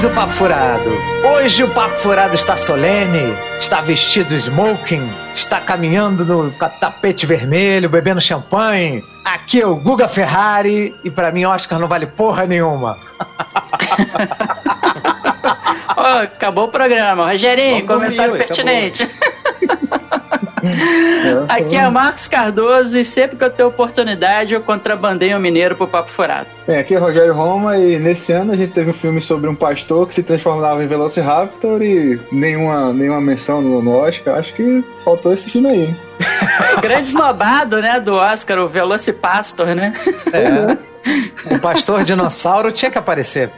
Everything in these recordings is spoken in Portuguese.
Amigos do Papo Furado, hoje o Papo Furado está solene, está vestido smoking, está caminhando no tapete vermelho, bebendo champanhe. Aqui é o Guga Ferrari e para mim Oscar não vale porra nenhuma. oh, acabou o programa. Rogerinho, Vamos comentário dormir, pertinente. Aqui é Marcos Cardoso e sempre que eu tenho oportunidade eu contrabandei um mineiro pro Papo Furado. Bem, aqui é Rogério Roma e nesse ano a gente teve um filme sobre um pastor que se transformava em Velociraptor e nenhuma, nenhuma menção no, Oscar. Acho que faltou esse filme aí. Grande esnobado, né, do Oscar, o Velocipastor, né? É. Um pastor dinossauro tinha que aparecer.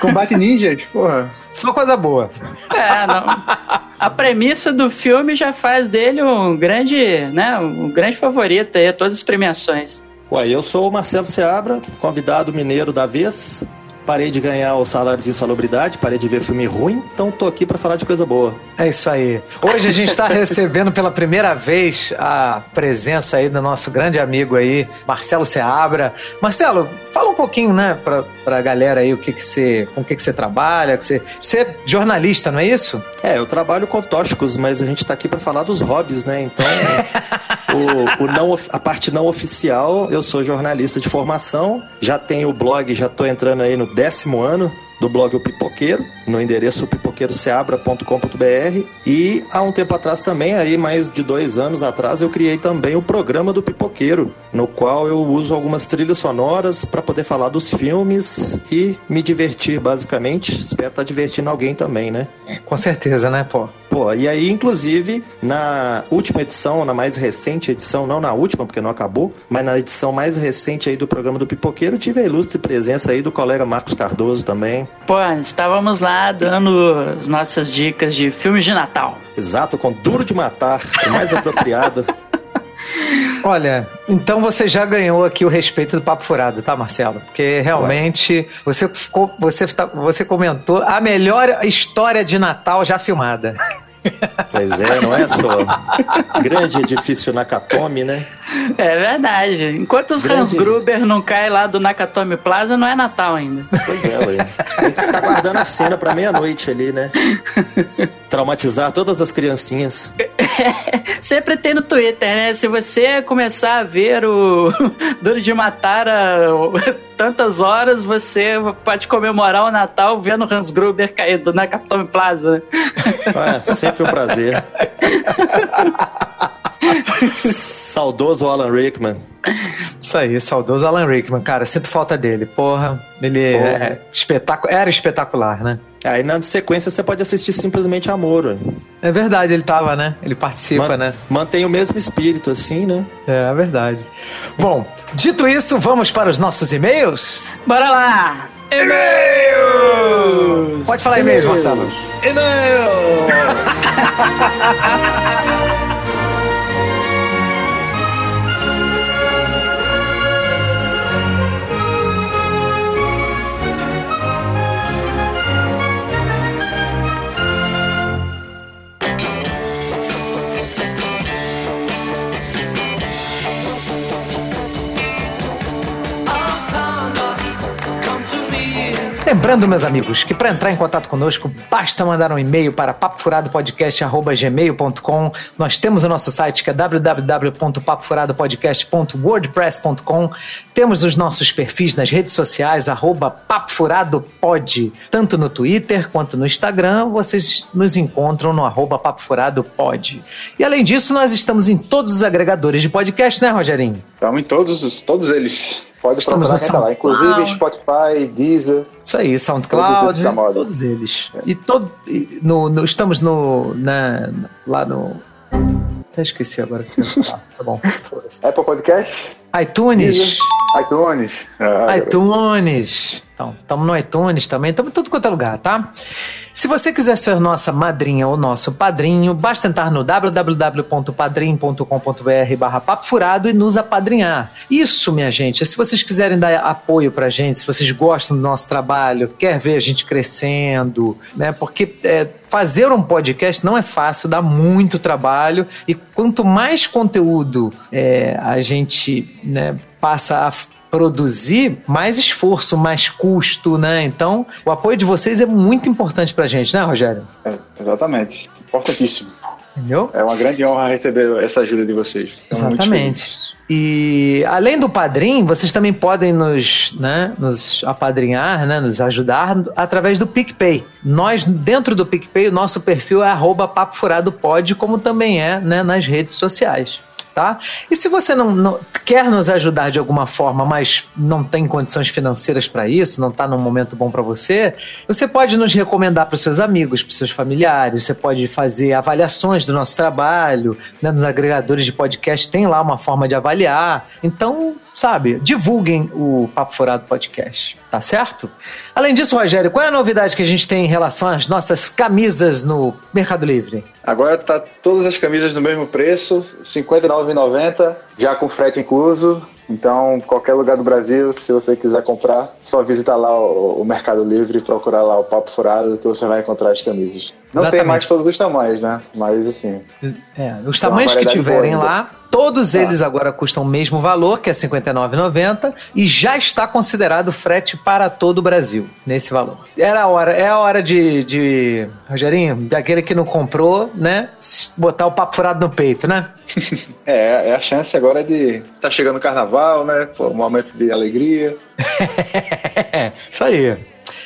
Combate ninjas, porra. Só coisa boa. É, não. A premissa do filme já faz dele um grande, né, um grande favorito aí a todas as premiações. Ué, eu sou o Marcelo Seabra, convidado mineiro da vez. Parei de ganhar o salário de insalubridade, parei de ver filme ruim, então tô aqui para falar de coisa boa. É isso aí. Hoje a gente está recebendo pela primeira vez a presença aí do nosso grande amigo aí, Marcelo Seabra. Marcelo, fala um pouquinho, né, pra, pra galera aí o que que você, com o que que você trabalha, que você, você é jornalista, não é isso? É, eu trabalho com tóxicos, mas a gente tá aqui para falar dos hobbies, né? Então, o, o, não, a parte não oficial, eu sou jornalista de formação, já tenho o blog, já tô entrando aí no décimo ano do blog O Pipoqueiro, no endereço pipoqueiroceabra.com.br. E há um tempo atrás também, aí mais de dois anos atrás, eu criei também o programa do Pipoqueiro, no qual eu uso algumas trilhas sonoras para poder falar dos filmes e me divertir, basicamente. Espero estar tá divertindo alguém também, né? Com certeza, né, pô? Pô, e aí, inclusive, na última edição, na mais recente edição, não na última, porque não acabou, mas na edição mais recente aí do programa do Pipoqueiro, tive a ilustre presença aí do colega Marcos Cardoso também. Pô, estávamos lá dando as nossas dicas de filmes de Natal. Exato, com Duro de Matar, o mais apropriado. Olha, então você já ganhou aqui o respeito do Papo Furado, tá, Marcelo? Porque realmente você, ficou, você, tá, você comentou a melhor história de Natal já filmada. Pois é, não é só grande edifício Nakatomi, né? É verdade. Enquanto os grande... Hans Gruber não caem lá do Nakatomi Plaza, não é Natal ainda. Pois é, ué. Tem que ficar guardando a cena pra meia-noite ali, né? Traumatizar todas as criancinhas. Sempre tem no Twitter, né? Se você começar a ver o Duro de Matar a tantas horas, você pode comemorar o Natal vendo Hans Gruber cair do Nakatomi Plaza. Ah, sempre um prazer. saudoso Alan Rickman. Isso aí, saudoso Alan Rickman. Cara, sinto falta dele. Porra, ele Porra. É espetacu era espetacular, né? Aí na sequência você pode assistir simplesmente Amor. É verdade, ele tava, né? Ele participa, Man né? Mantém o mesmo espírito, assim, né? É, é verdade. Bom, dito isso, vamos para os nossos e-mails? Bora lá! E-mails! Pode falar e-mails, Marcelo. E-mails! Lembrando, meus amigos, que para entrar em contato conosco, basta mandar um e-mail para papofuradopodcast.gmail.com. Nós temos o nosso site que é www.papofuradopodcast.wordpress.com. Temos os nossos perfis nas redes sociais, arroba papofuradopod. Tanto no Twitter quanto no Instagram, vocês nos encontram no arroba papofuradopod. E além disso, nós estamos em todos os agregadores de podcast, né, Rogerinho? Estamos em todos, todos eles. Pode Estamos procurar lá. Inclusive Spotify, Deezer. Isso aí, SoundCloud, todos, todos eles. É. E todo, no, no, estamos no, na, lá no... Até esqueci agora que eu ia falar. Tá bom. Apple Podcast? iTunes. Deezer. iTunes. Ah, iTunes. Então, estamos no iTunes também, estamos em tudo quanto é lugar, tá? Se você quiser ser nossa madrinha ou nosso padrinho, basta entrar no www.padrim.com.br barra papo furado e nos apadrinhar. Isso, minha gente, se vocês quiserem dar apoio pra gente, se vocês gostam do nosso trabalho, quer ver a gente crescendo, né? Porque é, fazer um podcast não é fácil, dá muito trabalho e quanto mais conteúdo é, a gente né, passa a produzir, mais esforço, mais custo, né? Então, o apoio de vocês é muito importante pra gente, né, Rogério? É, exatamente. Importantíssimo. Entendeu? É uma grande honra receber essa ajuda de vocês. Estamos Exatamente. E além do padrim, vocês também podem nos, né, nos apadrinhar, né, nos ajudar através do PicPay. Nós, dentro do PicPay, o nosso perfil é arroba Papo Furado Pod, como também é né, nas redes sociais. Tá? E se você não, não quer nos ajudar de alguma forma, mas não tem condições financeiras para isso, não está num momento bom para você, você pode nos recomendar para os seus amigos, para os seus familiares, você pode fazer avaliações do nosso trabalho, né, nos agregadores de podcast tem lá uma forma de avaliar. Então, sabe, divulguem o Papo Furado Podcast, tá certo? Além disso, Rogério, qual é a novidade que a gente tem em relação às nossas camisas no Mercado Livre? Agora tá todas as camisas no mesmo preço, R$ 59,90, já com frete incluso. Então, qualquer lugar do Brasil, se você quiser comprar, só visitar lá o, Mercado Livre e procurar lá o Papo Furado que você vai encontrar as camisas. Não Exatamente. tem mais todos os tamanhos, né? Mas assim, É, os tamanhos que tiverem boa lá, todos Tá. eles agora custam o mesmo valor, que é R$ 59,90, e já está considerado frete para todo o Brasil, nesse valor. Era a hora, é a hora de, de Rogerinho, daquele que não comprou, né, botar o papo furado no peito, né? é, é a chance agora de. Tá chegando o carnaval, né? Pô, um momento de alegria, Isso aí.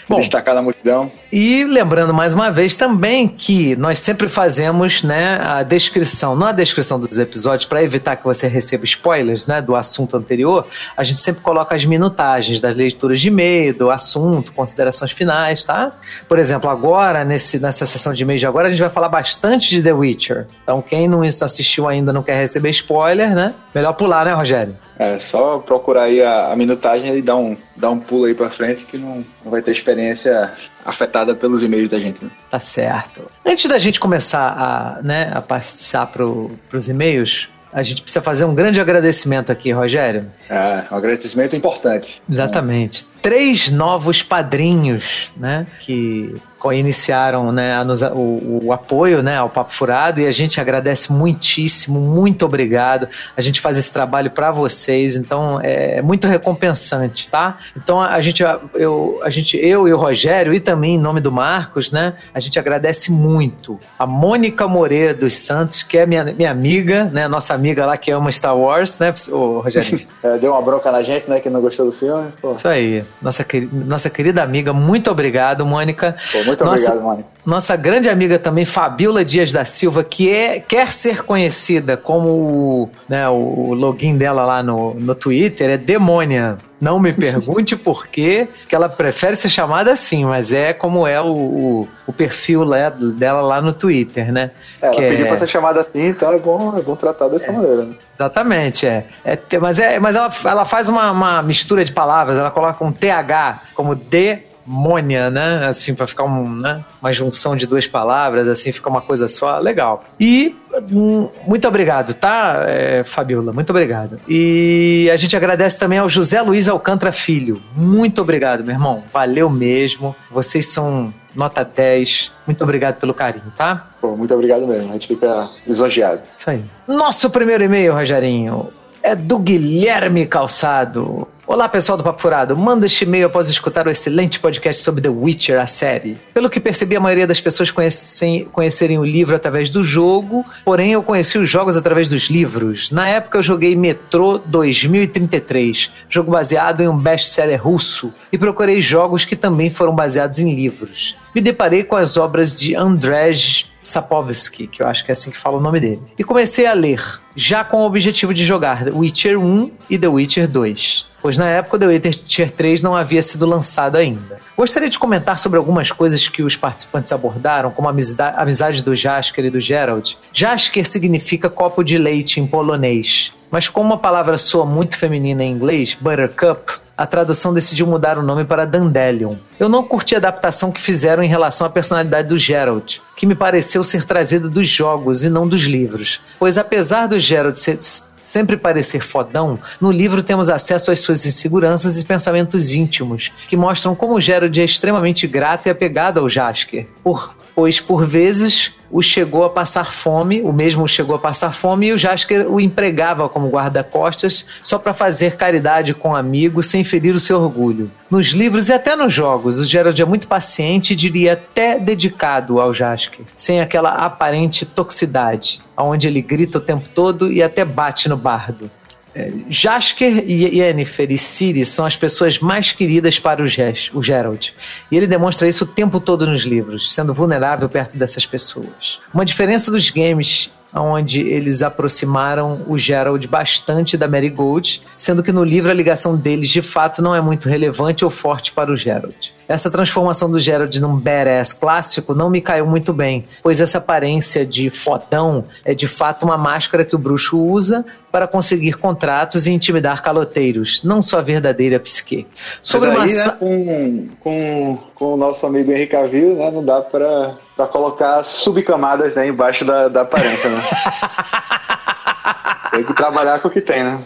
Bom, destacar na multidão. E lembrando mais uma vez também que nós sempre fazemos né, a descrição, não a descrição dos episódios, para evitar que você receba spoilers né, do assunto anterior, a gente sempre coloca as minutagens das leituras de e-mail, do assunto, considerações finais, tá? Por exemplo, agora, nesse, nessa sessão de e-mail de agora, a gente vai falar bastante de The Witcher. Então, quem não assistiu ainda não quer receber spoiler, né? Melhor pular, né, Rogério? É só procurar aí a, a minutagem e dar um, dar um pulo aí pra frente que não, não vai ter experiência afetada pelos e-mails da gente. né? Tá certo. Antes da gente começar a, né, a passar para os e-mails, a gente precisa fazer um grande agradecimento aqui, Rogério. É, um agradecimento importante. Exatamente. Três novos padrinhos, né? Que iniciaram né, nos- o, o apoio né, ao Papo Furado e a gente agradece muitíssimo, muito obrigado. A gente faz esse trabalho para vocês, então é muito recompensante, tá? Então a gente, eu, a gente, eu e o Rogério, e também em nome do Marcos, né? A gente agradece muito a Mônica Moreira dos Santos, que é minha, minha amiga, né? Nossa amiga lá que ama Star Wars, né, ô, Rogério? É, deu uma bronca na gente, né, que não gostou do filme. Pô, Isso aí. Nossa, nossa querida amiga, muito obrigado, Mônica. pô, muito Nossa- obrigado, mano. Nossa grande amiga também, Fabiola Dias da Silva, que é, quer ser conhecida como o, né, o login dela lá no, no Twitter é Demônia. Não me pergunte por quê, que ela prefere ser chamada assim, mas é como é o, o, o perfil lá- dela lá no Twitter, né? É, ela Que pediu é- pra ser chamada assim, então é bom, é bom tratar dessa maneira. Né? Exatamente, é. É mas é, mas ela, ela faz uma, uma mistura de palavras, ela coloca um TH como demônia, né? Assim, pra ficar um, né? uma junção de duas palavras, assim, fica uma coisa só. Legal. E hum, muito obrigado, tá, é, Fabiola? Muito obrigado. E a gente agradece também ao José Luiz Alcântara Filho. Muito obrigado, meu irmão. Valeu mesmo. Vocês são nota 10. Muito obrigado pelo carinho, tá? Pô, muito obrigado mesmo, a gente fica lisonjeado. Isso aí. Nosso primeiro e-mail, Rogerinho, é do Guilherme Calçado. Olá, pessoal do Papo Furado. Manda este e-mail após escutar o excelente podcast sobre The Witcher, a série. Pelo que percebi, a maioria das pessoas conhecem, conhecerem o livro através do jogo, porém eu conheci os jogos através dos livros. Na época eu joguei Metro 2033, jogo baseado em um best-seller russo, e procurei jogos que também foram baseados em livros. Me deparei com as obras de Andrzej Sapkowski, que eu acho que é assim que fala o nome dele. E comecei a ler, já com o objetivo de jogar The Witcher 1 e The Witcher 2, pois na época The Witcher 3 não havia sido lançado ainda. Gostaria de comentar sobre algumas coisas que os participantes abordaram, como a amizade, do Jasker e do Geralt. Jasker significa copo de leite em polonês, mas como a palavra soa muito feminina em inglês, Buttercup, a tradução decidiu mudar o nome para Dandelion. Eu não curti a adaptação que fizeram em relação à personalidade do Geralt, que me pareceu ser trazida dos jogos e não dos livros. Pois apesar do Geralt ser sempre parecer fodão, no livro temos acesso às suas inseguranças e pensamentos íntimos, que mostram como Geralt é extremamente grato e apegado ao Jasker, por pois por vezes o chegou a passar fome, o mesmo chegou a passar fome e o Jasker o empregava como guarda-costas só para fazer caridade com amigos sem ferir o seu orgulho. Nos livros e até nos jogos, o Gerald é muito paciente diria até dedicado ao Jasker, sem aquela aparente toxicidade, onde ele grita o tempo todo e até bate no bardo. Jasker e Yennefer e Ciri são as pessoas mais queridas para o, Ges, o Geralt. E ele demonstra isso o tempo todo nos livros, sendo vulnerável perto dessas pessoas. Uma diferença dos games onde eles aproximaram o Gerald bastante da Marigold, sendo que no livro a ligação deles de fato não é muito relevante ou forte para o Gerald. Essa transformação do Gerald num badass clássico não me caiu muito bem, pois essa aparência de fodão é de fato uma máscara que o bruxo usa para conseguir contratos e intimidar caloteiros, não sua verdadeira psique. Sobre aí, uma... né, com, com, com o nosso amigo Henrique Cavill, né, não dá para para colocar subcamadas né, embaixo da, da aparência, né? tem que trabalhar com o que tem, né?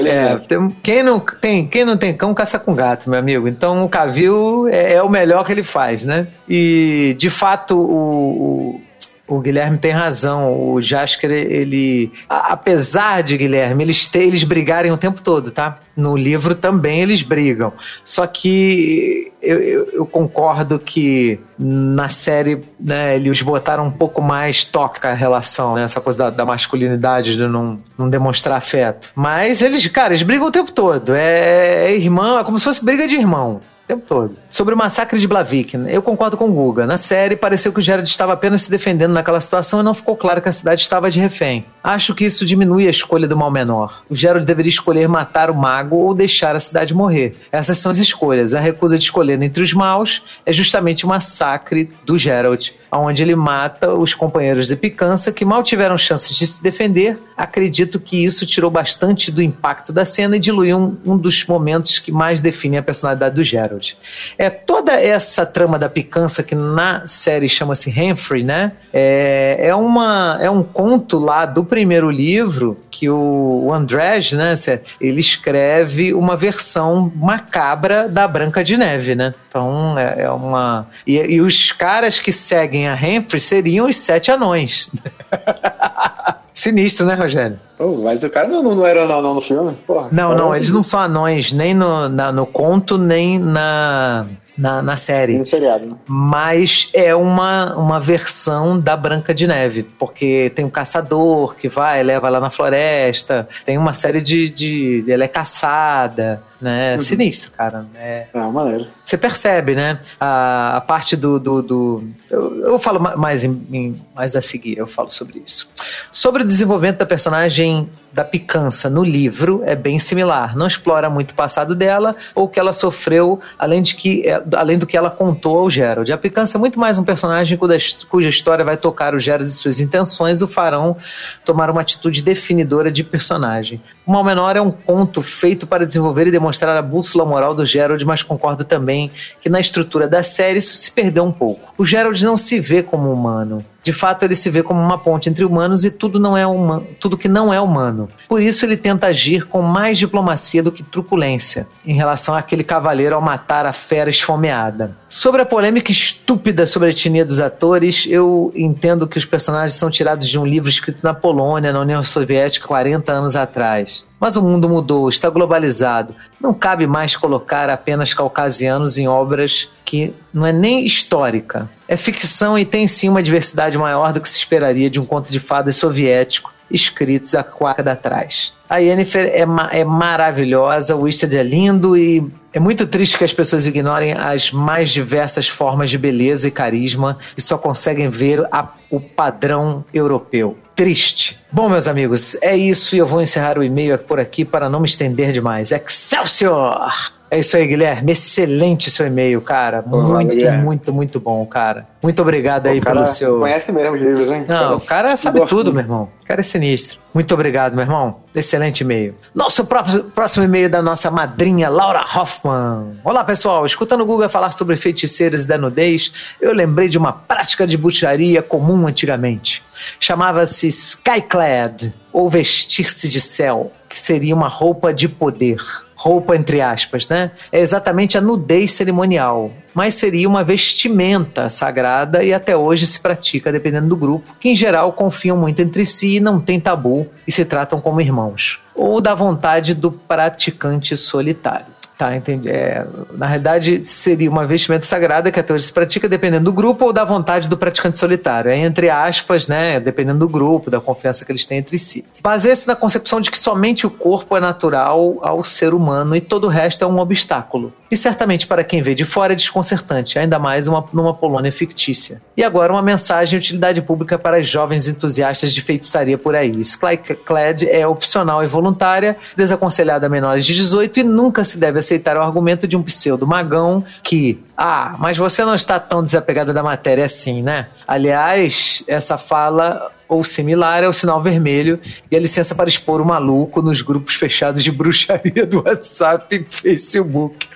É, tem, quem, não tem, quem não tem cão caça com gato, meu amigo. Então o Cavil é, é o melhor que ele faz, né? E de fato o, o, o Guilherme tem razão. O Jasker, ele. apesar de Guilherme, eles, te, eles brigarem o tempo todo, tá? No livro também eles brigam. Só que eu, eu, eu, concordo que na série né, eles botaram um pouco mais toca a relação, né, essa coisa da, da, masculinidade, de não, não demonstrar afeto. Mas eles, cara, eles brigam o tempo todo. É, é irmão, é como se fosse briga de irmão tempo todo. Sobre o massacre de Blavik, eu concordo com o Guga. Na série, pareceu que o Gerard estava apenas se defendendo naquela situação e não ficou claro que a cidade estava de refém. Acho que isso diminui a escolha do mal menor. O Gerald deveria escolher matar o mago ou deixar a cidade morrer. Essas são as escolhas. A recusa de escolher entre os maus é justamente o massacre do Gerald onde ele mata os companheiros de picança que mal tiveram chances de se defender. Acredito que isso tirou bastante do impacto da cena e diluiu um, um dos momentos que mais definem a personalidade do Gerald. É toda essa trama da picança que na série chama-se Humphrey, né? É, é, uma, é um conto lá do primeiro livro que o, o Andrzej, né? Ele escreve uma versão macabra da Branca de Neve, né? Então é, é uma. E, e, os caras que seguem a Humphrey seriam os sete anões. Sinistro, né, Rogério? Oh, mas o cara não, não era anão não, no filme? Porra, não, não, eles não são anões nem no, na, no conto, nem na, na, na série. No seriado, né? Mas é uma, uma versão da Branca de Neve, porque tem um caçador que vai, leva lá na floresta, tem uma série de. de ela é caçada né? Uhum. Sinistro, cara. É, é maneiro. Você percebe, né? A, a parte do. do, do eu, eu falo mais, em, em, mais a seguir, eu falo sobre isso. Sobre o desenvolvimento da personagem da picança no livro é bem similar. Não explora muito o passado dela ou o que ela sofreu, além, de que, é, além do que ela contou ao Gerald. A picança é muito mais um personagem cuja, cuja história vai tocar o Gerald e suas intenções o farão tomar uma atitude definidora de personagem. O Mal Menor é um conto feito para desenvolver e demonstrar a bússola moral do Gerald, mas concordo também que na estrutura da série isso se perdeu um pouco. O Gerald não se vê como humano de fato ele se vê como uma ponte entre humanos e tudo não é humano, tudo que não é humano. Por isso ele tenta agir com mais diplomacia do que truculência em relação àquele cavaleiro ao matar a fera esfomeada. Sobre a polêmica estúpida sobre a etnia dos atores, eu entendo que os personagens são tirados de um livro escrito na Polônia, na União Soviética, 40 anos atrás. Mas o mundo mudou, está globalizado. Não cabe mais colocar apenas caucasianos em obras que não é nem histórica. É ficção e tem sim uma diversidade maior do que se esperaria de um conto de fadas soviético escritos há décadas atrás. A Yennefer é, ma é maravilhosa, o Eastard é lindo e é muito triste que as pessoas ignorem as mais diversas formas de beleza e carisma e só conseguem ver a, o padrão europeu. Triste. Bom, meus amigos, é isso e eu vou encerrar o e-mail por aqui para não me estender demais. Excelsior! É isso aí, Guilherme. Excelente seu e-mail, cara. muito, muito, muito bom, cara. Muito obrigado aí pelo seu. Conhece mesmo os livros, hein? Não, o cara sabe tudo, meu irmão. O cara é sinistro. Muito obrigado, meu irmão. Excelente e-mail. Nosso próximo, próximo e-mail da nossa madrinha, Laura Hoffman. Olá, pessoal. Escutando o Google falar sobre feiticeiras e da nudez, eu lembrei de uma prática de bruxaria comum antigamente. Chamava-se Skyclad, ou vestir-se de céu, que seria uma roupa de poder roupa entre aspas, né? É exatamente a nudez cerimonial, mas seria uma vestimenta sagrada e até hoje se pratica dependendo do grupo, que em geral confiam muito entre si e não tem tabu e se tratam como irmãos. Ou da vontade do praticante solitário. Tá, entendi. É, na realidade, seria uma vestimenta sagrada que até hoje se pratica dependendo do grupo ou da vontade do praticante solitário. É entre aspas, né? Dependendo do grupo, da confiança que eles têm entre si. Baseia-se na concepção de que somente o corpo é natural ao ser humano e todo o resto é um obstáculo. E certamente para quem vê de fora é desconcertante, ainda mais uma, numa Polônia fictícia. E agora uma mensagem de utilidade pública para jovens entusiastas de feitiçaria por aí. Skyclad é opcional e voluntária, desaconselhada a menores de 18 e nunca se deve aceitar o argumento de um pseudo magão que, ah, mas você não está tão desapegada da matéria assim, né? Aliás, essa fala ou similar é o sinal vermelho e a licença para expor o maluco nos grupos fechados de bruxaria do WhatsApp e Facebook.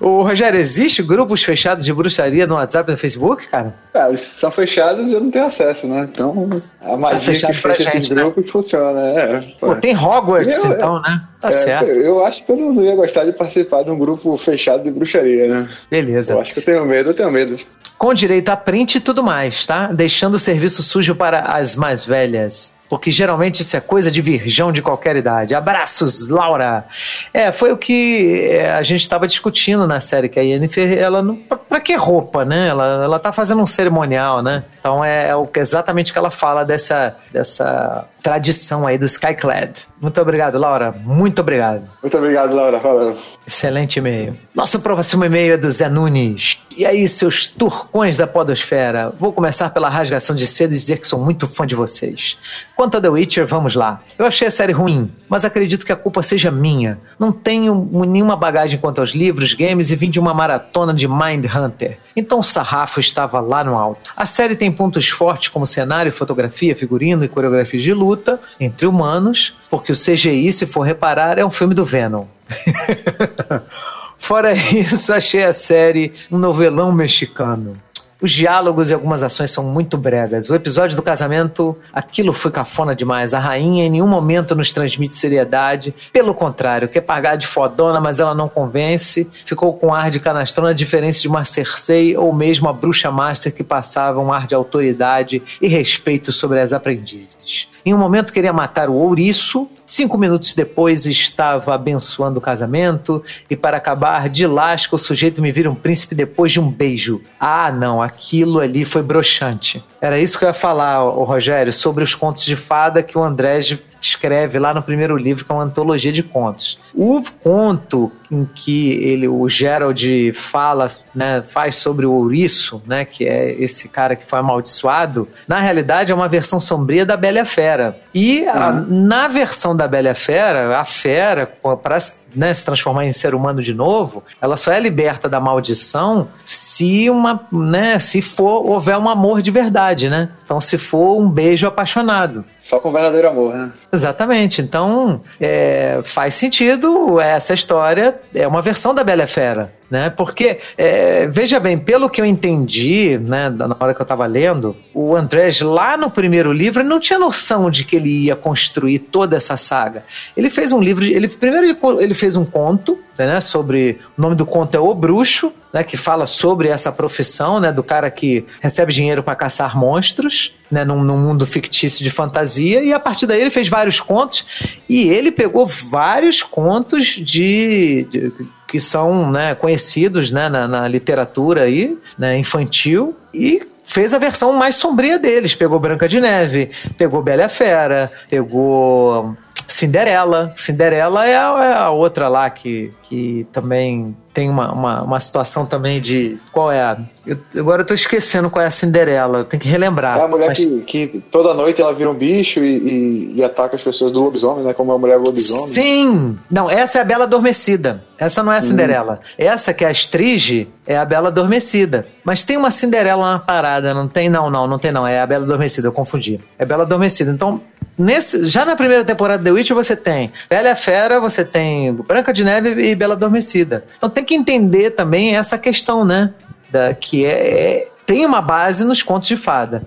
O Rogério, existe grupos fechados de bruxaria no WhatsApp e no Facebook, cara? Ah, eles são fechados e eu não tenho acesso, né? Então a tá magia tá que fecha gente, esses né? grupos funciona. É, pô. Pô, tem Hogwarts, eu, então, né? Tá é, certo. Eu acho que eu não ia gostar de participar de um grupo fechado de bruxaria, né? Beleza. Eu acho que eu tenho medo, eu tenho medo com direito a print e tudo mais, tá? Deixando o serviço sujo para as mais velhas porque geralmente isso é coisa de virgão de qualquer idade. Abraços, Laura! É, foi o que é, a gente estava discutindo na série, que a Yennefer, ela não. Pra, que roupa, né? Ela, ela tá fazendo um cerimonial, né? Então é, é o, exatamente que ela fala dessa, dessa tradição aí do Skyclad. Muito obrigado, Laura. Muito obrigado. Muito obrigado, Laura. Valeu. Excelente e-mail. Nosso próximo e-mail é do Zé Nunes. E aí, seus turcões da podosfera? Vou começar pela rasgação de cedo e dizer que sou muito fã de vocês. Quanto a The Witcher, vamos lá. Eu achei a série ruim, mas acredito que a culpa seja minha. Não tenho nenhuma bagagem quanto aos livros, games e vim de uma maratona de Mind Hunter. Então o sarrafo estava lá no alto. A série tem pontos fortes como cenário, fotografia, figurino e coreografia de luta entre humanos, porque o CGI, se for reparar, é um filme do Venom. Fora isso, achei a série um novelão mexicano. Os diálogos e algumas ações são muito bregas. O episódio do casamento, aquilo foi cafona demais. A rainha em nenhum momento nos transmite seriedade. Pelo contrário, quer pagar de fodona, mas ela não convence. Ficou com ar de canastrona, diferente de uma Cersei ou mesmo a bruxa master que passava um ar de autoridade e respeito sobre as aprendizes. Em um momento queria matar o ouriço, cinco minutos depois estava abençoando o casamento, e para acabar de lasca, o sujeito me vira um príncipe depois de um beijo. Ah, não, aquilo ali foi broxante. Era isso que eu ia falar, o Rogério, sobre os contos de fada que o André escreve lá no primeiro livro, que é uma antologia de contos. O conto em que ele, o Gerald fala, né, faz sobre o ouriço, né, que é esse cara que foi amaldiçoado, na realidade é uma versão sombria da Bela Fera. E a, na versão da Bela Fera, a fera, para né, se transformar em ser humano de novo, ela só é liberta da maldição se uma, né, se for houver um amor de verdade, né? Então, se for um beijo apaixonado. Só com verdadeiro amor, né? Exatamente. Então, é, faz sentido essa história. É uma versão da Bela Fera né? Porque, é, veja bem, pelo que eu entendi, né, na hora que eu estava lendo, o Andrés, lá no primeiro livro, não tinha noção de que ele ia construir toda essa saga. Ele fez um livro, ele primeiro ele, ele fez um conto, né, sobre, o nome do conto é O Bruxo, né, que fala sobre essa profissão, né, do cara que recebe dinheiro para caçar monstros, né, num, num, mundo fictício de fantasia, e a partir daí ele fez vários contos, e ele pegou vários contos de, de que são né, conhecidos né, na, na literatura aí, né, infantil, e fez a versão mais sombria deles. Pegou Branca de Neve, pegou Bela Fera, pegou Cinderela. Cinderela é a, é a outra lá que, que também tem uma, uma, uma, situação também de. Qual é a. Eu, agora eu tô esquecendo qual é a Cinderela, tem que relembrar. É a mulher mas... que, que toda noite ela vira um bicho e, e, e, ataca as pessoas do lobisomem, né? Como a mulher lobisomem. Sim! Não, essa é a Bela Adormecida. Essa não é a hum. Cinderela. Hum. Essa que é a Strige é a Bela Adormecida. Mas tem uma Cinderela na parada, não tem? Não, não, não tem não. É a Bela Adormecida, eu confundi. É Bela Adormecida. Então, Nesse, já na primeira temporada de The Witch você tem Bela Fera, você tem Branca de Neve e Bela Adormecida. Então tem que entender também essa questão, né? Da, que é, é tem uma base nos contos de fada.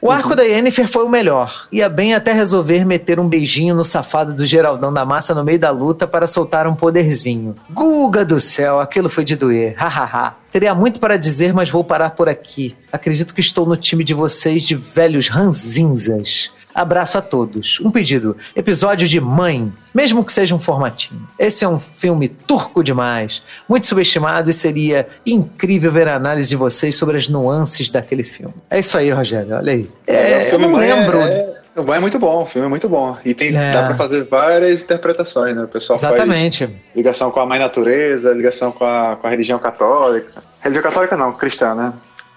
O arco da Yennefer foi o melhor. Ia bem até resolver meter um beijinho no safado do Geraldão da Massa no meio da luta para soltar um poderzinho. Guga do céu, aquilo foi de doer. Hahaha. Teria muito para dizer, mas vou parar por aqui. Acredito que estou no time de vocês de velhos ranzinzas. Abraço a todos. Um pedido: episódio de Mãe, mesmo que seja um formatinho. Esse é um filme turco demais, muito subestimado e seria incrível ver a análise de vocês sobre as nuances daquele filme. É isso aí, Rogério, olha aí. É, eu não lembro. É, é, é muito bom, o filme é muito bom. E tem, é. dá pra fazer várias interpretações, né? O pessoal Exatamente. ligação com a mãe natureza, ligação com a, com a religião católica. Religião católica não, cristã, né?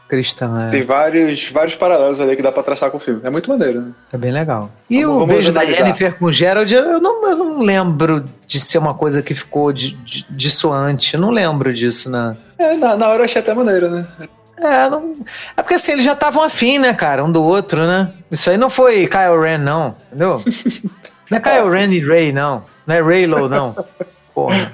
Cristã. É. Tem vários, vários paralelos ali que dá pra traçar com o filme. É muito maneiro, né? É bem legal. E o beijo da Jennifer com o Gerald, eu não, eu não lembro de ser uma coisa que ficou dissoante. Eu não lembro disso, né? É, na, na hora eu achei até maneiro, né? É, não... é porque assim, eles já estavam afim, né, cara, um do outro, né? Isso aí não foi Kyle Ren, não, entendeu? Não é Kyle Ren e Ray, não. Não é Raylo, não. Porra.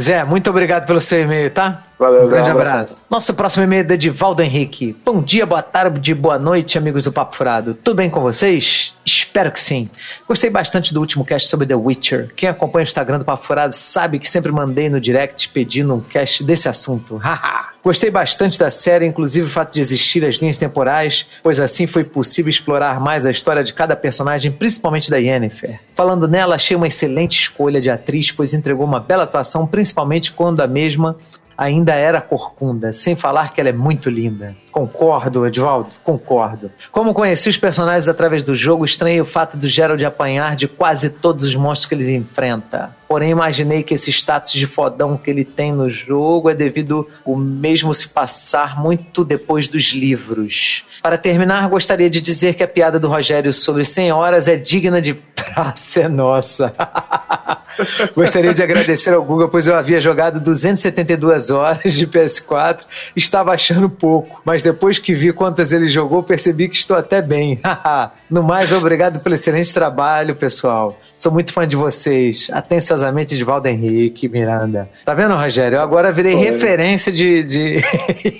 Zé, muito obrigado pelo seu e-mail, tá? Valeu, um grande abraço. Nosso próximo e-mail é de Edivaldo Henrique. Bom dia, boa tarde, boa noite, amigos do Papo Furado. Tudo bem com vocês? Espero que sim. Gostei bastante do último cast sobre The Witcher. Quem acompanha o Instagram do Papo Furado sabe que sempre mandei no direct pedindo um cast desse assunto. Haha. Gostei bastante da série, inclusive o fato de existir as linhas temporais, pois assim foi possível explorar mais a história de cada personagem, principalmente da Yennefer. Falando nela, achei uma excelente escolha de atriz, pois entregou uma bela atuação, principalmente quando a mesma ainda era corcunda, sem falar que ela é muito linda. Concordo, Edvaldo, concordo. Como conheci os personagens através do jogo, estranhei o fato do Gerald apanhar de quase todos os monstros que eles enfrenta. Porém, imaginei que esse status de fodão que ele tem no jogo é devido o mesmo se passar muito depois dos livros. Para terminar, gostaria de dizer que a piada do Rogério sobre 100 horas é digna de praça é nossa. Gostaria de agradecer ao Google, pois eu havia jogado 272 horas de PS4, estava achando pouco, mas depois que vi quantas ele jogou, percebi que estou até bem. no mais, obrigado pelo excelente trabalho, pessoal. Sou muito fã de vocês. Atenciosamente, de Valdo Henrique Miranda. Tá vendo, Rogério? Eu agora virei Pô, referência de, de,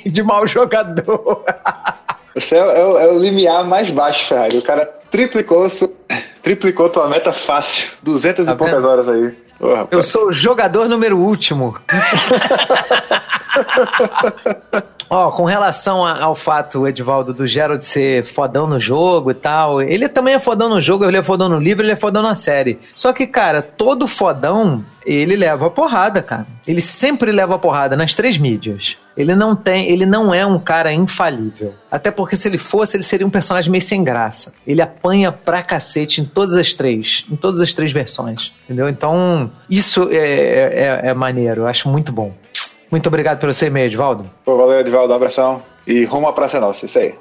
de mau jogador. Você é, é, é, o limiar mais baixo, Ferrari. O cara triplicou, triplicou tua meta fácil. 200 tá e poucas horas aí. Oh, eu sou o jogador número último. Ó, oh, com relação a, ao fato, Edvaldo, do Gerald ser fodão no jogo e tal, ele também é fodão no jogo, ele é fodão no livro, ele é fodão na série. Só que, cara, todo fodão, ele leva a porrada, cara. Ele sempre leva a porrada nas três mídias. Ele não tem, ele não é um cara infalível. Até porque se ele fosse, ele seria um personagem meio sem graça. Ele apanha pra cacete em todas as três, em todas as três versões. Entendeu? Então, isso é, é, é maneiro, eu acho muito bom. Muito obrigado pelo seu e-mail, Edvaldo. Pô, valeu, Edvaldo. Um abração. E rumo à Praça Nossa, isso aí.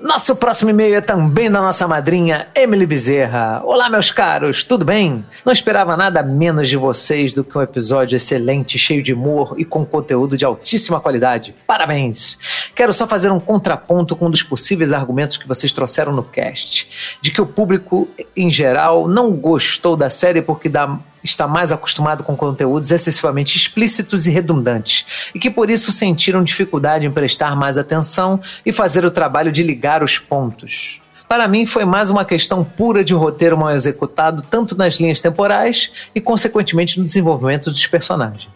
Nosso próximo e-mail é também da nossa madrinha, Emily Bezerra. Olá, meus caros, tudo bem? Não esperava nada menos de vocês do que um episódio excelente, cheio de humor e com conteúdo de altíssima qualidade. Parabéns! Quero só fazer um contraponto com um dos possíveis argumentos que vocês trouxeram no cast, de que o público, em geral, não gostou da série porque dá está mais acostumado com conteúdos excessivamente explícitos e redundantes, e que por isso sentiram dificuldade em prestar mais atenção e fazer o trabalho de ligar os pontos. Para mim, foi mais uma questão pura de roteiro mal executado, tanto nas linhas temporais e, consequentemente, no desenvolvimento dos personagens.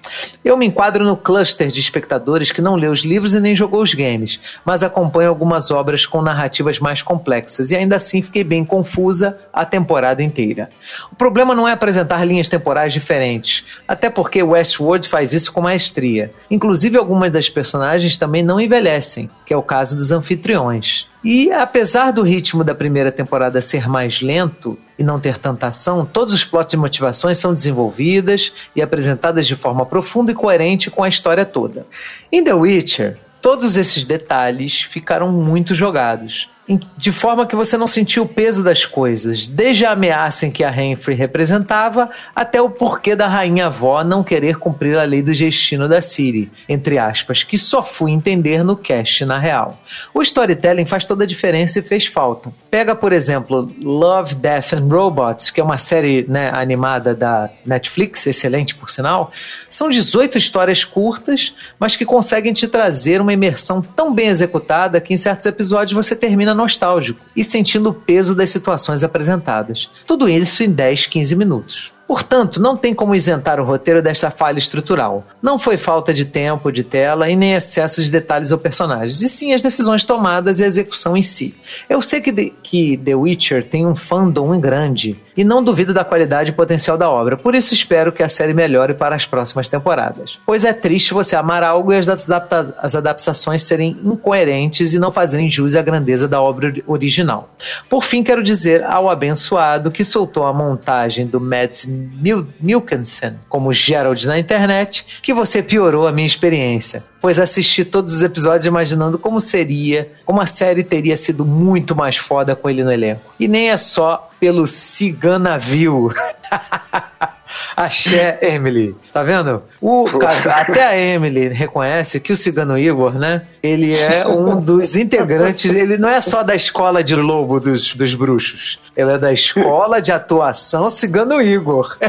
Eu me enquadro no cluster de espectadores que não lê os livros e nem jogou os games, mas acompanho algumas obras com narrativas mais complexas e ainda assim fiquei bem confusa a temporada inteira. O problema não é apresentar linhas temporais diferentes, até porque Westworld faz isso com maestria. Inclusive, algumas das personagens também não envelhecem, que é o caso dos anfitriões. E apesar do ritmo da primeira temporada ser mais lento e não ter tanta ação, todos os plots e motivações são desenvolvidas e apresentadas de forma profunda e coerente com a história toda. Em The Witcher, todos esses detalhes ficaram muito jogados de forma que você não sentiu o peso das coisas, desde a ameaça em que a Renfrey representava até o porquê da rainha avó não querer cumprir a lei do destino da Ciri, entre aspas, que só fui entender no cast na real. O storytelling faz toda a diferença e fez falta. Pega, por exemplo, Love, Death and Robots, que é uma série né, animada da Netflix, excelente por sinal. São 18 histórias curtas, mas que conseguem te trazer uma imersão tão bem executada que em certos episódios você termina termina nostálgico e sentindo o peso das situações apresentadas. Tudo isso em 10, 15 minutos. Portanto, não tem como isentar o roteiro desta falha estrutural. Não foi falta de tempo, de tela e nem excesso de detalhes ou personagens, e sim as decisões tomadas e a execução em si. Eu sei que, de, que The Witcher tem um fandom grande e não duvido da qualidade e potencial da obra, por isso espero que a série melhore para as próximas temporadas. Pois é triste você amar algo e as, adapta as adaptações serem incoerentes e não fazerem jus à grandeza da obra original. Por fim, quero dizer ao abençoado que soltou a montagem do Mads Mil Milkinson como Gerald na internet que você piorou a minha experiência, pois assisti todos os episódios imaginando como seria, como a série teria sido muito mais foda com ele no elenco. E nem é só pelo Ciganavio. Axé, Emily. Tá vendo? O, até a Emily reconhece que o Cigano Igor, né? Ele é um dos integrantes. Ele não é só da escola de lobo dos, dos bruxos. Ele é da escola de atuação Cigano Igor.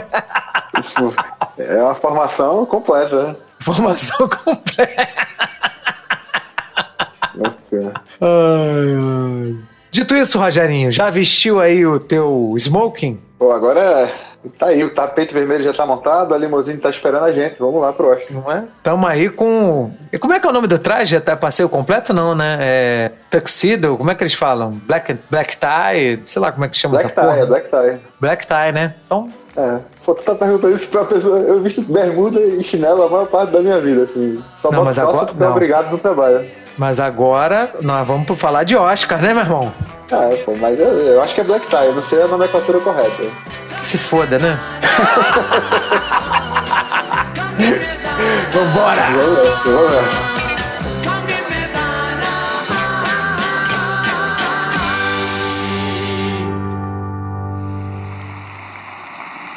É uma formação completa, né? Formação completa. Nossa. Ai, ai. Dito isso, Rogerinho, já vestiu aí o teu smoking? Pô, agora tá aí, o tapete vermelho já tá montado, a limusine tá esperando a gente. Vamos lá pro Oscar. Não é? Tamo aí com. E como é que é o nome do traje? Até passeio completo, não, né? É. Tuxedo, como é que eles falam? Black, black tie, sei lá como é que chama black essa tie, porra. É black tie. Black tie, né? Então. É. Pô, tu tá perguntando isso pra pessoa. Eu visto bermuda e chinelo a maior parte da minha vida, assim. Só não, mas agora, é obrigado no trabalho. Mas agora nós vamos falar de Oscar, né, meu irmão? Ah, pô, mas eu, eu, acho que é black tie, eu não sei a nomenclatura correta. Se foda, né? Vambora! Vamos, vamos.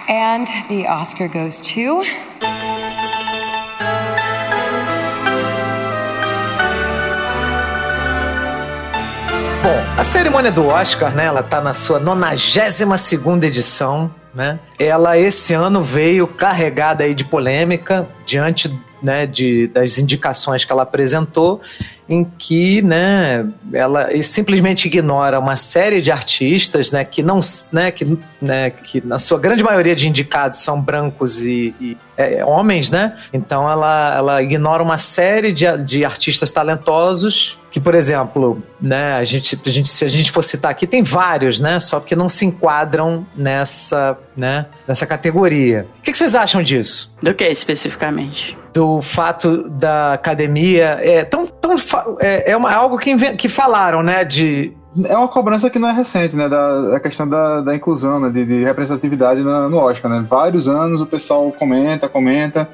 And the Oscar goes to. Bom, a cerimônia do Oscar, né, ela tá na sua 92 segunda edição, né? Ela esse ano veio carregada aí de polêmica diante né, de, das indicações que ela apresentou, em que né, ela simplesmente ignora uma série de artistas né, que não né, que, né, que na sua grande maioria de indicados são brancos e, e é, homens, né? Então ela, ela ignora uma série de, de artistas talentosos que, por exemplo, né, a gente, a gente, se a gente for citar aqui, tem vários, né? Só que não se enquadram nessa, né, nessa categoria. O que, que vocês acham disso? Do que especificamente? Do fato da academia é tão, tão é, é uma, algo que, que falaram, né? De é uma cobrança que não é recente, né? Da, da questão da, da inclusão, né? De, de representatividade no, no, Oscar, né? Vários anos o pessoal comenta, comenta.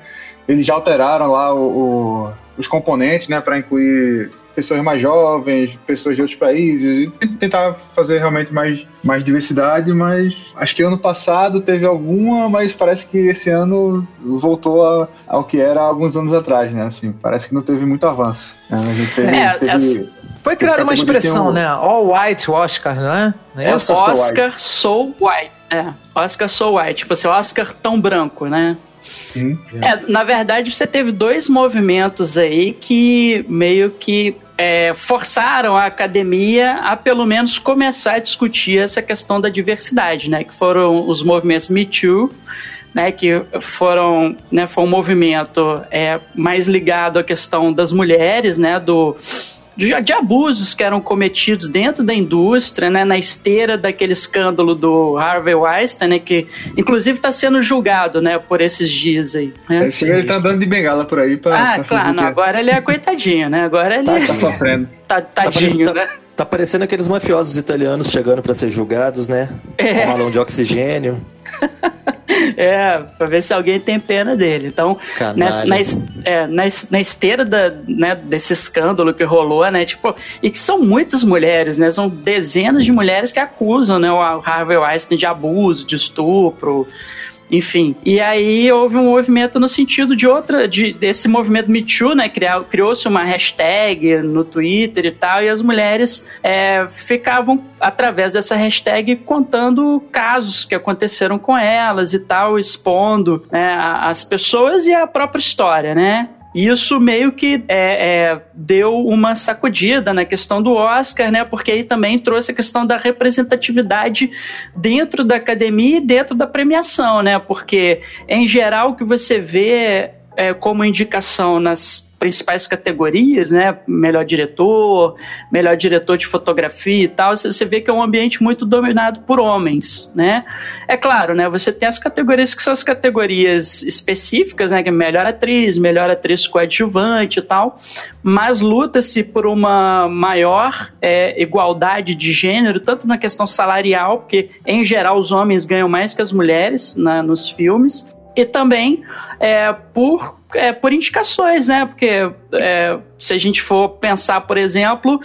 Eles já alteraram lá o, o, os componentes, né? Para incluir pessoas mais jovens, pessoas de outros países, e tentar fazer realmente mais, mais diversidade, mas acho que ano passado teve alguma, mas parece que esse ano voltou a, ao que era alguns anos atrás, né? Assim, parece que não teve muito avanço. Né? A gente teve, é, teve, essa... Foi criada uma expressão, um... né? All white Oscar, não é? Não é, é Oscar so white. É, Oscar so white. Tipo assim, Oscar tão branco, né? Sim. É, na verdade, você teve dois movimentos aí que meio que é, forçaram a academia a pelo menos começar a discutir essa questão da diversidade, né? Que foram os movimentos Me Too, né, que foram, né, foi um movimento é, mais ligado à questão das mulheres, né, do de, de, abusos que eram cometidos dentro da indústria, né, na esteira daquele escândalo do Harvey Weinstein, né, que inclusive está sendo julgado, né, por esses dias aí. Né? Ele está dando de bengala por aí para. Ah, pra claro, não, agora ele é coitadinho, né? Agora ele tá, tá sofrendo. Tá, tadinho, tá, né? Tá parecendo aqueles mafiosos italianos chegando para ser julgados, né? É. Com balão de oxigênio. é, pra ver se alguém tem pena dele. Então, nessa, na, é, na, na, esteira da, né, desse escândalo que rolou, né? Tipo, e que são muitas mulheres, né? São dezenas de mulheres que acusam né, o Harvey Weinstein de abuso, de estupro. Enfim, e aí houve um movimento no sentido de outra, de, desse movimento Me Too, né? Criou-se uma hashtag no Twitter e tal, e as mulheres é, ficavam, através dessa hashtag, contando casos que aconteceram com elas e tal, expondo né, as pessoas e a própria história, né? Isso meio que é, é, deu uma sacudida na questão do Oscar, né? Porque aí também trouxe a questão da representatividade dentro da academia e dentro da premiação, né? Porque, em geral, o que você vê é, como indicação nas principais categorias, né? Melhor diretor, melhor diretor de fotografia e tal, você vê que é um ambiente muito dominado por homens, né? É claro, né? Você tem as categorias que são as categorias específicas, né? Que é melhor atriz, melhor atriz coadjuvante e tal, mas luta-se por uma maior é, igualdade de gênero, tanto na questão salarial, porque em geral os homens ganham mais que as mulheres né, nos filmes, e também é, por, é, por indicações, né? Porque é, se a gente for pensar, por exemplo,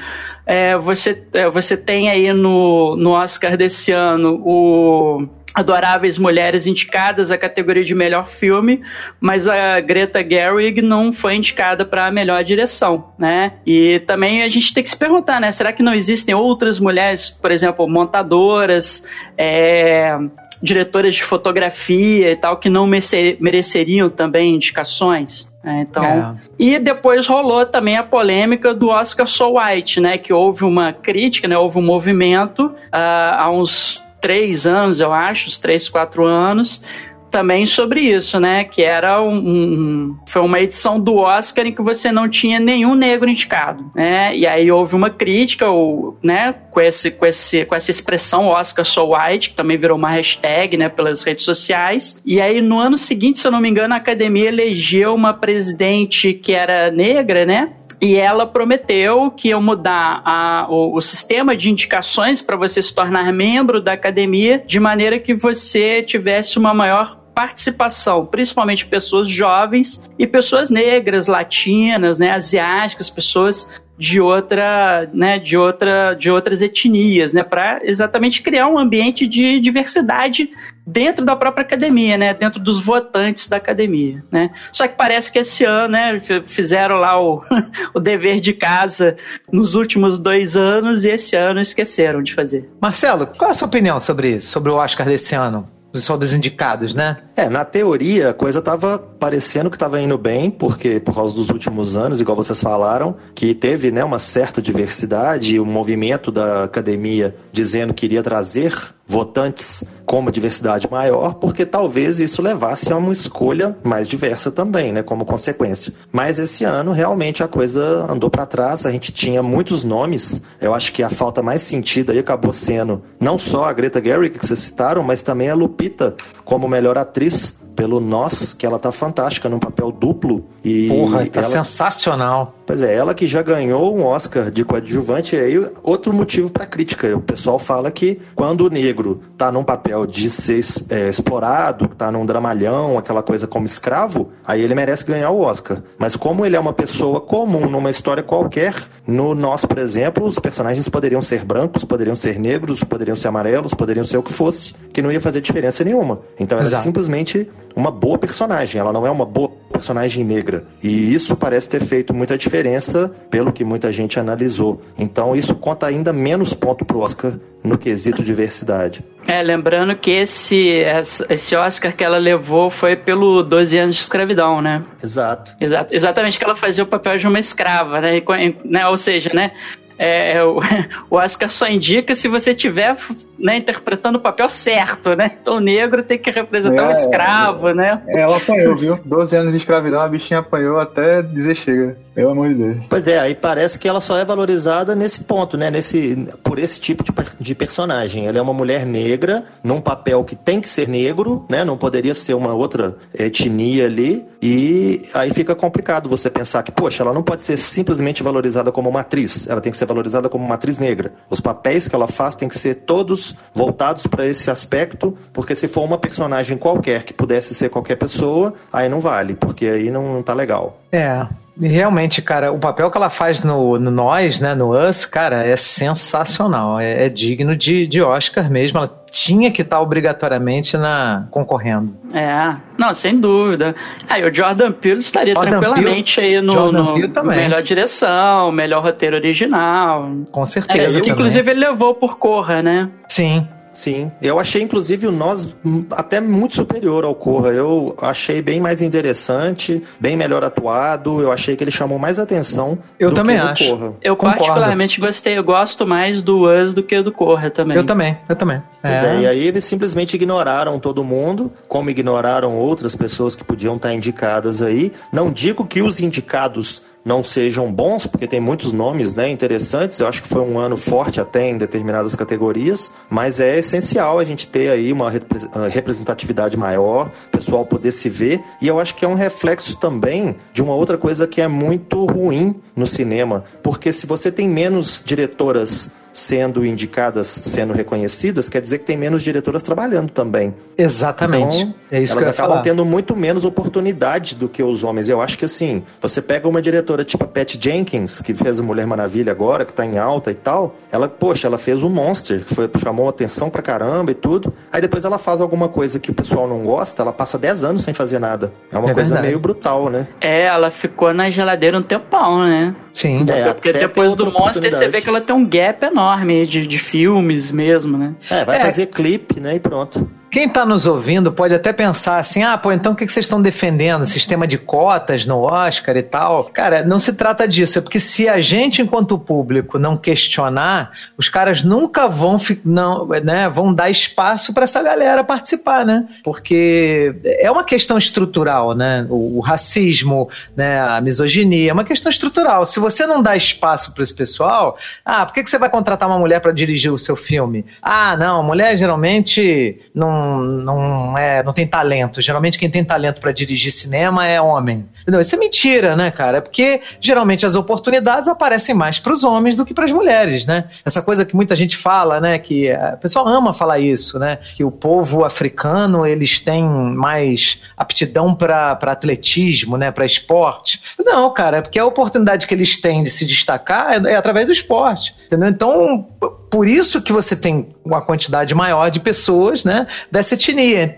é, você, é, você tem aí no, no Oscar desse ano o Adoráveis Mulheres indicadas à categoria de melhor filme, mas a Greta Gerwig não foi indicada para a melhor direção, né? E também a gente tem que se perguntar, né? Será que não existem outras mulheres, por exemplo, montadoras, é, diretoras de fotografia e tal que não mereceriam também indicações. Né? Então, é. e depois rolou também a polêmica do Oscar So White, né? Que houve uma crítica, né? Houve um movimento uh, há uns três anos, eu acho, uns três, quatro anos, também sobre isso, né? Que era um, um, foi uma edição do Oscar em que você não tinha nenhum negro indicado, né? E aí houve uma crítica, ou, né? Com esse, com esse, com essa expressão Oscar so white, que também virou uma hashtag, né? Pelas redes sociais. E aí no ano seguinte, se eu não me engano, a academia elegeu uma presidente que era negra, né? E ela prometeu que ia mudar a, o, o sistema de indicações para você se tornar membro da academia de maneira que você tivesse uma maior participação, principalmente pessoas jovens e pessoas negras, latinas, né, asiáticas, pessoas de outra, né, de outra, de outras etnias, né, para exatamente criar um ambiente de diversidade dentro da própria academia, né, dentro dos votantes da academia, né. Só que parece que esse ano, né, fizeram lá o, o dever de casa nos últimos dois anos e esse ano esqueceram de fazer. Marcelo, qual é a sua opinião sobre isso, sobre o Oscar desse ano? Só dos indicados, né? É, na teoria a coisa tava parecendo que tava indo bem, porque por causa dos últimos anos, igual vocês falaram, que teve né, uma certa diversidade o movimento da academia dizendo que iria trazer votantes com uma diversidade maior, porque talvez isso levasse a uma escolha mais diversa também, né, como consequência. Mas esse ano realmente a coisa andou para trás, a gente tinha muitos nomes. Eu acho que a falta mais sentida aí acabou sendo não só a Greta Gerwig que vocês citaram, mas também a Lupita como melhor atriz pelo Nós, que ela tá fantástica num papel duplo. E Porra, tá ela... sensacional. Pois é, ela que já ganhou um Oscar de coadjuvante, e aí outro motivo para crítica. O pessoal fala que quando o negro tá num papel de ser é, explorado, tá num dramalhão, aquela coisa como escravo, aí ele merece ganhar o Oscar. Mas como ele é uma pessoa comum numa história qualquer, no Nós, por exemplo, os personagens poderiam ser brancos, poderiam ser negros, poderiam ser amarelos, poderiam ser o que fosse, que não ia fazer diferença nenhuma. Então ela é simplesmente uma boa personagem, ela não é uma boa personagem negra. E isso parece ter feito muita diferença pelo que muita gente analisou. Então isso conta ainda menos ponto pro Oscar no quesito diversidade. É, lembrando que esse, esse Oscar que ela levou foi pelo 12 anos de escravidão, né? Exato. Exato exatamente que ela fazia o papel de uma escrava, né? né? Ou seja, né? É, o, o Oscar só indica se você tiver né, interpretando o papel certo, né? Então o negro tem que representar é, um escravo, né? É, ela apanhou, viu? 12 anos de escravidão, a bichinha apanhou até dizer chega. Pelo amor de Deus. Pois é, aí parece que ela só é valorizada nesse ponto, né? Nesse, por esse tipo de, de personagem. Ela é uma mulher negra, num papel que tem que ser negro, né? Não poderia ser uma outra etnia ali. E aí fica complicado você pensar que, poxa, ela não pode ser simplesmente valorizada como uma atriz. Ela tem que ser valorizada como uma atriz negra. Os papéis que ela faz têm que ser todos voltados para esse aspecto, porque se for uma personagem qualquer que pudesse ser qualquer pessoa, aí não vale, porque aí não, não tá legal. É, Realmente, cara, o papel que ela faz no, no Nós, né, no Us, cara, é sensacional. É, é digno de, de Oscar mesmo. Ela tinha que estar obrigatoriamente na concorrendo. É, não, sem dúvida. Aí o Jordan Peele estaria Jordan tranquilamente Peele, aí no, no melhor direção, melhor roteiro original. Com certeza. É, inclusive ele levou por Corra, né? Sim. Sim, eu achei inclusive o Nós até muito superior ao Corra. Eu achei bem mais interessante, bem melhor atuado. Eu achei que ele chamou mais atenção. Eu do também que do acho. Corra. Eu Concordo. particularmente gostei, eu gosto mais do Us do que do Corra também. Eu também, eu também. Pois é, e aí eles simplesmente ignoraram todo mundo, como ignoraram outras pessoas que podiam estar indicadas aí. Não digo que os indicados não sejam bons, porque tem muitos nomes né, interessantes. Eu acho que foi um ano forte até em determinadas categorias, mas é essencial a gente ter aí uma ah, representatividade maior, o pessoal poder se ver. E eu acho que é um reflexo também de uma outra coisa que é muito ruim no cinema, porque se você tem menos diretoras sendo indicadas, sendo reconhecidas, quer dizer que tem menos diretoras trabalhando também. Exatamente. Então, é isso que elas eu ia acabam falar. tendo muito menos oportunidade do que os homens. Eu acho que assim, você pega uma diretora tipo a Pat Jenkins, que fez a Mulher Maravilha agora, que tá em alta e tal, ela, poxa, ela fez o Monster, que foi, chamou atenção pra caramba e tudo. Aí depois ela faz alguma coisa que o pessoal não gosta, ela passa 10 anos sem fazer nada. É uma É coisa verdade. meio brutal, né? É, ela ficou na geladeira um tempão, né? Sim. É, Porque depois do Monster você vê que ela tem um gap enorme de, de filmes mesmo, né? É, vai É. fazer clipe, né? E pronto. Quem está nos ouvindo pode até pensar assim: ah, pô, então o que vocês estão defendendo? Sistema de cotas no Oscar e tal? Cara, não se trata disso. É porque se a gente, enquanto público, não questionar, os caras nunca vão, não, né, vão dar espaço para essa galera participar, né? Porque é uma questão estrutural, né? O, o racismo, né, a misoginia, é uma questão estrutural. Se você não dá espaço para esse pessoal, ah, por que, que você vai contratar uma mulher para dirigir o seu filme? Ah, não, mulher geralmente não, não, é, não tem talento. Geralmente quem tem talento para dirigir cinema é homem. Isso é mentira, né, cara? É porque geralmente as oportunidades aparecem mais para os homens do que para as mulheres, né? Essa coisa que muita gente fala, né, que a pessoa ama falar isso, né? Que o povo africano, eles têm mais aptidão para atletismo, né, para esporte. Não, cara, é porque a oportunidade que eles têm de se destacar é, é através do esporte, entendeu? Então, por isso que você tem uma quantidade maior de pessoas, né, dessa etnia.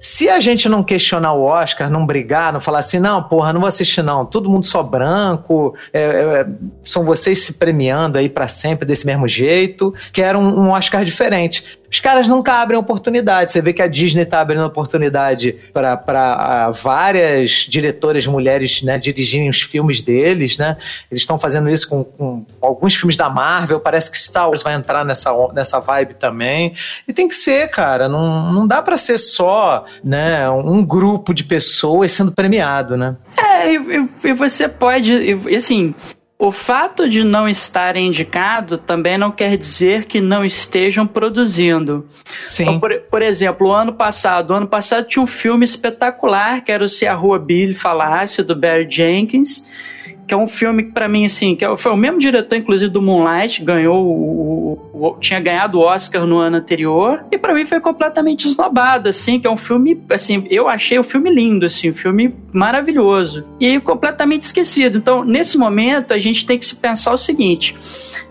Se a gente não questionar o Oscar, não brigar, não falar assim, não, porra, não vou assistir não, todo mundo só branco, é, é, são vocês se premiando aí pra sempre desse mesmo jeito, quero um, um Oscar diferente. Os caras nunca abrem oportunidade. Você vê que a Disney tá abrindo oportunidade para várias diretoras mulheres né, dirigirem os filmes deles, né? Eles estão fazendo isso com, com alguns filmes da Marvel. Parece que Star Wars vai entrar nessa, nessa vibe também. E tem que ser, cara. Não, não dá para ser só né, um grupo de pessoas sendo premiado, né? É, e, e- você pode, e assim, o fato de não estarem indicado também não quer dizer que não estejam produzindo. Sim. Então, por, por exemplo, o ano passado, ano passado tinha um filme espetacular que era o Se a Rua Billy Falasse, do Barry Jenkins, que é um filme que pra mim, assim, que é- foi o mesmo diretor, inclusive, do Moonlight, ganhou o, o- tinha ganhado o Oscar no ano anterior, e pra mim foi completamente esnobado, assim, que é um filme, assim, eu achei o filme lindo, assim, um filme maravilhoso, e completamente esquecido. Então, nesse momento, a gente tem que se pensar o seguinte,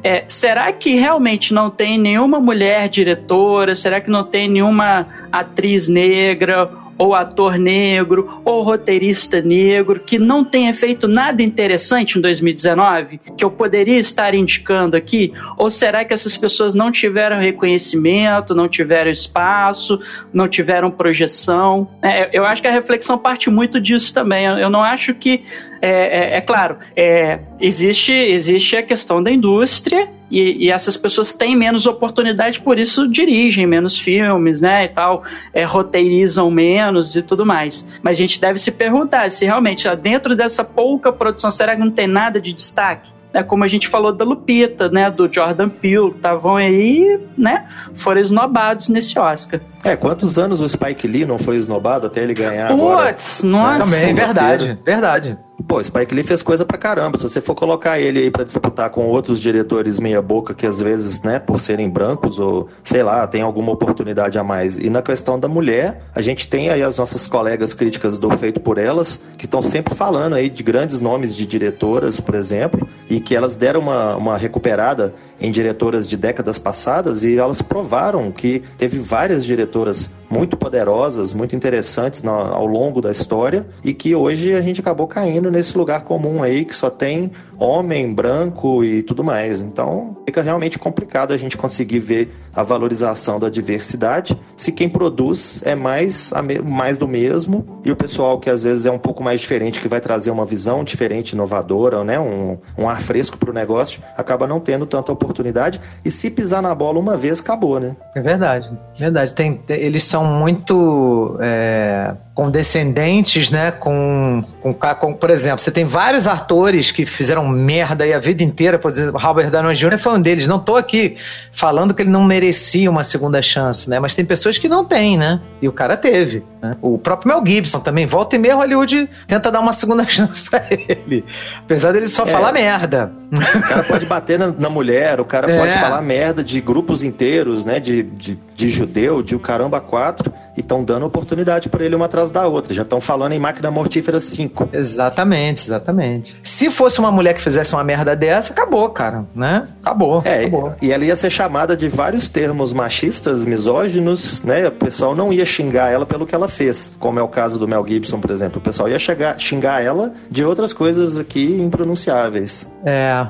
é, será que realmente não tem nenhuma mulher diretora? Será que não tem nenhuma atriz negra? Ou ator negro, ou roteirista negro, que não tenha feito nada interessante em 2019, que eu poderia estar indicando aqui? Ou será que essas pessoas não tiveram reconhecimento, não tiveram espaço, não tiveram projeção? É, eu acho que a reflexão parte muito disso também. Eu, não acho que. É, é- é claro, é, existe, existe a questão da indústria e, e essas pessoas têm menos oportunidade, por isso dirigem menos filmes, né, e tal, é, roteirizam menos e tudo mais. Mas a gente deve se perguntar se realmente, ó, dentro dessa pouca produção, será que não tem nada de destaque? É como a gente falou da Lupita, né, do Jordan Peele, estavam aí, né, foram esnobados nesse Oscar. É, quantos anos o Spike Lee não foi esnobado até ele ganhar agora? Putz, nossa. Também, roteiro. verdade, verdade. Pô, Spike Lee fez coisa pra caramba. Se você for colocar ele aí pra disputar com outros diretores meia boca que às vezes, né, por serem brancos ou sei lá, tem alguma oportunidade a mais. E na questão da mulher, a gente tem aí as nossas colegas críticas do Feito por Elas, que estão sempre falando aí de grandes nomes de diretoras, por exemplo, e que elas deram uma, uma recuperada em diretoras de décadas passadas e elas provaram que teve várias diretoras muito poderosas, muito interessantes ao longo da história e que hoje a gente acabou caindo nesse lugar comum aí que só tem homem, branco e tudo mais. Então fica realmente complicado a gente conseguir ver a valorização da diversidade se quem produz é mais, mais do mesmo e o pessoal que às vezes é um pouco mais diferente, que vai trazer uma visão diferente, inovadora, né? um, um ar fresco para o negócio, acaba não tendo tanta oportunidade e se pisar na bola uma vez, acabou, né? É verdade, verdade. Tem, eles são muito. É condescendentes, né? Com, com, com, por exemplo, você tem vários atores que fizeram merda aí a vida inteira, por exemplo, Robert Downey Jr. foi um deles. Não tô aqui falando que ele não merecia uma segunda chance, né? Mas tem pessoas que não têm, né? E o cara teve. Né? O próprio Mel Gibson também volta e meia Hollywood tenta dar uma segunda chance para ele, apesar dele só é. falar merda. O cara pode bater na, na mulher, o cara é. pode falar merda de grupos inteiros, né? De, de, de judeu, de o caramba quatro e estão dando oportunidade para ele uma atrás da outra. Já estão falando em máquina mortífera 5. Exatamente, exatamente. Se fosse uma mulher que fizesse uma merda dessa, acabou, cara, né? Acabou. É, acabou. e ela ia ser chamada de vários termos machistas, misóginos, né? O pessoal não ia xingar ela pelo que ela fez, como é o caso do Mel Gibson, por exemplo. O pessoal ia chegar, xingar ela de outras coisas aqui impronunciáveis. É,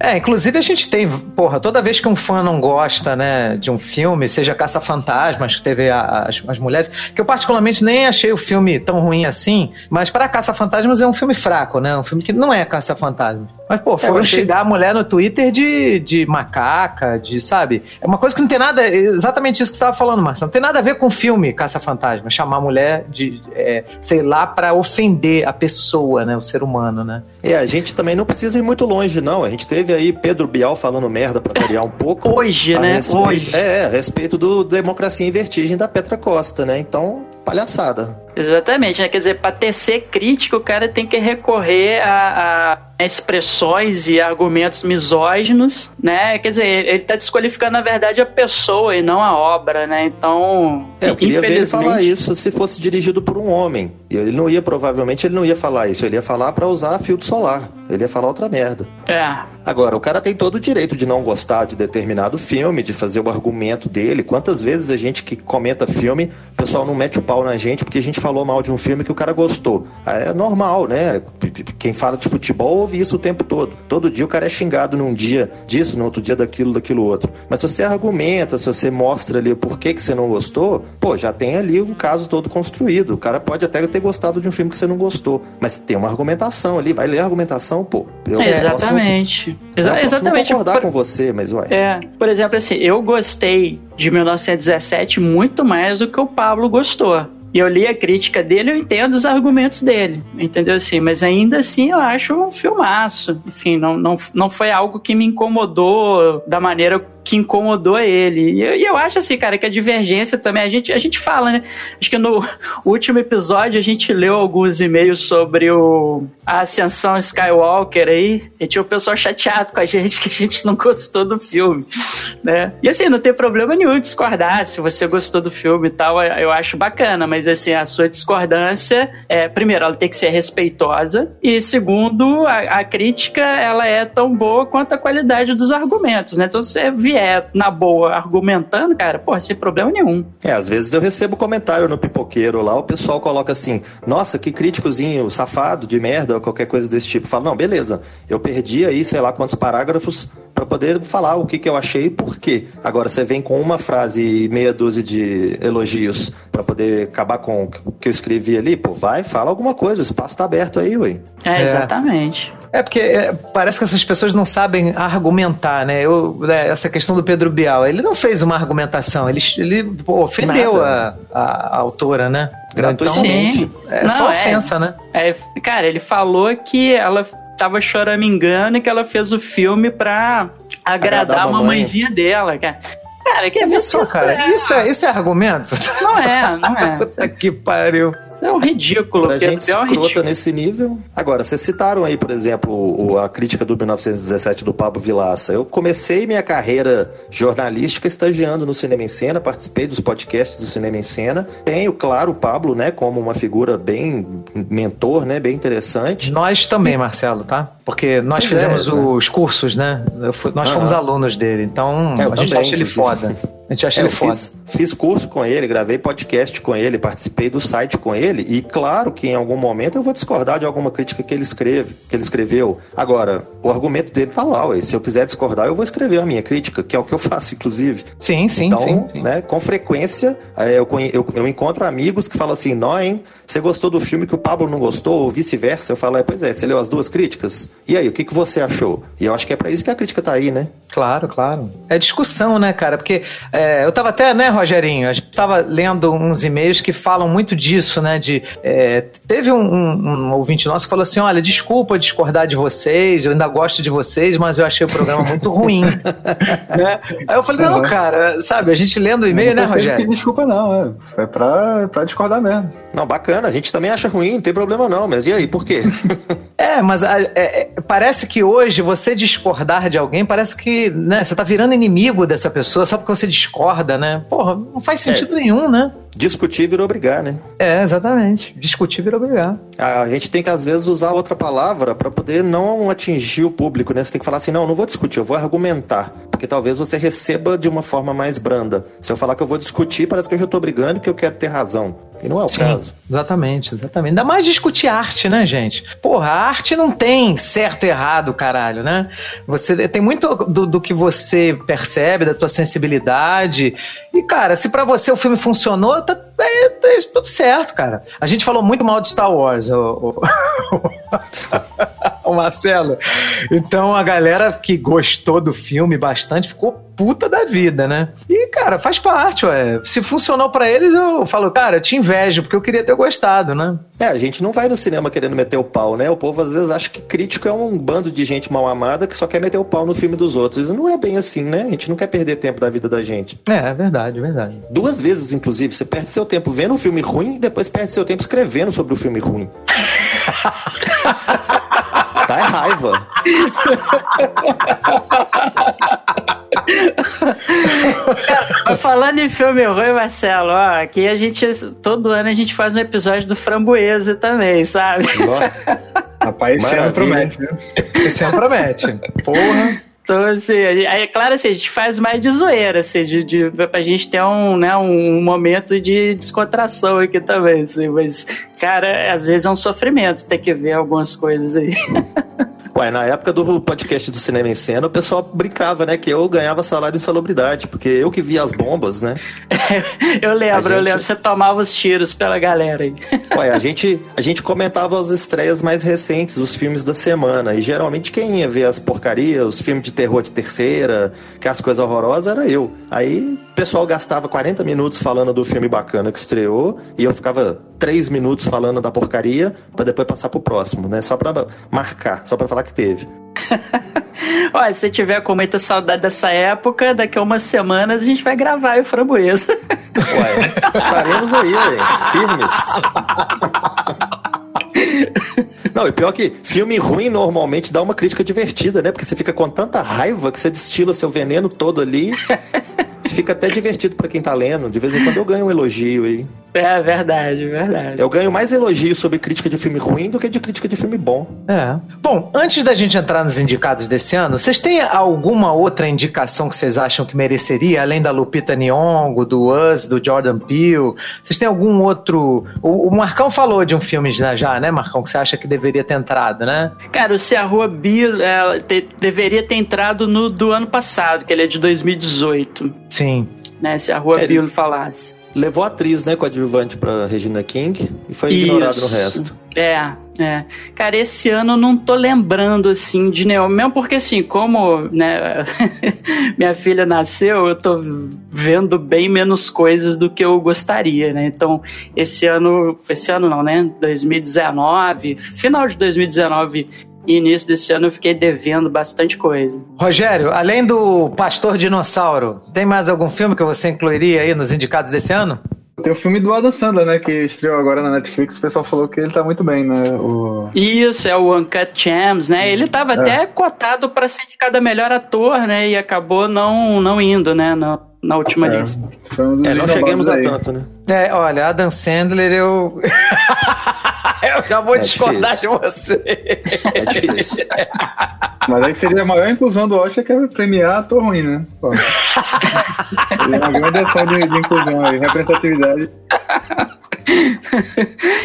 é, inclusive a gente tem, porra, toda vez que um fã não gosta, né, de um filme, seja Caça-Fantasmas, que teve a, as, as mulheres, que eu particularmente nem achei o filme tão ruim assim, mas para Caça-Fantasmas é um filme fraco, né, um filme que não é Caça-Fantasmas. Mas, pô, foram é, achei... xingar a mulher no Twitter de, de macaca, de, sabe? É uma coisa que não tem nada. Exatamente isso que você estava falando, Marcelo. Não tem nada a ver com o filme Caça-Fantasma. Chamar a mulher de, é, sei lá, para ofender a pessoa, né? O ser humano, né? É, a gente também não precisa ir muito longe, não. A gente teve aí Pedro Bial falando merda para variar um pouco. Hoje, né? Respeito, Hoje. É, a respeito do Democracia em Vertigem da Petra Costa, né? Então, palhaçada. Exatamente, né? Quer dizer, para tecer crítica, o cara tem que recorrer a, a expressões e argumentos misóginos, né? Quer dizer, ele está desqualificando, na verdade, a pessoa e não a obra, né? Então, é, eu queria ver ele falar isso se fosse dirigido por um homem. Ele não ia, provavelmente, ele não ia falar isso. Ele ia falar para usar filtro solar. Ele ia falar outra merda. É. Agora, o cara tem todo o direito de não gostar de determinado filme, de fazer o argumento dele. Quantas vezes a gente que comenta filme, o pessoal não mete o pau na gente porque a gente falou mal de um filme que o cara gostou. É normal, né? Quem fala de futebol ouve isso o tempo todo. Todo dia o cara é xingado num dia disso, no outro dia daquilo, daquilo outro. Mas se você argumenta, se você mostra ali o porquê que você não gostou, pô, já tem ali um caso todo construído. O cara pode até ter gostado de um filme que você não gostou, mas tem uma argumentação ali, vai ler a argumentação, pô. Eu é, exatamente. Posso, Exa eu exatamente. concordar por, com você, mas ué. É, por exemplo, assim, eu gostei de 1917 muito mais do que o Pablo gostou. E eu li a crítica dele, eu entendo os argumentos dele, entendeu assim? Mas ainda assim eu acho um filmaço. Enfim, não, não, não foi algo que me incomodou da maneira que incomodou ele. E eu, e eu, acho assim, cara, que a divergência também, a gente, a gente fala, né? Acho que no último episódio a gente leu alguns e-mails sobre o, a ascensão Skywalker aí, e tinha o pessoal chateado com a gente que a gente não gostou do filme, né? E assim, não tem problema nenhum discordar, se você gostou do filme e tal, eu acho bacana, mas assim, a sua discordância, é, primeiro, ela tem que ser respeitosa, e segundo, a, a crítica, ela é tão boa quanto a qualidade dos argumentos, né? Então, você vier vier na boa argumentando, cara, pô, sem problema nenhum. É, às vezes eu recebo comentário no pipoqueiro lá, o pessoal coloca assim, nossa, que críticozinho safado de merda ou qualquer coisa desse tipo. Fala, não, beleza, eu perdi aí, sei lá quantos parágrafos para poder falar o que, que eu achei e por quê. Agora, você vem com uma frase e meia dúzia de elogios para poder acabar com o que eu escrevi ali, pô, vai, fala alguma coisa, o espaço tá aberto aí, ué. É, exatamente. É porque é, parece que essas pessoas não sabem argumentar, né? Eu, né, Essa questão do Pedro Bial, ele não fez uma argumentação, ele, ele pô, ofendeu a, a, a, autora, né? Gratuitamente. Então, é não, só é. ofensa, é, né? É, cara, ele falou que ela tava choramingando e que ela fez o filme pra agradar, agradar a mamãezinha dela, cara. Cara, que isso, cara? É... Isso, é, isso é argumento? Não é, não é. Puta que pariu. Isso é um ridículo. Pra gente é um ridículo. nesse nível. Agora, vocês citaram aí, por exemplo, a crítica do 1917 do Pablo Vilaça. Eu comecei minha carreira jornalística estagiando no Cinema em Cena, participei dos podcasts do Cinema em Cena. Tenho, claro, o Pablo, né, como uma figura bem mentor, né, bem interessante. Nós também, Marcelo, tá? Porque nós pois fizemos é, os né? cursos, né? Fui, nós fomos alunos dele, então é, a gente acha ele foda. 对 A gente acha É, ele eu foda. fiz, fiz curso com ele, gravei podcast com ele, participei do site com ele, e claro que em algum momento eu vou discordar de alguma crítica que ele escreve, que ele escreveu. Agora, o argumento dele tá lá, ué. se eu quiser discordar, eu vou escrever a minha crítica, que é o que eu faço, inclusive. Sim, sim, então, sim. sim. né, com frequência, é, eu, eu, eu encontro amigos que falam assim, nó, hein, você gostou do filme que o Pablo não gostou, ou vice-versa? Eu falo, é, pois é, você leu as duas críticas? E aí, o que, que você achou? E eu acho que é pra isso que a crítica tá aí, né? Claro, claro. É discussão, né, cara? Porque é, eu tava até, né, Rogerinho? A gente tava lendo uns e-mails que falam muito disso, né? De, é, teve um, um- um ouvinte nosso que falou assim: olha, desculpa discordar de vocês, eu ainda gosto de vocês, mas eu achei o programa muito ruim. né? Aí eu falei, não, Uhum. cara, sabe, a gente lendo o e-mail, né, Não Rogério? pedir desculpa, não. É, é pra, é pra discordar mesmo. Não, bacana, a gente também acha ruim, não tem problema não, mas e aí, por quê? É, mas a- é, é, parece que hoje você discordar de alguém, parece que né, você tá virando inimigo dessa pessoa só porque você discorda, né? Porra, não faz sentido nenhum, né? Discutir virou brigar, né? É, exatamente. Discutir vira brigar. A gente tem que, às vezes, usar outra palavra para poder não atingir o público, né? Você tem que falar assim, não, não vou discutir, eu vou argumentar. Porque talvez você receba de uma forma mais branda. Se eu falar que eu vou discutir, parece que eu já tô brigando e que eu quero ter razão. E não é o caso. exatamente, exatamente. Ainda mais discutir arte, né, gente? Porra, a arte não tem certo e errado, caralho, né? Você tem muito do, do que você percebe, da tua sensibilidade. E, cara, se pra você o filme funcionou, tá, é, tá tudo certo, cara. A gente falou muito mal de Star Wars, o, o- o Marcelo. Então a galera que gostou do filme bastante ficou puta da vida, né? E, cara, faz parte, ué. Se funcionou pra eles, eu falo, cara, eu te invejo, porque eu queria ter gostado, né? É, a gente não vai no cinema querendo meter o pau, né? O povo às vezes acha que crítico é um bando de gente mal amada que só quer meter o pau no filme dos outros. E não é bem assim, né? A gente não quer perder tempo da vida da gente. É, é verdade, é verdade. Duas vezes, inclusive, você perde seu tempo vendo um filme ruim e depois perde seu tempo escrevendo sobre o filme ruim. tá é raiva. Falando em filme ruim, Marcelo, ó, aqui a gente, todo ano a gente faz um episódio do Framboesa também, sabe? Rapaz, esse Maravilha. ano promete, né? Esse ano promete. Porra. Então, assim, é claro, assim, a gente faz mais de zoeira, assim, de, de, pra gente ter um, né, um momento de descontração aqui também, assim, mas, cara, às vezes é um sofrimento ter que ver algumas coisas aí. Ué, na época do podcast do Cinema em Cena, o pessoal brincava, né? Que eu ganhava salário em salubridade, porque eu que via as bombas, né? Eu lembro, gente- eu lembro, você tomava os tiros pela galera aí. Ué, a gente, a gente comentava as estreias mais recentes, os filmes da semana. E geralmente quem ia ver as porcarias, os filmes de terror de terceira, que as coisas horrorosas, era eu. Aí o pessoal gastava 40 minutos falando do filme bacana que estreou, e eu ficava 3 minutos falando da porcaria, pra depois passar pro próximo, né? Só pra marcar, só pra falar que teve. Olha, se tiver com muita saudade dessa época, daqui a umas semanas a gente vai gravar o Framboesa. Ué, estaremos aí, ué, firmes. Não, e pior que filme ruim normalmente dá uma crítica divertida, né? Porque você fica com tanta raiva que você destila seu veneno todo ali. fica até divertido pra quem tá lendo. De vez em quando eu ganho um elogio aí. É verdade, verdade. Eu ganho mais elogio sobre crítica de filme ruim do que de crítica de filme bom. É. Bom, antes da gente entrar nos indicados desse ano, vocês têm alguma outra indicação que vocês acham que mereceria, além da Lupita Nyong'o, do Us, do Jordan Peele? Vocês têm algum outro... O, o Marcão falou de um filme já, já, né, Marcão, que você acha que deveria ter entrado, né? Cara, o Se a Rua Bill ela te- deveria ter entrado no do ano passado, que ele é de 2018, Sim. né? Se a Rua É, Bill falasse. Levou a atriz, né, coadjuvante pra Regina King e foi ignorado no Isso. resto. É, é. Cara, esse ano eu não tô lembrando, assim, de nenhum. Mesmo porque, assim, como, né, minha filha nasceu, eu tô vendo bem menos coisas do que eu gostaria, né? Então, esse ano, esse ano não, né? 2019, final de 2019 e início desse ano eu fiquei devendo bastante coisa. Rogério, além do Pastor Dinossauro, tem mais algum filme que você incluiria aí nos indicados desse ano? Tem o filme do Adam Sandler, né? Que estreou agora na Netflix. O pessoal falou que ele tá muito bem, né? O... Isso, é o Uncut Gems, né? Ele tava até cotado para ser indicado a melhor ator, né? E acabou não, não indo, né? Na, na última É, lista. foi um dos É, não chegamos a aí. tanto, né? É, olha, Adam Sandler, eu. Eu já vou É discordar difícil. de você. É difícil. Mas aí seria a maior inclusão do Oscar que é premiar ator ruim, né? Pô. Seria uma grande ação de, de inclusão aí, representatividade.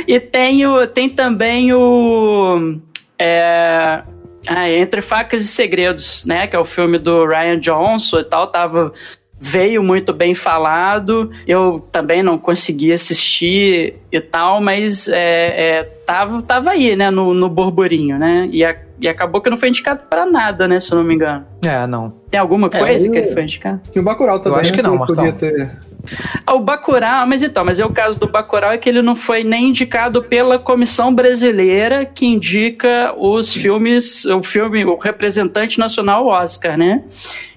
E tem, o, tem também o. É, ah, Entre Facas e Segredos, né? Que é o filme do Ryan Johnson e tal. Tava, veio muito bem falado. Eu também não consegui assistir e tal, mas é, é, tava, tava aí, né? No, no burburinho, né? E, a- e acabou que não foi indicado pra nada, né? Se eu não me engano. É, não. Tem alguma É, coisa que ele foi indicado? Tinha o Bacurau também. acho que não, podia Marcão. ter. Ah, O Bacurau, mas então, mas é o caso do Bacurau é que ele não foi nem indicado pela comissão brasileira que indica os filmes, o filme, o representante nacional Oscar, né?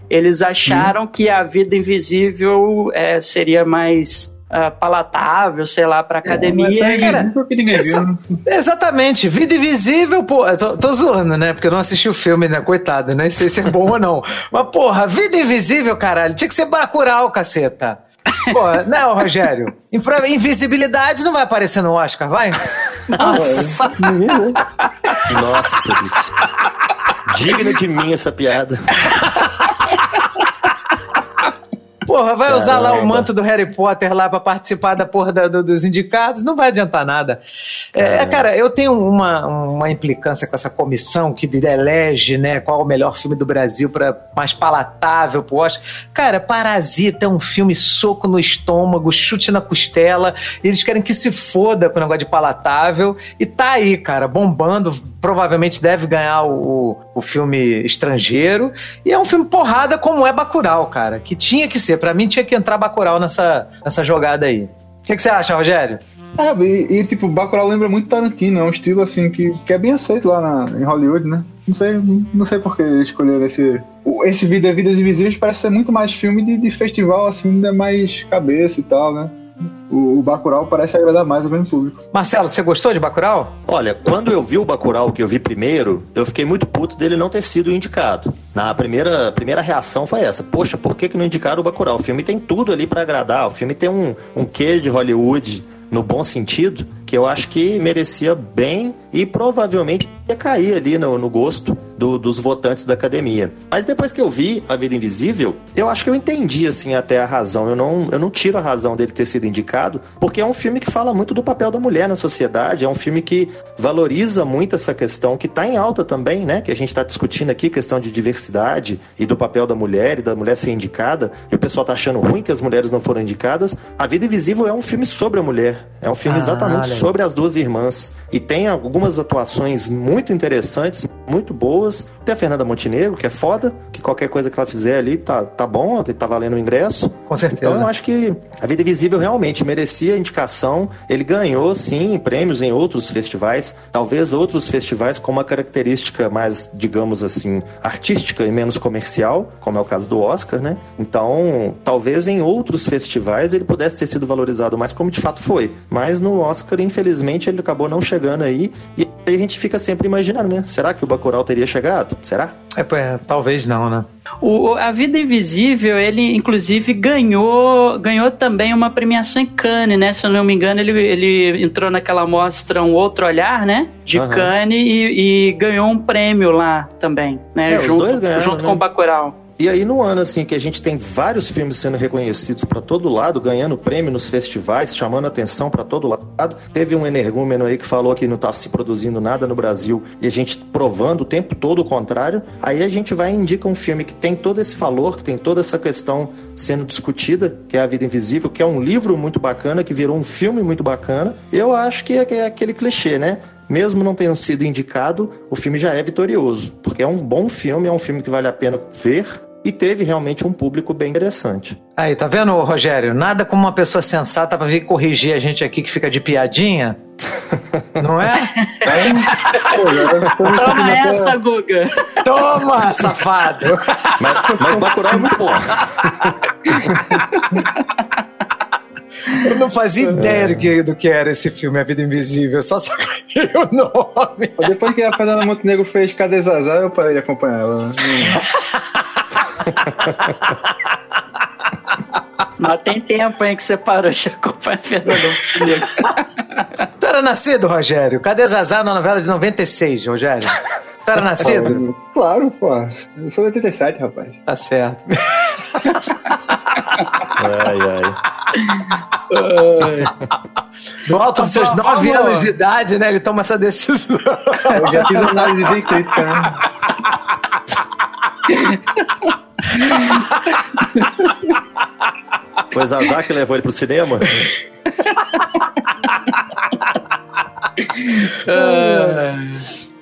Eles acharam que a Vida Invisível é, seria mais ah, palatável, sei lá, para academia. Mas, e- cara, né? Exatamente, Vida Invisível, pô, tô, tô zoando, né? Porque eu não assisti o filme, né? Coitado, nem sei se é bom ou não. Mas, porra, Vida Invisível, caralho, tinha que ser Bacurau, caceta. Pô, não, Rogério? Invisibilidade não vai aparecer no Oscar, vai? Nossa, Nossa, bicho. Digna de mim essa piada. Porra, vai usar lá o Caramba. manto do Harry Potter lá pra participar da porra da- do- dos indicados, não vai adiantar nada. É, cara, eu tenho uma, uma implicância com essa comissão que elege, né, qual é o melhor filme do Brasil para mais palatável pro Oscar. Cara, Parasita é um filme soco no estômago, chute na costela, eles querem que se foda com o negócio de palatável, e tá aí, cara, bombando, provavelmente deve ganhar o, o filme estrangeiro, e é um filme porrada como é Bacurau, cara, que tinha que ser, pra mim tinha que entrar Bacurau nessa, nessa jogada aí. O que, que você acha, Rogério? É, e, e, tipo, Bacurau lembra muito Tarantino, é um estilo assim que, que é bem aceito lá na- em Hollywood, né? Não sei, não sei por que escolheram esse. Esse Vida Vidas Invisíveis parece ser muito mais filme de, de festival, assim, ainda mais cabeça e tal, né? O, o Bacurau parece agradar mais o grande público. Marcelo, você gostou de Bacurau? Olha, quando eu vi o Bacurau, que eu vi primeiro, eu fiquei muito puto dele não ter sido indicado. Na primeira, primeira reação foi essa. Poxa, por que, que não indicaram o Bacurau? O filme tem tudo ali pra agradar. O filme tem um, um quê de Hollywood, no bom sentido, que eu acho que merecia bem e provavelmente ia cair ali no, no gosto do- dos votantes da academia. Mas depois que eu vi A Vida Invisível, eu acho que eu entendi, assim, até a razão. Eu não, eu não tiro a razão dele ter sido indicado, porque é um filme que fala muito do papel da mulher na sociedade, é um filme que valoriza muito essa questão, que está em alta também, né? Que a gente está discutindo aqui, questão de diversidade e do papel da mulher e da mulher ser indicada, e o pessoal tá achando ruim que as mulheres não foram indicadas. A Vida Invisível é um filme sobre a mulher, é um filme Ah, exatamente. Sobre as duas irmãs. E tem algumas atuações muito interessantes, muito boas. Tem a Fernanda Montenegro, que é foda, que qualquer coisa que ela fizer ali tá, tá bom, tá valendo o ingresso. Com certeza. Então eu acho que A Vida Invisível realmente merecia a indicação. Ele ganhou, sim, prêmios em outros festivais. Talvez outros festivais com uma característica mais, digamos assim, artística e menos comercial, como é o caso do Oscar, né? Então, talvez em outros festivais ele pudesse ter sido valorizado mais como de fato foi. Mas no Oscar, infelizmente, ele acabou não chegando aí. E aí a gente fica sempre imaginando, né? Será que o Bacurau teria chegado? Será? É, é, talvez não, né? O, a Vida Invisível, ele inclusive ganhou ganhou também uma premiação em Cannes, né? Se eu não me engano, ele, ele entrou naquela mostra Um Outro Olhar, né? De Aham. Cannes e, e ganhou um prêmio lá também, né? É, junto ganharam, junto né? com o Bacurau. E aí, no ano assim que a gente tem vários filmes sendo reconhecidos para todo lado, ganhando prêmio nos festivais, chamando atenção para todo lado, teve um energúmeno aí que falou que não estava se produzindo nada no Brasil e a gente provando o tempo todo o contrário. Aí a gente vai e indica um filme que tem todo esse valor, que tem toda essa questão sendo discutida, que é A Vida Invisível, que é um livro muito bacana, que virou um filme muito bacana. Eu acho que é é aquele clichê, né? Mesmo não tendo sido indicado, o filme já é vitorioso, porque é um bom filme, é um filme que vale a pena ver e teve realmente um público bem interessante. Aí, tá vendo, Rogério? Nada como uma pessoa sensata pra vir corrigir a gente aqui que fica de piadinha. Não é? Toma essa, Guga! Toma, safado! Mas, mas Bacurau é muito bom. Eu não fazia ideia do que, do que era esse filme, A Vida Invisível. Só saquei o nome. Depois que a Fernanda Montenegro fez Cadê Zazá, eu parei de acompanhar ela. Mas tem tempo, hein, que você parou de acompanhar Montenegro. Tu era nascido, Rogério? Cadê Zazá na novela de 96, Rogério? Tu era nascido? Claro, pô. Eu sou de 87, rapaz. Tá certo. Ai, ai. No alto dos seus Vamos- nove vamos- anos de idade, né? Ele toma essa decisão. Eu já fiz análise bem crítica, né? Foi Zazá que levou ele pro cinema?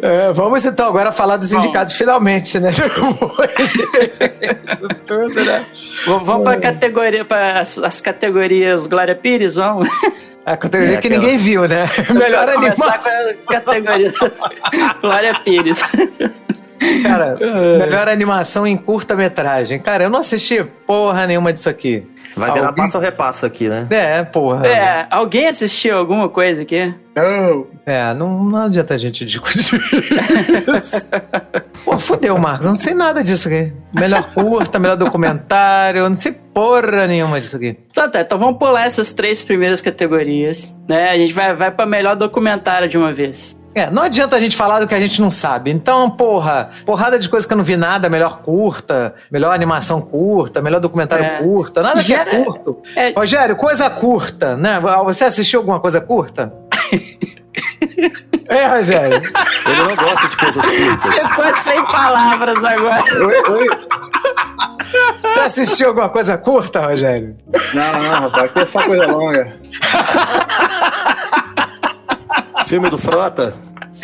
É, vamos então agora falar dos indicados finalmente, né? Tudo, né? Vamos É. para categoria, para as, as categorias Glória Pires, vamos? A categoria É, que aquela- ninguém viu, né? Melhor Começar animação. com a categoria Glória Pires. Cara, melhor animação em curta-metragem. Cara, eu não assisti porra nenhuma disso aqui. Vai virar Alguém- passa ou repassa aqui, né? É, porra. É, alguém assistiu alguma coisa aqui? Não. É, não, não adianta a gente discutir isso. Pô, fudeu, Marcos. eu Não sei nada disso aqui. Melhor curta, melhor documentário. eu Não sei porra nenhuma disso aqui. Tá, tá, então vamos pular essas três primeiras categorias, né? A gente vai, vai para melhor documentário de uma vez. É, não adianta a gente falar do que a gente não sabe. Então, porra, porrada de coisa que eu não vi nada, melhor curta, melhor animação curta, melhor documentário É. curta, nada que Gera- é curto. É, Rogério, coisa curta, né? Você assistiu alguma coisa curta? é, Rogério. Ele não gosta de coisas curtas. ficou sem palavras agora. Oi, oi. Você assistiu alguma coisa curta, Rogério? Não, não, rapaz. Aqui é só coisa longa. Filme do Frota?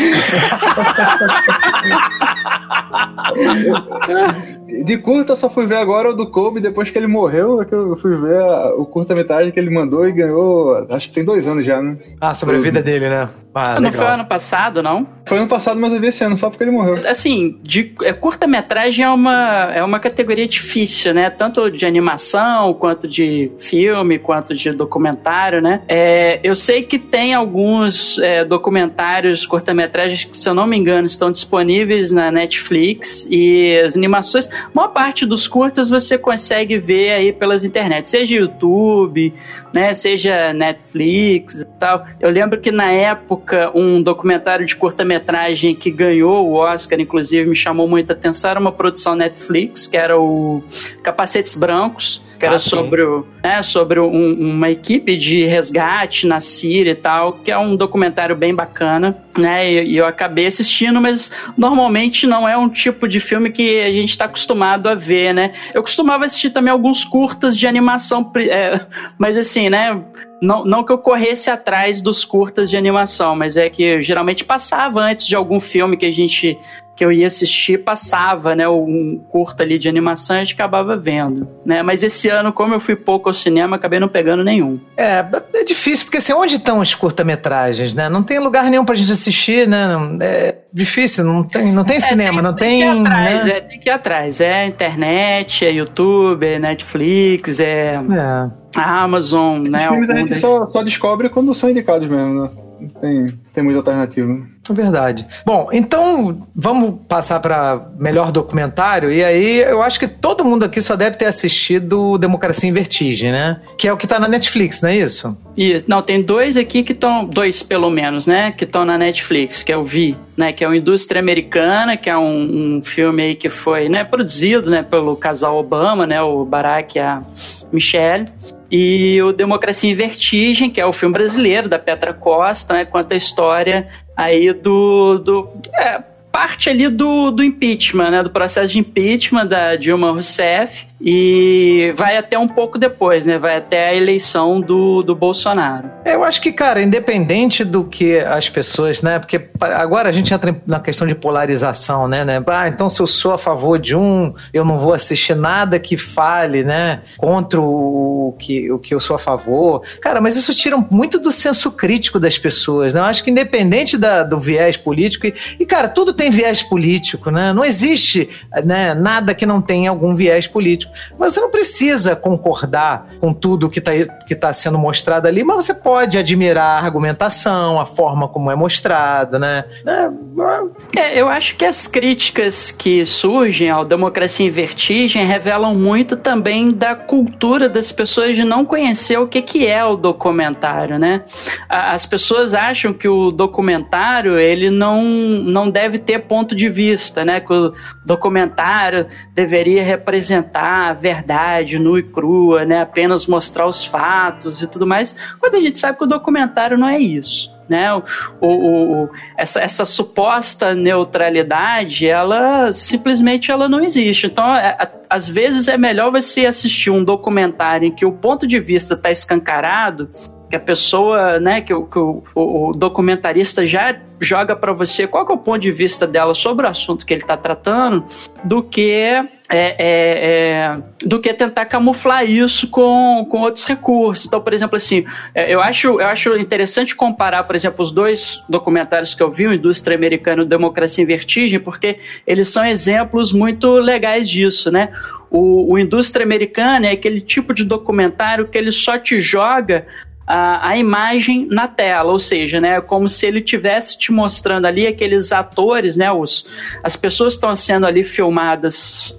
De curta eu só fui ver agora o do Kobe depois que ele morreu. É que eu fui ver a- o curta-metragem que ele mandou e ganhou. Acho que tem dois anos já, né? Ah, sobre a vida dele, né? Ah, não foi ano passado, não? Foi ano passado, mas eu vi esse ano só porque ele morreu. Assim, de é, curta-metragem é uma, é uma categoria difícil, né? Tanto de animação, quanto de filme, quanto de documentário, né? É, eu sei que tem alguns é, documentários, curta-metragens que, se eu não me engano, estão disponíveis na Netflix e as animações, a maior parte dos curtas você consegue ver aí pelas internet, seja YouTube, né? Seja Netflix e tal. Eu lembro que na época um documentário de curta-metragem que ganhou o Oscar, inclusive, me chamou muita atenção, era uma produção Netflix, que era o Capacetes Brancos, que era Ah, sobre, o, né, sobre um- uma equipe de resgate na Síria e tal, que é um documentário bem bacana, né? E, e eu acabei assistindo, mas normalmente não é um tipo de filme que a gente está acostumado a ver, né? Eu costumava assistir também alguns curtas de animação, é, mas assim, né? Não, não que eu corresse atrás dos curtas de animação, mas é que geralmente passava antes de algum filme que a gente que eu ia assistir, passava, né, um curta ali de animação e a gente acabava vendo, né? Mas esse ano, como eu fui pouco ao cinema, acabei não pegando nenhum. É, é difícil, porque assim, onde estão os curta-metragens, né? Não tem lugar nenhum pra gente assistir, né? É difícil, não tem, não tem cinema, não tem. que ir atrás, né? é, tem que ir atrás. É internet, é YouTube, é Netflix, é É. a Amazon, né? Os filmes a gente só, só descobre quando são indicados mesmo, né? Não tem, tem muita alternativa. Verdade. Bom, então vamos passar para melhor documentário. E aí eu acho que todo mundo aqui só deve ter assistido Democracia em Vertigem, né? Que é o que tá na Netflix, não é isso? Isso. Não, tem dois aqui que estão, dois pelo menos, né? Que estão na Netflix, que é o Vi, né? Que é o Indústria Americana, que é um, um filme aí que foi né, produzido né, pelo casal Obama, né? O Barack e a Michelle. E o Democracia em Vertigem, que é o filme brasileiro da Petra Costa, né? Conta a história aí do. do é, parte ali do, do impeachment, né? Do processo de impeachment da Dilma Rousseff. E vai até um pouco depois, né? Vai até a eleição do, do Bolsonaro. Eu acho que, cara, independente do que as pessoas, né? Porque agora a gente entra na questão de polarização, né? né? Ah, então se eu sou a favor de um, eu não vou assistir nada que fale, né? Contra o que, o que eu sou a favor. Cara, mas isso tira muito do senso crítico das pessoas, né? Eu acho que independente da- do viés político, e, e, cara, tudo tem viés político, né? Não existe né, nada que não tenha algum viés político. Mas você não precisa concordar com tudo que está que tá sendo mostrado ali, mas você pode admirar a argumentação, a forma como é mostrado, né? É, é eu acho que as críticas que surgem ao Democracia em Vertigem revelam muito também da cultura das pessoas de não conhecer o que, que é o documentário, né? As pessoas acham que o documentário ele não, não deve ter ponto de vista, né? Que o documentário deveria representar a verdade nua e crua, né? Apenas mostrar os fatos e tudo mais. Quando a gente sabe que o documentário não é isso né? O, o, o, essa, essa suposta neutralidade, ela simplesmente ela não existe. Então, é, às vezes é melhor você assistir um documentário em que o ponto de vista está escancarado que a pessoa, né, que, o, que o, o, documentarista já joga para você qual é o ponto de vista dela sobre o assunto que ele está tratando, do que é, é, é, do que tentar camuflar isso com, com outros recursos. Então, por exemplo, assim, é, eu acho, eu acho interessante comparar, por exemplo, os dois documentários que eu vi, o Indústria Americana e Democracia em Vertigem, porque eles são exemplos muito legais disso, né? O, o Indústria Americana é aquele tipo de documentário que ele só te joga a, a imagem na tela, ou seja, né, como se ele tivesse te mostrando ali aqueles atores, né, os, as pessoas estão sendo ali filmadas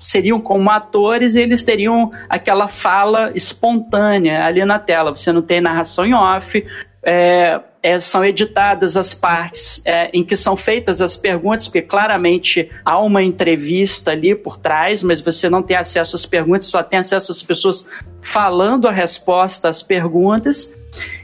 seriam como atores e eles teriam aquela fala espontânea ali na tela. Você não tem narração em off. É, é, são editadas as partes é, em que são feitas as perguntas, porque claramente há uma entrevista ali por trás, mas você não tem acesso às perguntas, só tem acesso às pessoas falando a resposta às perguntas.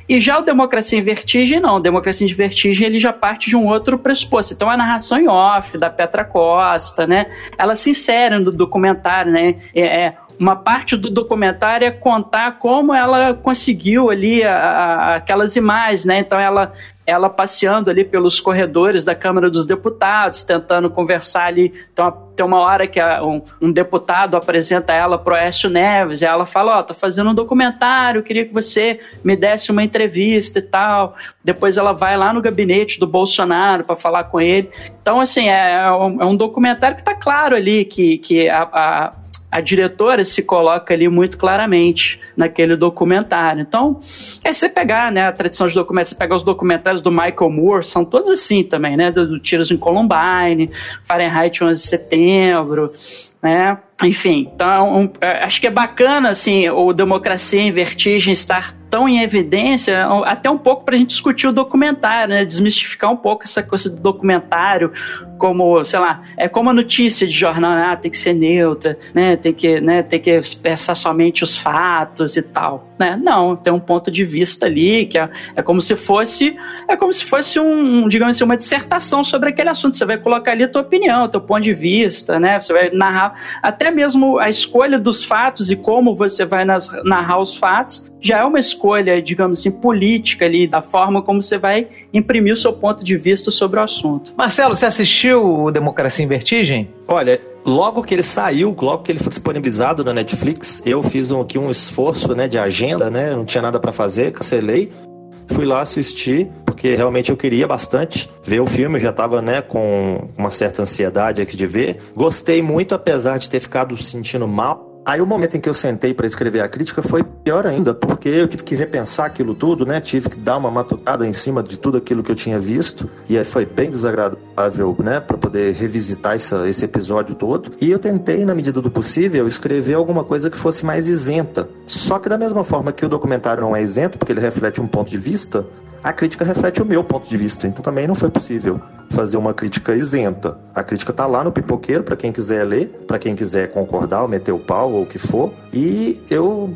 E já o Democracia em Vertigem, não. O Democracia em Vertigem, ele já parte de um outro pressuposto. Então, a narração em off da Petra Costa, né? Ela se insere no documentário, né? É, é uma parte do documentário é contar como ela conseguiu ali a, a, aquelas imagens, né? Então ela ela passeando ali pelos corredores da Câmara dos Deputados, tentando conversar ali. Então, tem uma hora que um, um deputado apresenta ela pro Écio Neves, e ela fala: Ó, oh, tô fazendo um documentário, queria que você me desse uma entrevista e tal. Depois ela vai lá no gabinete do Bolsonaro para falar com ele. Então, assim, é, é, um, é um documentário que tá claro ali que, que a, a a diretora se coloca ali muito claramente naquele documentário. Então, é você pegar, né, a tradição de documentários, você pegar os documentários do Michael Moore, são todos assim também, né, do, do Tiros em Columbine, Fahrenheit 11 de Setembro, né, enfim, então um, é, acho que é bacana assim o Democracia em Vertigem estar tão em evidência, até um pouco para a gente discutir o documentário, né? Desmistificar um pouco essa coisa do documentário, como, sei lá, é como a notícia de jornal, ah, tem que ser neutra, né? Tem que, né, tem que expressar somente os fatos e tal, né? Não, tem um ponto de vista ali que é, é como se fosse, é como se fosse um, digamos assim, uma dissertação sobre aquele assunto. Você vai colocar ali a tua opinião, teu ponto de vista, né? Você vai narrar até mesmo a escolha dos fatos e como você vai nas, narrar os fatos já é uma escolha, digamos assim, política ali, da forma como você vai imprimir o seu ponto de vista sobre o assunto. Marcelo, você assistiu o Democracia em Vertigem? Olha, logo que ele saiu, logo que ele foi disponibilizado na Netflix, eu fiz um, aqui um esforço né, de agenda, né? Não tinha nada para fazer, cancelei. Fui lá assistir, porque realmente eu queria bastante ver o filme, eu já estava né, com uma certa ansiedade aqui de ver. Gostei muito, apesar de ter ficado sentindo mal Aí o momento em que eu sentei para escrever a crítica foi pior ainda, porque eu tive que repensar aquilo tudo, né? Tive que dar uma matutada em cima de tudo aquilo que eu tinha visto, e aí foi bem desagradável, né, para poder revisitar essa, esse episódio todo. E eu tentei, na medida do possível, escrever alguma coisa que fosse mais isenta. Só que da mesma forma que o documentário não é isento, porque ele reflete um ponto de vista, a crítica reflete o meu ponto de vista, então também não foi possível fazer uma crítica isenta. A crítica tá lá no pipoqueiro para quem quiser ler, para quem quiser concordar ou meter o pau ou o que for. E eu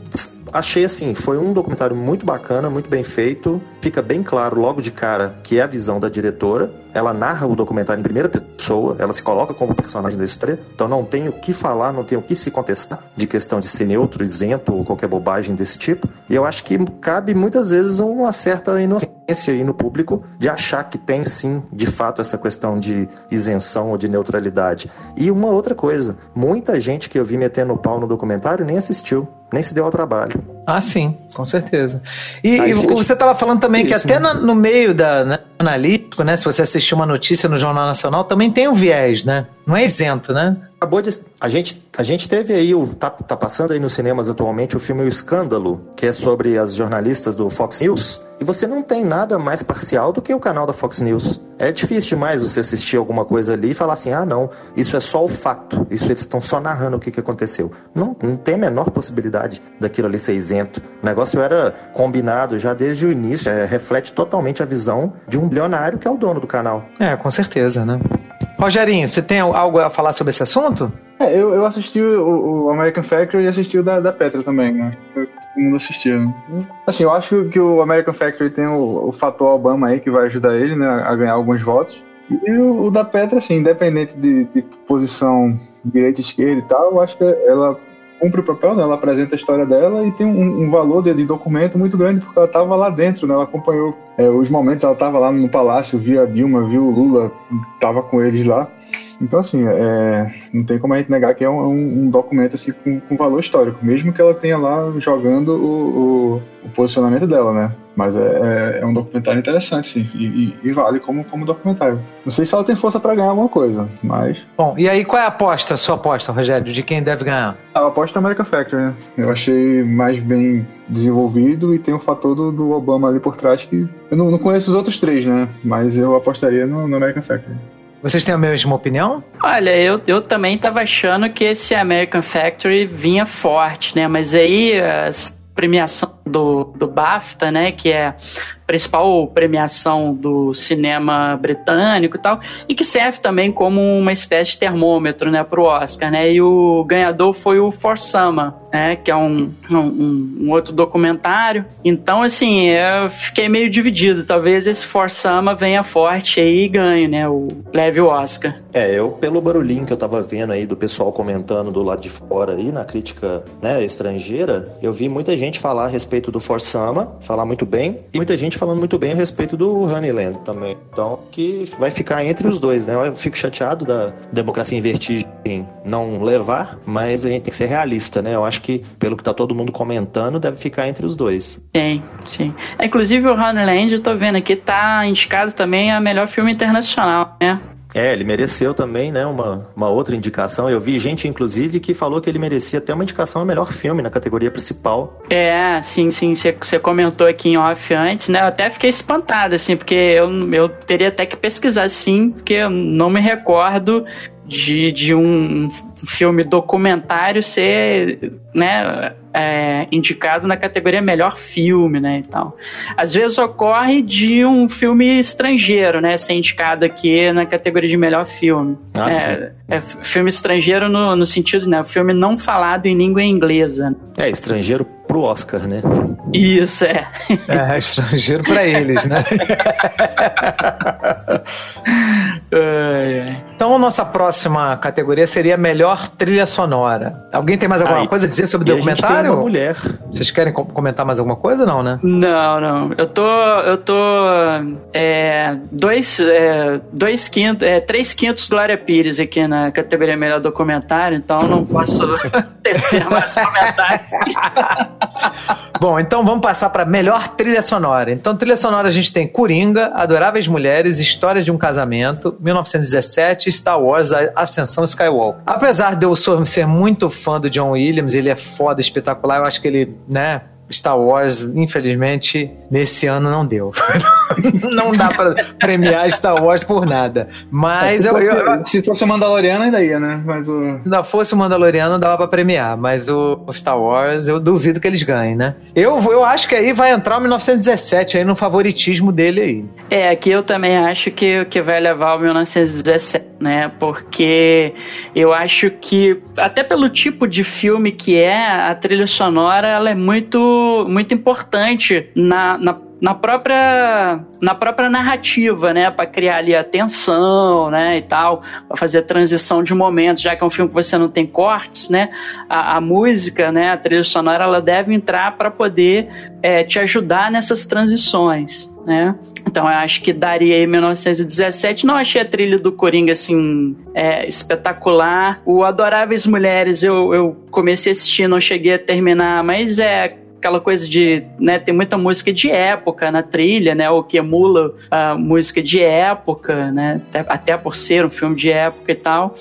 achei assim, foi um documentário muito bacana, muito bem feito. Fica bem claro logo de cara que é a visão da diretora. Ela narra o documentário em primeira pessoa, ela se coloca como personagem da história. Então não tem o que falar, não tem o que se contestar de questão de ser neutro, isento ou qualquer bobagem desse tipo. E eu acho que cabe muitas vezes uma certa inocência aí no público de achar que tem sim, de fato, essa questão de isenção ou de neutralidade. E uma outra coisa, muita gente que eu vi metendo o pau no documentário nem assistiu nem se deu ao trabalho. Ah, sim, com certeza. E, e você estava falando também isso, que até né? no, meio da né, né? Se você assistir uma notícia no Jornal Nacional, também tem um viés, né? Não é isento, né? Acabou de. A gente, a gente teve aí, o, tá, tá passando aí nos cinemas atualmente o filme O Escândalo, que é sobre as jornalistas do Fox News. E você não tem nada mais parcial do que o canal da Fox News. É difícil demais você assistir alguma coisa ali e falar assim: ah, não, isso é só o fato. Isso eles estão só narrando o que, que aconteceu. Não, não tem a menor possibilidade daquilo ali ser isento. O negócio era combinado já desde o início. É, reflete totalmente a visão de um bilionário que é o dono do canal. É, com certeza, né? Rogerinho, você tem algo a falar sobre esse assunto? É, eu, eu assisti o, o American Factory e assisti o da, da Petra também, né? Todo mundo assistiu. Assim, eu acho que o American Factory tem o, o fator Obama aí que vai ajudar ele, né, a ganhar alguns votos. E o, o da Petra, assim, independente de, de posição direita esquerda e tal, eu acho que ela cumpre o papel, né? Ela apresenta a história dela e tem um, um valor de, de, documento muito grande, porque ela estava lá dentro, né? Ela acompanhou é, os momentos, ela estava lá no palácio, via Dilma, viu o Lula, estava com eles lá. Então, assim, é, não tem como a gente negar que é um, um documento assim, com, com, valor histórico, mesmo que ela tenha lá jogando o, o, o posicionamento dela, né? Mas é, é, é, um documentário interessante, sim, e, e, e, vale como, como documentário. Não sei se ela tem força para ganhar alguma coisa, mas. Bom, e aí qual é a aposta, sua aposta, Rogério, de quem deve ganhar? A aposta é American Factory, né? Eu achei mais bem desenvolvido e tem o fator do, do Obama ali por trás que. Eu não, não, conheço os outros três, né? Mas eu apostaria no, no American Factory. Vocês têm a mesma opinião? Olha, eu, eu também tava achando que esse American Factory vinha forte, né? Mas aí as premiação do, do BAFTA, né, que é principal premiação do cinema britânico e tal, e que serve também como uma espécie de termômetro, né, pro Oscar, né, e o ganhador foi o For Sama, né, que é um, um, um, outro documentário, então, assim, eu fiquei meio dividido, talvez esse For Sama venha forte aí e ganhe, né, o leve o Oscar. É, eu, pelo barulhinho que eu tava vendo aí do pessoal comentando do lado de fora aí, na crítica, né, estrangeira, eu vi muita gente falar a respeito do For Sama, falar muito bem, e muita gente gente falando muito bem a respeito do Honeyland também. Então, que vai ficar entre os dois, né? Eu fico chateado da democracia em vertigem não levar, mas a gente tem que ser realista, né? Eu acho que, pelo que tá todo mundo comentando, deve ficar entre os dois. Sim, sim. É, inclusive, o Honeyland, eu tô vendo aqui, tá indicado também a melhor filme internacional, né? É, ele mereceu também, né, uma, uma outra indicação. Eu vi gente, inclusive, que falou que ele merecia até uma indicação a melhor filme na categoria principal. É, sim, sim. Você comentou aqui em off antes, né? Eu até fiquei espantado, assim, porque eu, eu teria até que pesquisar, sim, porque eu não me recordo de, de um filme documentário ser, né, é, indicado na categoria melhor filme, né, e tal. Às vezes ocorre de um filme estrangeiro, né, ser indicado aqui na categoria de melhor filme. Ah, é, é, filme estrangeiro no, no sentido, né, filme não falado em língua inglesa. É, estrangeiro pro Oscar, né? Isso, é. É, estrangeiro para eles, né? então, nossa próxima categoria seria melhor trilha sonora. Alguém tem mais alguma Aí, coisa a dizer sobre o documentário? uma mulher. Vocês querem comentar mais alguma coisa, não, né? Não, não. Eu tô. Eu tô. É, dois, é, dois quintos. É, três quintos Glória Pires aqui na categoria melhor documentário, então não posso tecer mais comentários. Bom, então vamos passar para melhor trilha sonora. Então, trilha sonora a gente tem Coringa, Adoráveis Mulheres, História de um Casamento, 1917, Star Wars, Ascensão Skywalker. Apesar de eu ser muito fã do John Williams, ele é foda, espetacular, eu acho que ele, né, Star Wars, infelizmente, nesse ano não deu. não dá pra premiar Star Wars por nada. Mas é, eu, eu, Se fosse o Mandaloriano, ainda ia, né? Mas o... Se ainda fosse o Mandaloriano, dava pra premiar. Mas o Star Wars, eu duvido que eles ganhem, né? Eu, eu acho que aí vai entrar o 1917 aí no favoritismo dele aí. É, aqui eu também acho que, que vai levar o 1917, né? Porque eu acho que, até pelo tipo de filme que é, a trilha sonora, ela é muito muito, importante na, na na própria na própria narrativa, né, para criar ali a tensão, né, e tal, para fazer a transição de momentos, já que é um filme que você não tem cortes, né, a, a música, né, a trilha sonora, ela deve entrar para poder é, te ajudar nessas transições. Né? Então eu acho que daria aí 1917. Não achei a trilha do Coringa assim é, espetacular. O Adoráveis Mulheres eu, eu comecei a assistir, não cheguei a terminar, mas é aquela coisa de, né, tem muita música de época na trilha, né, o que emula a música de época, né, até, até por ser um filme de época e tal.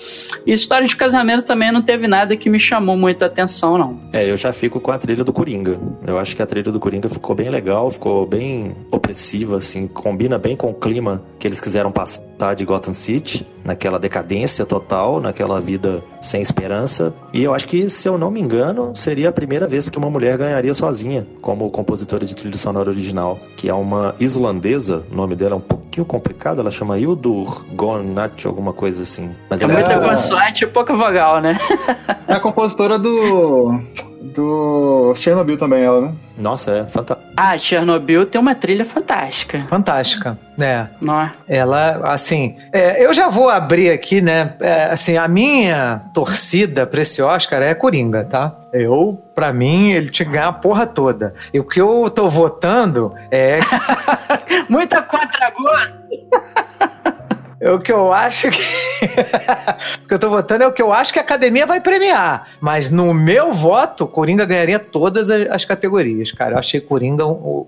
E história de casamento também não teve nada que me chamou muita atenção, não. É, eu já fico com a trilha do Coringa. Eu acho que a trilha do Coringa ficou bem legal, ficou bem opressiva, assim, combina bem com o clima que eles quiseram passar de Gotham City, naquela decadência total, naquela vida sem esperança. E eu acho que, se eu não me engano, seria a primeira vez que uma mulher ganharia sozinha como compositora de trilha sonora original, que é uma islandesa, o nome dela é um pouquinho complicado, ela chama Hildur Gonat, alguma coisa assim. Mas é muita consoante e pouca vogal, né? é a compositora do do Chernobyl também, ela, né? Nossa, é fantástico. Ah, Chernobyl tem uma trilha fantástica. Fantástica, né? Não. Ela, assim, é, eu já vou abrir aqui, né? É, assim, a minha torcida pra esse Oscar é Coringa, tá? Eu, pra mim, ele tinha que ganhar a porra toda. E o que eu tô votando é. Muita contra-gosto! É o que eu acho que. o que eu tô votando é o que eu acho que a academia vai premiar. Mas no meu voto, Coringa ganharia todas as, categorias, cara. Eu achei Coringa,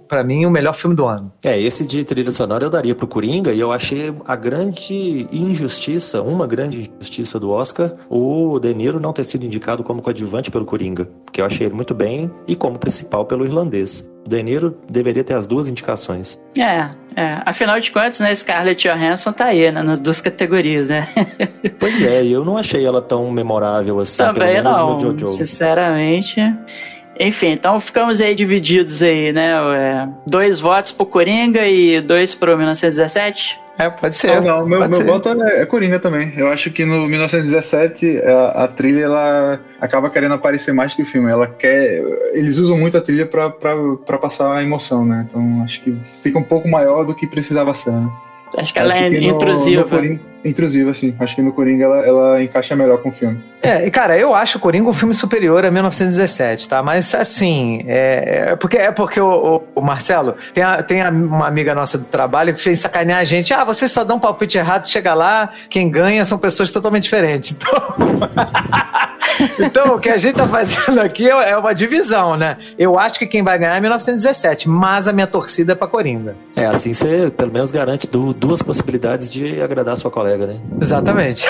para mim, o melhor filme do ano. É, esse de trilha sonora eu daria pro Coringa e eu achei a grande injustiça, uma grande injustiça do Oscar, o De Niro não ter sido indicado como coadjuvante pelo Coringa. Porque eu achei ele muito bem e como principal pelo irlandês. O De Niro deveria ter as duas indicações. É, é. Afinal de contas, né, Scarlett Johansson tá aí, né, nas duas categorias, né? pois é, eu não achei ela tão memorável assim, Também pelo menos não, no Jojo. Sinceramente. Enfim, então ficamos aí divididos aí, né? É, dois votos pro Coringa e dois pro 1917. É, pode ser. Não, não, meu, meu voto é, é, Coringa também. Eu acho que no 1917 a, a, trilha ela acaba querendo aparecer mais que o filme. Ela quer. Eles usam muito a trilha pra passar a emoção, né? Então acho que fica um pouco maior do que precisava ser, né? Acho que ela acho é que intrusiva. No Coringa, intrusiva, sim. Acho que no Coringa ela, ela encaixa melhor com o filme. É, e cara, eu acho o Coringa um filme superior a 1917, tá? Mas assim, é, é porque, é porque o, o, o Marcelo tem, a, tem a, uma amiga nossa do trabalho que fez sacanear a gente. Ah, vocês só dão um palpite errado, chega lá, quem ganha são pessoas totalmente diferentes. Então. Então, o que a gente tá fazendo aqui é, é uma divisão, né? Eu acho que quem vai ganhar é 1917, mas a minha torcida é pra Coringa. É, assim você pelo menos garante duas possibilidades de agradar sua colega, né? Exatamente.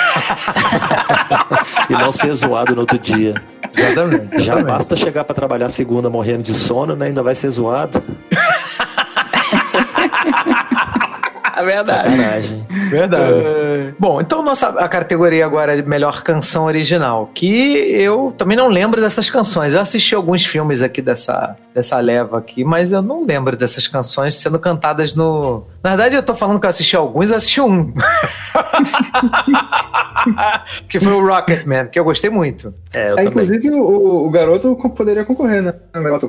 e não ser zoado no outro dia. Exatamente. Já basta chegar para trabalhar segunda morrendo de sono, né? Ainda vai ser zoado. Verdade. Sacanagem. Verdade. É... Bom, então nossa a categoria agora é melhor canção original, que eu também não lembro dessas canções. Eu assisti alguns filmes aqui dessa, dessa leva aqui, mas eu não lembro dessas canções sendo cantadas no. Na verdade, eu tô falando que eu assisti alguns, eu assisti um. que foi o Rocketman, que eu gostei muito. É, eu é, inclusive o, o, garoto poderia concorrer, né?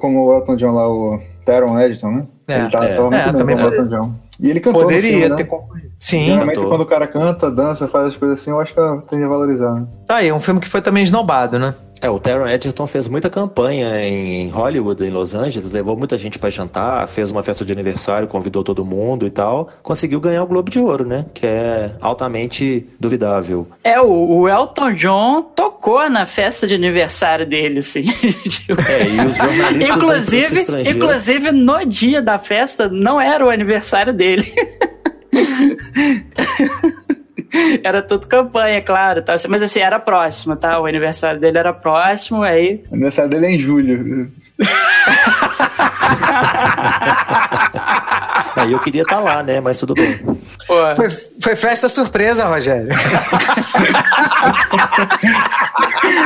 Como o Elton John lá, o Teron Edison, né? É, Ele tá, é, é, também o Elton John. E ele cantou Poderia filme, né? ter concorrido. Sim. Geralmente quando o cara canta, dança, faz as coisas assim, eu acho que tende a valorizar. Né? Tá aí, um filme que foi também esnobado, né? É, o Taron Edgerton fez muita campanha em Hollywood, em Los Angeles, levou muita gente para jantar, fez uma festa de aniversário, convidou todo mundo e tal. Conseguiu ganhar o Globo de Ouro, né? Que é altamente duvidável. É, o, Elton John tocou na festa de aniversário dele, assim. é, e os jornalistas inclusive, inclusive, no dia da festa, não era o aniversário dele. era tudo campanha, claro. Tá? Mas assim, era próximo, tá? O aniversário dele era próximo, aí. O aniversário dele é em julho. aí eu queria estar tá lá, né? Mas tudo bem. Foi, foi festa surpresa, Rogério.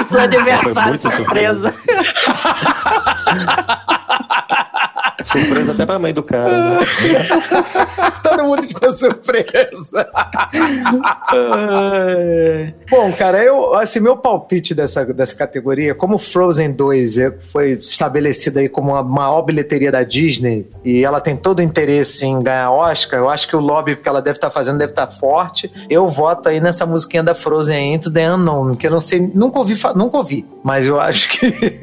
Seu aniversário surpresa. surpresa. Surpresa até pra mãe do cara, né? Todo mundo ficou surpresa. Bom, cara, eu, assim, meu palpite dessa, dessa categoria, como Frozen 2 é, foi estabelecida aí como a maior bilheteria da Disney e ela tem todo o interesse em ganhar Oscar, eu acho que o lobby que ela deve estar tá fazendo deve estar tá forte. Eu voto aí nessa musiquinha da Frozen Into the Unknown, que eu não sei, nunca ouvi, nunca ouvi, mas eu acho que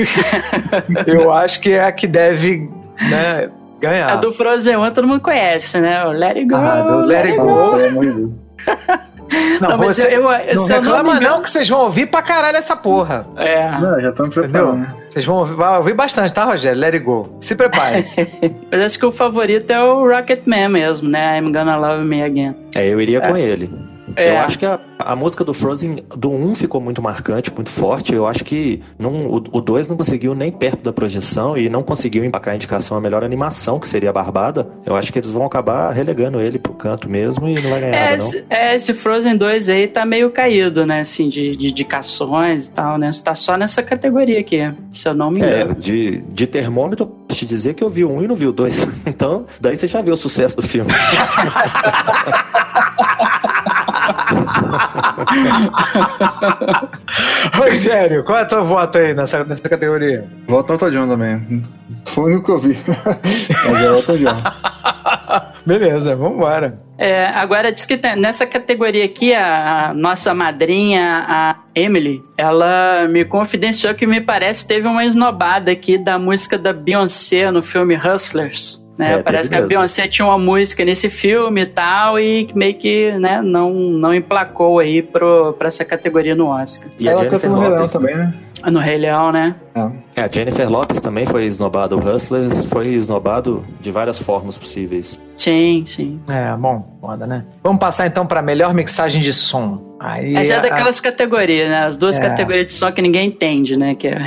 eu acho que é a que deve né, ganhar. A do Frozen 1 todo mundo conhece, né? O Let It Go. Ah, do Let, Let It Go. go. Não, Não, você, eu- eu- não não reclama me engano- não que vocês vão ouvir pra caralho essa porra. É. Não, já estamos preparando. né? Vocês vão ouvir, vai ouvir bastante, tá, Rogério? Let it go. Se prepare. Mas acho que o favorito é o Rocketman mesmo, né? I'm Gonna Love Me Again. É, eu iria com ele. É. Eu acho que a, a música do Frozen do 1 ficou muito marcante, muito forte. Eu acho que não, o, o 2 não conseguiu nem perto da projeção e não conseguiu emplacar a indicação a melhor animação, que seria a Barbada. Eu acho que eles vão acabar relegando ele pro canto mesmo e não vai ganhar É, nada, não. esse, é, esse Frozen 2 aí tá meio caído, né? Assim, de, de indicações e tal, né? Tá só nessa categoria aqui, se eu não me É, engano. de, de termômetro, te dizer que eu vi o 1 e não vi o 2. Então, daí você já viu o sucesso do filme. Rogério, qual é o teu voto aí nessa, nessa categoria? Volta no Elton John também. Foi o único que eu vi. Mas é o Elton John. Beleza, vambora. É, agora diz que tem- nessa categoria aqui, a, a nossa madrinha, a Emily, ela me confidenciou que me parece teve uma esnobada aqui da música da Beyoncé no filme Hustlers. Né? É, parece que a mesmo. Beyoncé tinha uma música nesse filme e tal, e que meio que né, não, não emplacou aí pro, pra essa categoria no Oscar. E a Ela canta Jennifer no Rei Leão Lopes também, né? No Rei Leão, né? É, a Jennifer Lopes também foi esnobada. O Hustlers foi esnobado de várias formas possíveis. Sim, sim. É, bom, foda, né? Vamos passar então pra melhor mixagem de som. Aí, É já a- daquelas categorias, né? As duas É. categorias de som que ninguém entende, né? Que é...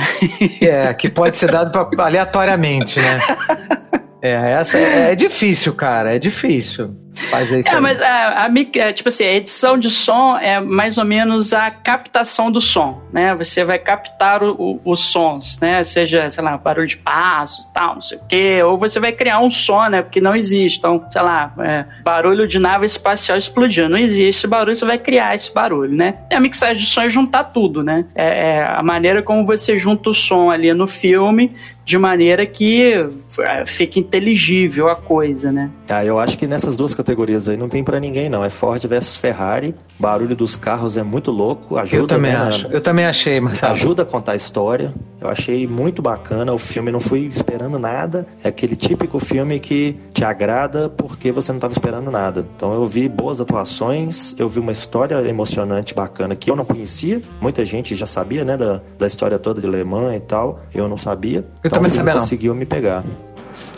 É, que pode ser dado pra- aleatoriamente, né? É, essa é, é difícil, cara, é difícil fazer isso. É, aí. mas a, a mic- é, tipo assim, a edição de som é mais ou menos a captação do som, né? Você vai captar o- o- os sons, né? Seja, sei lá, barulho de passos, tal, não sei o quê. Ou você vai criar um som, né? Porque não existe. Então, sei lá, é, barulho de nave espacial explodindo. Não existe esse barulho, você vai criar esse barulho, né? E a mixagem de som é juntar tudo, né? É, é a maneira como você junta o som ali no filme de maneira que é, fique inteligível a coisa, né? Ah, eu acho que nessas duas categorias aí não tem pra ninguém, não. É Ford versus Ferrari. Barulho dos carros é muito louco. Ajuda, eu também né, acho. Eu também achei, Marcelo. Ajuda a contar a história. Eu achei muito bacana o filme, não fui esperando nada. É aquele típico filme que te agrada porque você não estava esperando nada. Então eu vi boas atuações, eu vi uma história emocionante, bacana, que eu não conhecia. Muita gente já sabia, né, da, da história toda de Le Mans e tal. Eu não sabia. Eu então também não sabia, não. conseguiu me pegar.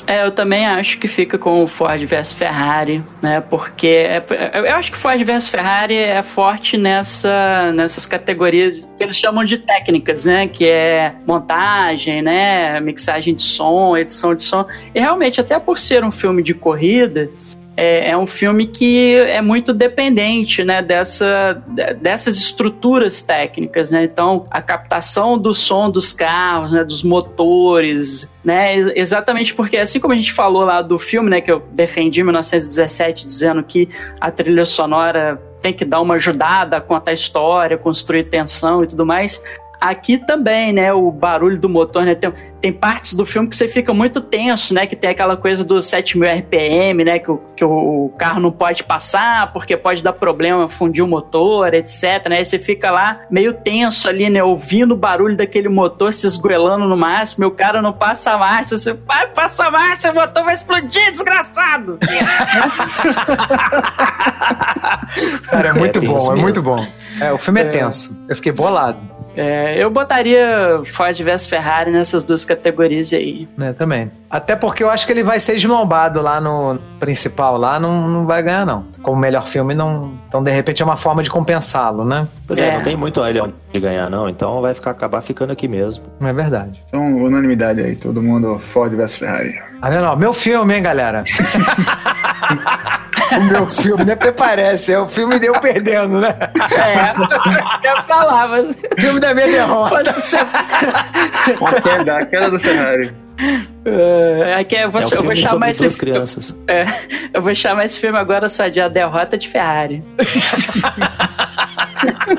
É, eu também acho que fica com o Ford versus Ferrari, né? Porque é- eu acho que Ford versus Ferrari é forte nessa, nessas categorias que eles chamam de técnicas, né? Que é montagem, né? Mixagem de som, edição de som. E realmente, até por ser um filme de corrida, é, é um filme que é muito dependente né, dessa, de- dessas estruturas técnicas. Né? Então, a captação do som dos carros, né, dos motores, né, ex- exatamente porque, assim como a gente falou lá do filme, né, que eu defendi em 1917, dizendo que a trilha sonora tem que dar uma ajudada a contar a história, construir tensão e tudo mais. Aqui também, né, o barulho do motor, né, tem, tem partes do filme que você fica muito tenso, né, que tem aquela coisa do 7000 RPM, né, que, o, que o carro não pode passar porque pode dar problema, fundir o motor, etc, né, aí você fica lá meio tenso ali, né, ouvindo o barulho daquele motor se esgoelando no máximo, e o cara não passa a marcha, você vai, passa a marcha, o motor vai explodir, desgraçado! Cara, é muito tem bom, é mesmo. muito bom. É, o filme é, tenso. Eu fiquei bolado, É, eu botaria Ford vs Ferrari nessas duas categorias aí. né, também. Até porque eu acho que ele vai ser esnobado lá no principal, lá não, não vai ganhar, não. Como melhor filme, não. Então, de repente, é uma forma de compensá-lo, né? Pois é, É. não tem muito ele onde de ganhar, não. Então vai ficar, acabar ficando aqui mesmo. Não é verdade. Então, unanimidade aí, todo mundo Ford vs Ferrari. Tá vendo? Ó, meu filme, hein, galera? o meu filme, nem até parece. É o filme deu perdendo, né? É, isso que eu ia falar, mas O filme da minha derrota. A queda, a queda do Ferrari. É, aqui eu vou, é eu vou chamar sobre esse crianças. É, eu vou chamar esse filme agora só de A Derrota de Ferrari.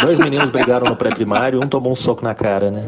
Dois meninos brigaram no pré-primário, um tomou um soco na cara, né?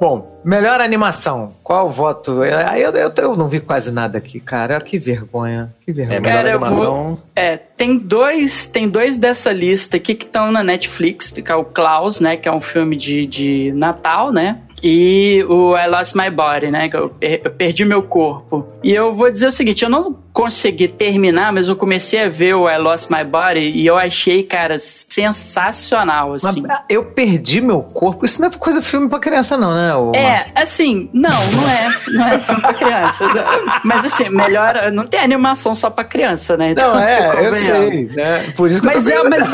Bom, melhor animação. Qual o voto? Aí eu, eu, eu não vi quase nada aqui, cara. Que vergonha. Que É, vergonha. melhor Cara, vou- animação. É, tem dois, tem dois dessa lista aqui que estão na Netflix, que é o Klaus, né, que é um filme de, de Natal, né? E o I Lost My Body, né? Que eu, eu perdi meu corpo. E eu vou dizer o seguinte: eu não consegui terminar, mas eu comecei a ver o I Lost My Body e eu achei, cara, sensacional, assim. Mas, eu perdi meu corpo. Isso não é coisa filme pra criança, não, né? O... É, assim, não, não é. Não é filme pra criança. mas assim, melhor. Não tem animação só pra criança, né? Então, não, é, eu sei. Né? Por isso que mas eu tô é, mas,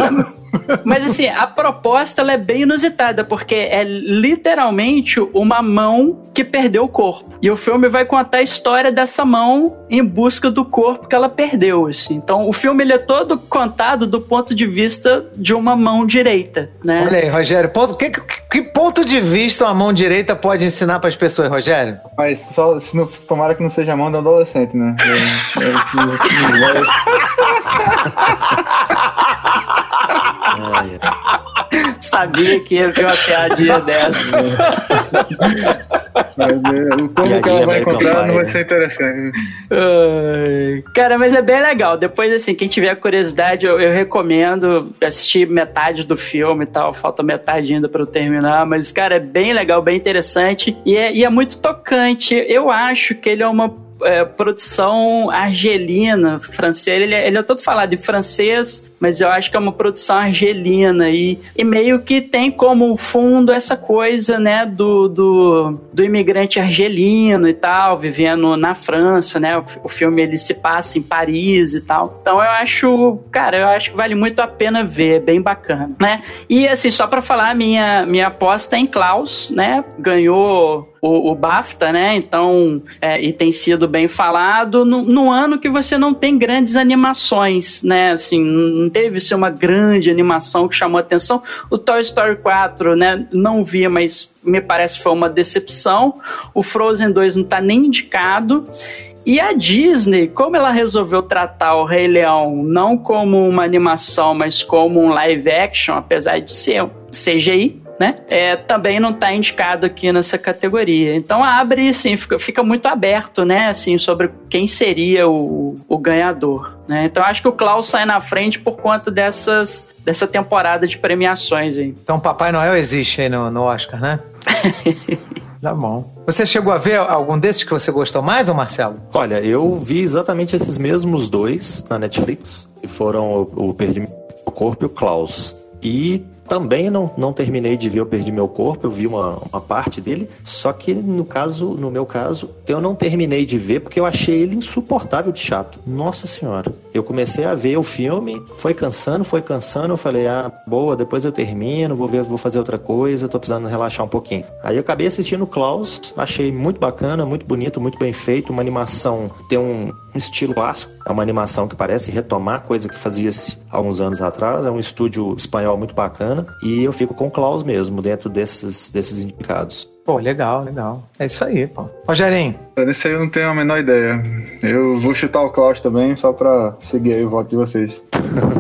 mas assim, a proposta ela é bem inusitada, porque é literalmente uma mão que perdeu o corpo. E o filme vai contar a história dessa mão em busca do corpo que ela perdeu. Assim. Então, o filme ele é todo contado do ponto de vista de uma mão direita, né? Olha aí, Rogério, ponto, que, que, ponto de vista uma mão direita pode ensinar para as pessoas, Rogério? Mas só se não, tomara que não seja a mão de um adolescente, né? É, é, Sabia que ia vir uma piadinha dessa. Mas, é, o como que ela vai encontrar não vai né? ser interessante. cara, mas é bem legal. Depois, assim, quem tiver curiosidade, eu, eu, recomendo assistir metade do filme e tal. Falta metade ainda para eu terminar. Mas, cara, é bem legal, bem interessante. E é, e é muito tocante. Eu acho que ele é uma é, produção argelina, francesa. Ele, é, ele é todo falado de francês, mas eu acho que é uma produção argelina e, e meio que tem como fundo essa coisa, né, do, do, do imigrante argelino e tal, vivendo na França, né? O, o filme ele se passa em Paris e tal. Então eu acho, cara, eu acho que vale muito a pena ver, é bem bacana, né? E assim, só para falar, minha minha aposta é em Klaus, né? Ganhou o, o BAFTA, né? Então, é, e tem sido bem falado no, no, ano que você não tem grandes animações, né? Assim, não teve ser uma grande animação que chamou atenção. O Toy Story 4, né? Não vi, mas me parece foi uma decepção. O Frozen 2 não está nem indicado. E a Disney, como ela resolveu tratar o Rei Leão não como uma animação, mas como um live action, apesar de ser CGI, né? É, também não está indicado aqui nessa categoria. Então abre, assim, fica, fica muito aberto, né? Assim, sobre quem seria o, o ganhador. Né? Então acho que o Klaus sai na frente por conta dessas, dessa temporada de premiações aí. Então Papai Noel existe aí no, no Oscar, né? Tá bom. Você chegou a ver algum desses que você gostou mais, ou Marcelo? Olha, eu vi exatamente esses mesmos dois na Netflix, que foram o, o Perdi o Corpo e o Klaus. E também não, não terminei de ver Eu Perdi Meu Corpo, eu vi uma, uma parte dele, só que no caso, no meu caso, eu não terminei de ver porque eu achei ele insuportável de chato. Nossa senhora. Eu comecei a ver o filme, foi cansando, foi cansando, eu falei, ah, boa, depois eu termino, vou ver, vou fazer outra coisa, tô precisando relaxar um pouquinho. Aí eu acabei assistindo Klaus, achei muito bacana, muito bonito, muito bem feito, uma animação, tem um, um estilo clássico, é uma animação que parece retomar coisa que fazia-se alguns anos atrás, é um estúdio espanhol muito bacana, e eu fico com o Klaus mesmo, dentro desses, desses indicados. Pô, legal, legal. É isso aí, pô. Rogerinho. Nesse aí eu não tenho a menor ideia. Eu vou chutar o Klaus também, só pra seguir aí o voto de vocês.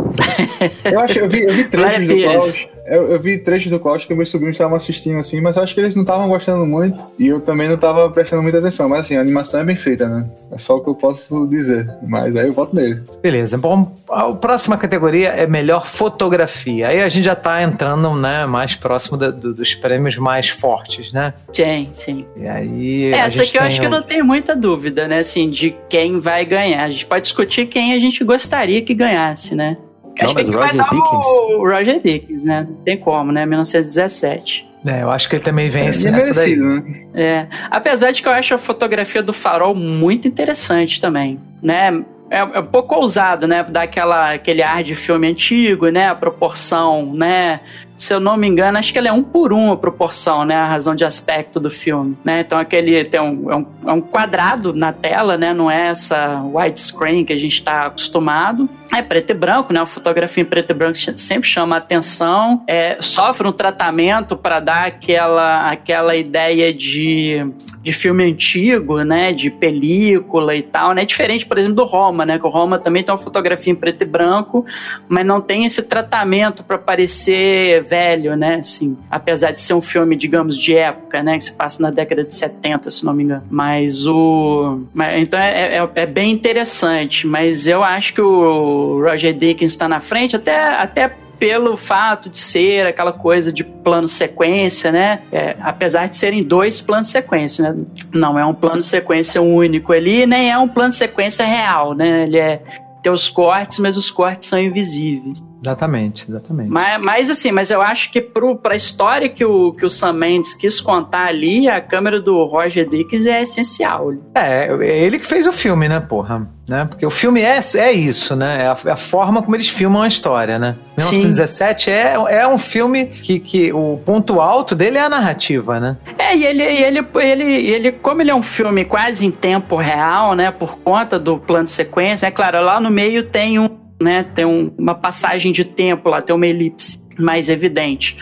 eu acho, eu vi, eu vi trechos do Klaus. Eu, eu, vi trechos do Klaus que meus sobrinhos estavam assistindo assim, mas eu acho que eles não estavam gostando muito e eu também não estava prestando muita atenção. Mas assim, a animação é bem feita, né? É só o que eu posso dizer. Mas aí eu voto nele. Beleza. Bom, a próxima categoria é melhor fotografia. Aí a gente já tá entrando, né, mais próximo do, do, dos prêmios mais fortes, né? Sim, sim. E aí. Essa aqui eu acho que não tem muita dúvida, né? Assim, de quem vai ganhar. A gente pode discutir quem a gente gostaria que ganhasse, né? Não, mas o Roger Dickens. O Roger Dickens, né? Não tem como, né? 1917. É, eu acho que ele também vence é, nessa daí. Né? É. Apesar de que eu acho a fotografia do farol muito interessante também, né? É, é um pouco ousado, né? Dar aquela, aquele ar de filme antigo, né? A proporção, né? Se eu não me engano, acho que ele é um por um a proporção, né? A razão de aspecto do filme, né? Então aquele tem um, é um, é um quadrado na tela, né? Não é essa widescreen que a gente está acostumado. É preto e branco, né? A fotografia em preto e branco sempre chama a atenção. É, sofre um tratamento para dar aquela, aquela ideia de, de filme antigo, né? De película e tal, né? Diferente, por exemplo, do Roma, né? Que o Roma também tem uma fotografia em preto e branco, mas não tem esse tratamento para parecer velho, né? Assim, apesar de ser um filme, digamos, de época, né? Que se passa na década de 70, se não me engano. Mas o. Então é, é, é bem interessante, mas eu acho que o Roger Dickens está na frente, até, até pelo fato de ser aquela coisa de plano sequência, né? É, apesar de serem dois planos sequência, né? Não é um plano sequência único ali, nem é um plano sequência real, né? Ele é tem os cortes, mas os cortes são invisíveis. Exatamente, exatamente. Mas, mas assim, mas eu acho que pro, pra história que o, que o Sam Mendes quis contar ali, a câmera do Roger Dickens é essencial. É, é ele que fez o filme, né, porra? Né? Porque o filme é, é isso, né? É a, é a forma como eles filmam a história, né? 1917 é, é um filme que, que o ponto alto dele é a narrativa, né? É, e ele, ele, ele, ele, como ele é um filme quase em tempo real, né? Por conta do plano de sequência, é claro, lá no meio tem um né? Tem um, uma passagem de tempo lá, tem uma elipse mais evidente.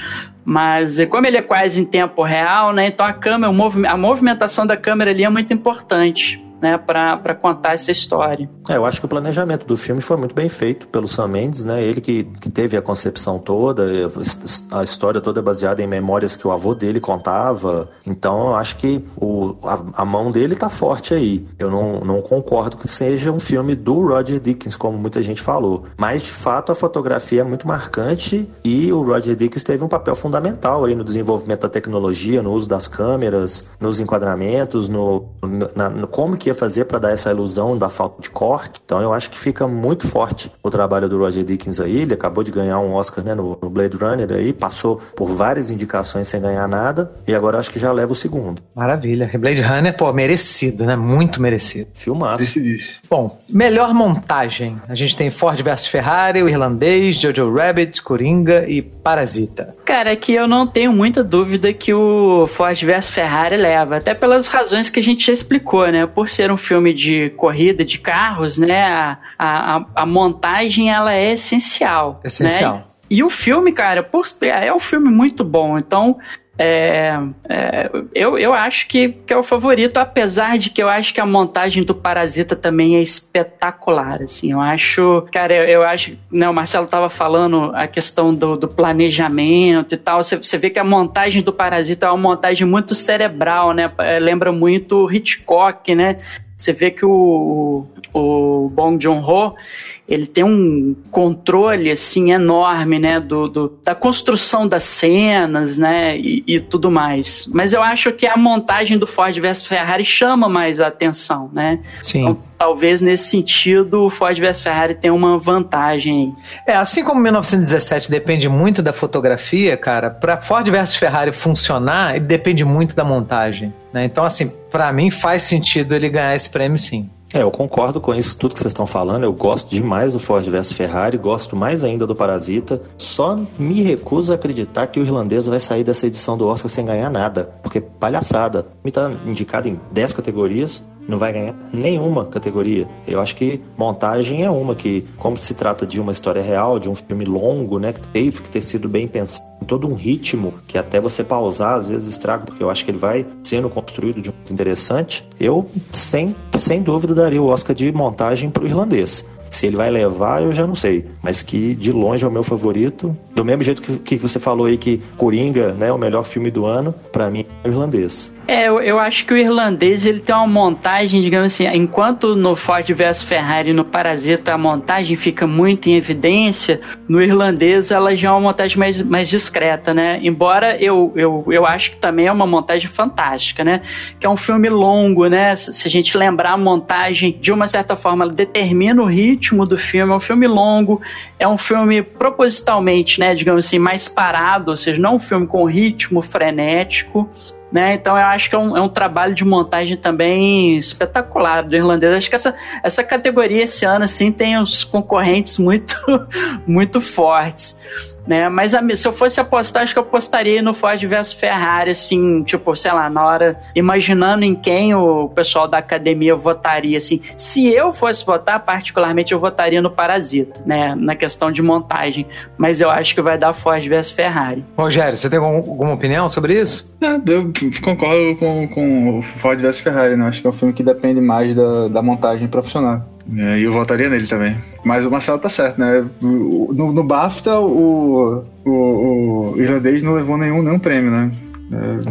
Mas como ele é quase em tempo real, né? Então a câmera, a movimentação da câmera ali é muito importante né, para contar essa história. É, eu acho que o planejamento do filme foi muito bem feito pelo Sam Mendes, né? Ele que, que teve a concepção toda, a história toda é baseada em memórias que o avô dele contava. Então, eu acho que o, a, a mão dele tá forte aí. Eu não, não concordo que seja um filme do Roger Dickens, como muita gente falou. Mas, de fato, a fotografia é muito marcante e o Roger Dickens teve um papel fundamental aí no desenvolvimento da tecnologia, no uso das câmeras, nos enquadramentos, no, na, no como que que ia fazer para dar essa ilusão da falta de corte. Então eu acho que fica muito forte o trabalho do Roger Dickens aí. Ele acabou de ganhar um Oscar né, no, no Blade Runner aí, passou por várias indicações sem ganhar nada e agora acho que já leva o segundo. Maravilha. Blade Runner, pô, merecido, né? Muito merecido. Filmaço. Decidiste. Bom, melhor montagem. A gente tem Ford vs Ferrari, O Irlandês, Jojo Rabbit, Coringa e Parasita. Cara, aqui eu não tenho muita dúvida que o Ford vs Ferrari leva, até pelas razões que a gente já explicou, né? Por ser um filme de corrida de carros, né, a, a, a montagem ela é essencial. Essencial. Né? E o filme, cara, por, é um filme muito bom. Então, é, é, eu, eu acho que, que é o favorito, apesar de que eu acho que a montagem do Parasita também é espetacular, assim, eu acho, cara, eu, eu acho, né, o Marcelo tava falando a questão do, do planejamento e tal, você, você vê que a montagem do Parasita é uma montagem muito cerebral, né, é, lembra muito Hitchcock, né, você vê que o, o Bong Joon-ho, ele tem um controle assim enorme, né, do, do, da construção das cenas, né, e, e, tudo mais. Mas eu acho que a montagem do Ford vs Ferrari chama mais a atenção, né? Sim. Então, talvez nesse sentido o Ford vs Ferrari tenha uma vantagem. É, assim como 1917 depende muito da fotografia, cara, para Ford vs Ferrari funcionar, ele depende muito da montagem, né? Então, assim, para mim faz sentido ele ganhar esse prêmio, sim. É, eu concordo com isso, tudo que vocês estão falando. Eu gosto demais do Ford vs Ferrari, gosto mais ainda do Parasita. Só me recuso a acreditar que o irlandês vai sair dessa edição do Oscar sem ganhar nada. Porque palhaçada. Me tá indicado em 10 categorias, não vai ganhar nenhuma categoria. Eu acho que montagem é uma que, como se trata de uma história real, de um filme longo, né, que teve que ter sido bem pensado, todo um ritmo que até você pausar às vezes estraga, porque eu acho que ele vai sendo construído de um jeito interessante. Eu, sem, sem dúvida, daria o Oscar de montagem para o irlandês. Se ele vai levar, eu já não sei. Mas que de longe é o meu favorito. Do mesmo jeito que, que você falou aí que Coringa né, é o melhor filme do ano, para mim é o irlandês. É, eu, eu, acho que o irlandês ele tem uma montagem, digamos assim, enquanto no Ford vs Ferrari no Parasita a montagem fica muito em evidência, no irlandês ela já é uma montagem mais, mais discreta, né? Embora eu, eu, eu acho que também é uma montagem fantástica, né? Que é um filme longo, né? Se a gente lembrar a montagem, de uma certa forma, ela determina o ritmo do filme, é um filme longo, é um filme propositalmente, né, digamos assim, mais parado, ou seja, não um filme com ritmo frenético, né? Então eu acho que é um, é um, trabalho de montagem também espetacular do irlandês. Acho que essa, essa categoria esse ano assim tem uns concorrentes muito muito fortes né? Mas a, se eu fosse apostar, acho que eu apostaria no Ford versus Ferrari, assim, tipo, sei lá, na hora, imaginando em quem o pessoal da academia votaria, assim. Se eu fosse votar, particularmente, eu votaria no Parasita, né? Na questão de montagem. Mas eu acho que vai dar Ford versus Ferrari. Rogério, você tem algum, alguma opinião sobre isso? É, eu concordo com, com o Ford versus Ferrari, né? Acho que é um filme que depende mais da, da montagem profissional. É, e eu votaria nele também. Mas o Marcelo tá certo, né? No, no BAFTA, o, o, o, irlandês não levou nenhum, nenhum prêmio, né?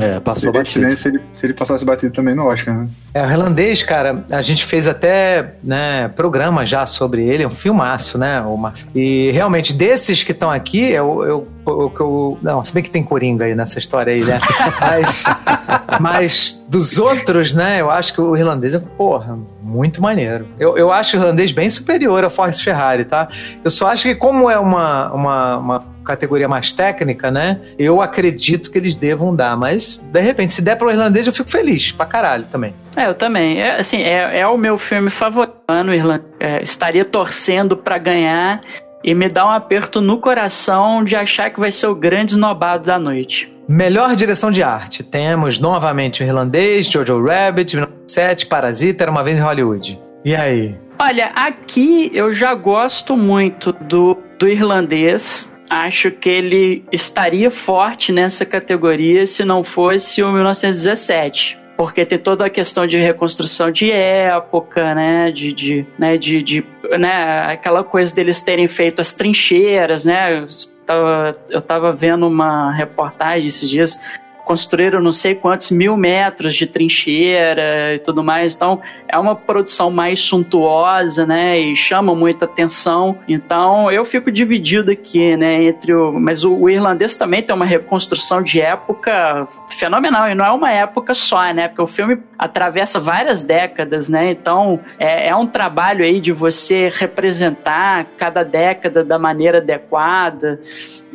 É, passou batido. Se ele, se ele passasse batido também no Oscar, né? É, o irlandês, cara, a gente fez até né, programa já sobre ele, é um filmaço, né, o Marcelo? E realmente, desses que estão aqui, eu, eu, eu, eu, Não, se bem que tem Coringa aí nessa história aí, né? Mas, mas dos outros, né, eu acho que o irlandês é, porra, muito maneiro. Eu, eu acho o irlandês bem superior ao Forrest Ferrari, tá? Eu só acho que, como é uma, uma, uma categoria mais técnica, né? Eu acredito que eles devam dar, mas de repente, se der para o irlandês, eu fico feliz pra caralho também. É, eu também. É, assim, é, é o meu filme favorito. No irlandês. É, estaria torcendo para ganhar e me dá um aperto no coração de achar que vai ser o grande esnobado da noite. Melhor direção de arte. Temos novamente o irlandês, Jojo Rabbit, 1907, Parasita, Era Uma Vez em Hollywood. E aí? Olha, aqui eu já gosto muito do, do irlandês acho que ele estaria forte nessa categoria se não fosse o 1917 porque tem toda a questão de reconstrução de época, né, de, de, né, de, de né, aquela coisa deles terem feito as trincheiras, né, eu tava, eu tava vendo uma reportagem esses dias construíram não sei quantos mil metros de trincheira e tudo mais. Então é uma produção mais suntuosa, né? E chama muita atenção. Então eu fico dividido aqui, né? Entre o. Mas o, o irlandês também tem uma reconstrução de época fenomenal. E não é uma época só, né? Porque o filme atravessa várias décadas, né? Então é, é um trabalho aí de você representar cada década da maneira adequada.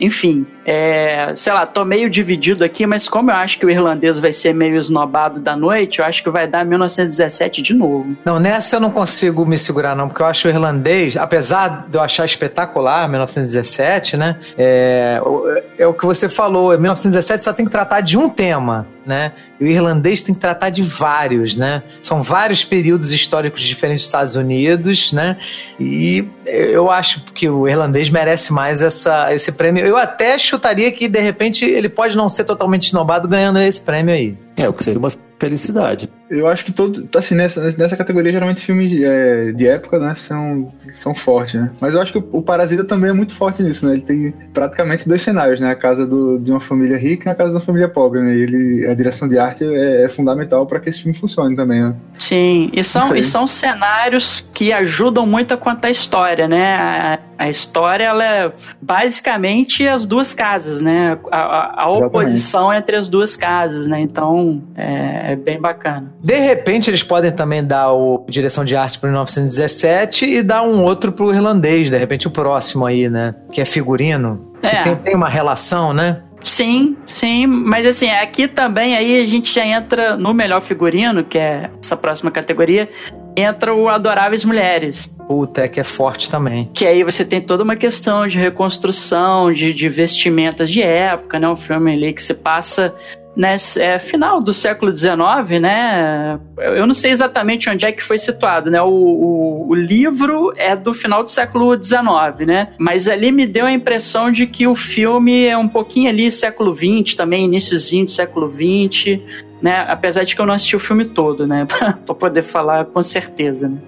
Enfim, é, sei lá, tô meio dividido aqui, mas como eu acho que o irlandês vai ser meio esnobado da noite, eu acho que vai dar 1917 de novo. Não, nessa eu não consigo me segurar, não, porque eu acho o irlandês, apesar de eu achar espetacular 1917, né? É, é o que você falou, 1917 só tem que tratar de um tema né? E o irlandês tem que tratar de vários, né? São vários períodos históricos diferentes dos Estados Unidos, né? E eu acho que o irlandês merece mais essa, esse prêmio. Eu até chutaria que, de repente, ele pode não ser totalmente esnobado ganhando esse prêmio aí. É, o que seria uma felicidade. Eu acho que todo. Assim, nessa, nessa categoria, geralmente filmes de, é, de época, né, são, são fortes, né? Mas eu acho que o, o, Parasita também é muito forte nisso, né? Ele tem praticamente dois cenários, né? A casa do, de uma família rica e a casa de uma família pobre, né? E ele, a direção de arte é, é fundamental para que esse filme funcione também, né? Sim, e são, e são cenários que ajudam muito a contar a história, né? A, a história, ela é basicamente as duas casas, né? A, a, a oposição entre as duas casas, né? Então, é, é bem bacana. De repente, eles podem também dar o direção de arte para 1917 e dar um outro para o irlandês, de repente o próximo aí, né? Que é figurino. É. Que tem, tem uma relação, né? Sim, sim, mas assim, aqui também aí a gente já entra no melhor figurino, que é essa próxima categoria, entra o Adoráveis Mulheres. Puta, é que é forte também. Que aí você tem toda uma questão de reconstrução, de, de vestimentas de época, né? Um filme ali que se passa nesse é, final do século XIX, né? Eu não sei exatamente onde é que foi situado, né? O, o, o, livro é do final do século XIX, né? Mas ali me deu a impressão de que o filme é um pouquinho ali século XX também, iníciozinho do século XX né? Apesar de que eu não assisti o filme todo, né? pra, poder falar com certeza, né?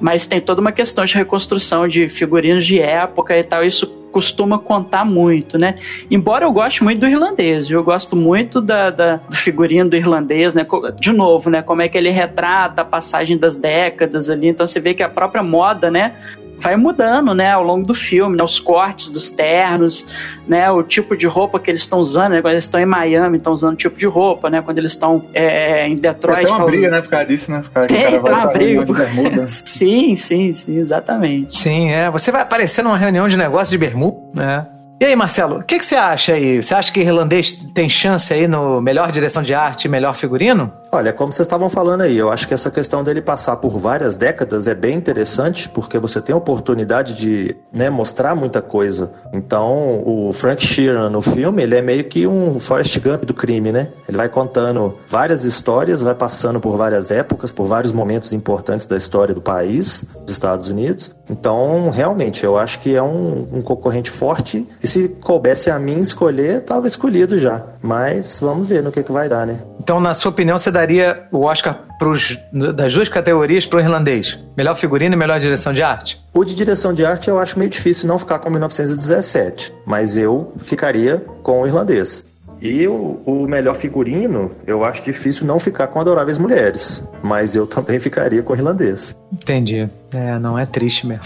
Mas tem toda uma questão de reconstrução de figurinos de época e tal. Isso costuma contar muito, né? Embora eu goste muito do irlandês, eu gosto muito da, da, do figurino do irlandês, né? De novo, né? Como é que ele retrata a passagem das décadas ali. Então você vê que a própria moda, né? Vai mudando, né, ao longo do filme, né, os cortes dos ternos, né, o tipo de roupa que eles estão usando, né, quando eles estão em Miami, estão usando um tipo de roupa, né, quando eles estão é, em Detroit. Tem uma briga, né, por causa disso, né, por tem, tem uma briga. sim, sim, sim, exatamente. Sim, é, você vai aparecer numa reunião de negócio de bermuda, né, e aí, Marcelo, o que, que, você acha aí? Você acha que irlandês tem chance aí no melhor direção de arte e melhor figurino? Olha, como vocês estavam falando aí, eu acho que essa questão dele passar por várias décadas é bem interessante, porque você tem a oportunidade de né, mostrar muita coisa. Então, o Frank Sheeran no filme, ele é meio que um Forrest Gump do crime, né? Ele vai contando várias histórias, vai passando por várias épocas, por vários momentos importantes da história do país, dos Estados Unidos. Então, realmente, eu acho que é um, um concorrente forte. E se coubesse a mim escolher, estava escolhido já. Mas vamos ver no que, que vai dar, né? Então, na sua opinião, você daria o Oscar pros, das duas categorias para o irlandês? Melhor figurino e melhor direção de arte? O de direção de arte eu acho meio difícil não ficar com 1917, mas eu ficaria com o irlandês. E o, o melhor figurino, eu acho difícil não ficar com Adoráveis Mulheres. Mas eu também ficaria com o irlandês. Entendi. É, não é triste mesmo.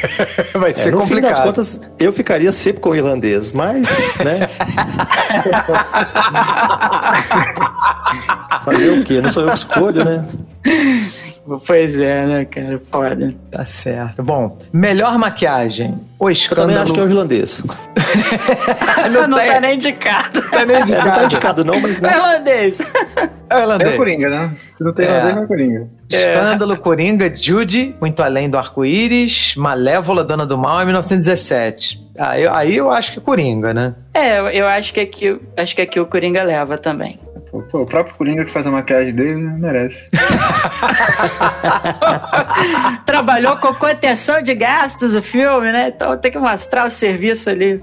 Vai É, ser no fim das complicado. contas, eu ficaria sempre com o irlandês, mas, né? Fazer o quê? Não sou eu que escolho, né? Pois é, né, cara? Foda. Tá certo. Bom, melhor maquiagem. O Eu escândalo. também acho que é o irlandês. Não, tem- tá nem indicado. tá nem É, não tá indicado. indicado não, mas né? Irlandês. É o É irlandês. o Coringa, né? Se não tem É. irlandês, não é Coringa. Escândalo, Coringa, Judy, Muito Além do Arco-Íris, Malévola, Dona do Mal, em 1917. Aí, aí eu acho que é Coringa, né? É, eu- acho que aqui, acho que aqui o Coringa leva também. Pô, o próprio Coringa que faz a maquiagem dele né, merece. Trabalhou com contenção de gastos o filme, né? Então tem que mostrar o serviço ali.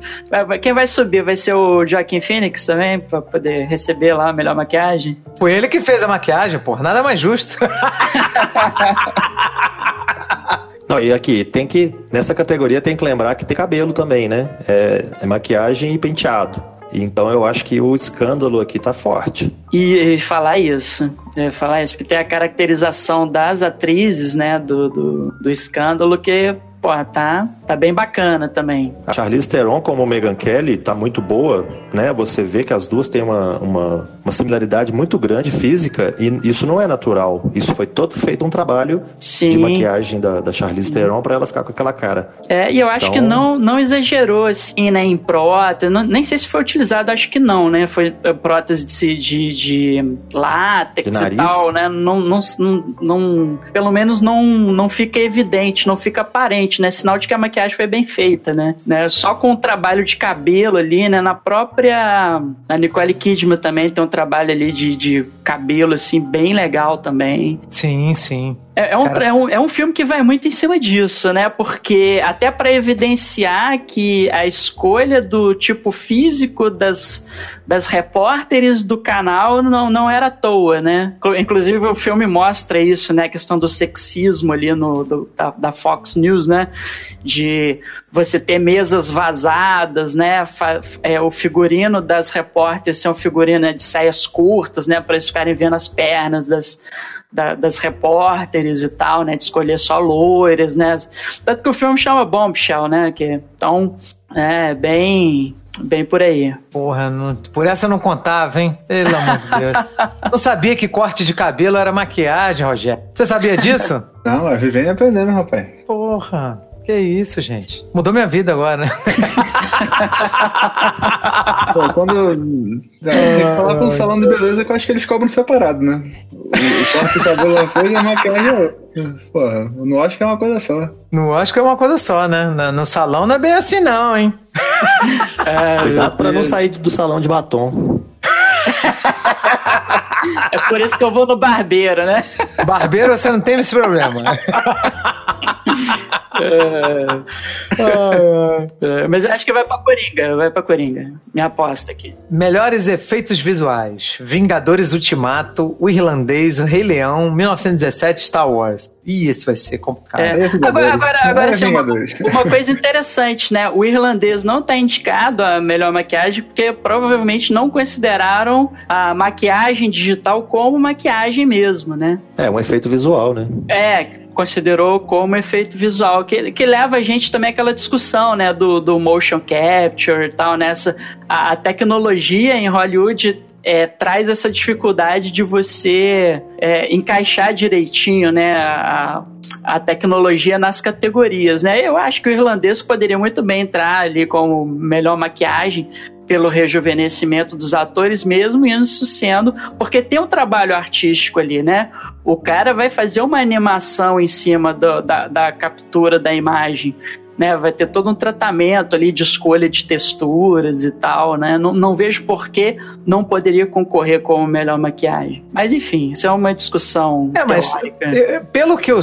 Quem vai subir? Vai ser o Joaquim Phoenix também, pra poder receber lá a melhor maquiagem? Foi ele que fez a maquiagem, pô. Nada mais justo. Não, e aqui, tem que. Nessa categoria tem que lembrar que tem cabelo também, né? É, é maquiagem e penteado. Então eu acho que o escândalo aqui tá forte. E falar isso, falar isso, porque tem a caracterização das atrizes, né, do, do, do escândalo que, pô, tá, tá bem bacana também. A Charlize Theron como Megan Kelly tá muito boa, né? Você vê que as duas têm uma, uma, uma similaridade muito grande física e isso não é natural. Isso foi todo feito um trabalho Sim. de maquiagem da, da Charlize Theron pra ela ficar com aquela cara. É, e eu acho Então- que não, não exagerou, assim, né, em prótese. Não- nem sei se foi utilizado, acho que não, né? Foi é, prótese de, de, de látex De e tal, né? Não, não, não, não- pelo menos não, não fica evidente, não fica aparente, né? Sinal de que a maquiagem foi bem feita, né? né? Só com o trabalho de cabelo ali, né? Na própria... A Nicole Kidman também tem um trabalho ali de, de cabelo, assim, bem legal também. sim, sim. É, é um, é, um, é um filme que vai muito em cima disso, né? Porque até para evidenciar que a escolha do tipo físico das, das repórteres do canal não, não era à toa, né? Inclu- Inclusive o filme mostra isso, né? A questão do sexismo ali no, do- da, da Fox News, né? De você ter mesas vazadas, né? É, o figurino das repórteres ser um figurino de saias curtas, né? Para eles ficarem vendo as pernas das, da- das repórteres e tal, né? De escolher só loiras, né? Tanto que o filme chama Bombshell, né? Que, então, é bem, bem por aí. Porra, não- por essa eu não contava, hein? Pelo amor de Deus. Não sabia que corte de cabelo era maquiagem, Rogério. Você sabia disso? Não, é vivendo e aprendendo, rapaz. Porra. Que isso, gente. Mudou minha vida agora, né? Pô, quando. é, tem que falar com o salão de beleza que eu acho que eles cobram separado, né? O, o corte de cabelo é uma coisa e a maquiagem é outra. Pô, não acho que é uma coisa só. Não acho que é uma coisa só, né? Na- No salão não é bem assim, não, hein? Cuidado pra não sair do salão de batom. É por isso que eu vou no barbeiro, né? Barbeiro, você não tem esse problema. né? É, Mas eu acho que vai pra Coringa, vai pra Coringa. Minha aposta aqui. Melhores efeitos visuais: Vingadores Ultimato, O Irlandês, O Rei Leão, 1917, Star Wars. Ih, esse vai ser complicado. É. É. Agora, agora, agora É assim, uma, uma coisa interessante, né? O irlandês não tá indicado a melhor maquiagem porque provavelmente não consideraram a maquiagem digital como maquiagem mesmo, né? É, um efeito visual, né? É, considerou como efeito visual, que, que leva a gente também àquela discussão, né, do, do motion capture e tal, nessa a, a tecnologia em Hollywood é, traz essa dificuldade de você é, encaixar direitinho, né, a, a tecnologia nas categorias, né? Eu acho que o irlandês poderia muito bem entrar ali como melhor maquiagem pelo rejuvenescimento dos atores mesmo, isso sendo, porque tem um trabalho artístico ali, né? O cara vai fazer uma animação em cima do- da, da captura da imagem, né? Vai ter todo um tratamento ali de escolha de texturas e tal, né? Não, não vejo por que não poderia concorrer como melhor maquiagem. Mas enfim, isso é uma discussão É, mas teórica. pelo que eu,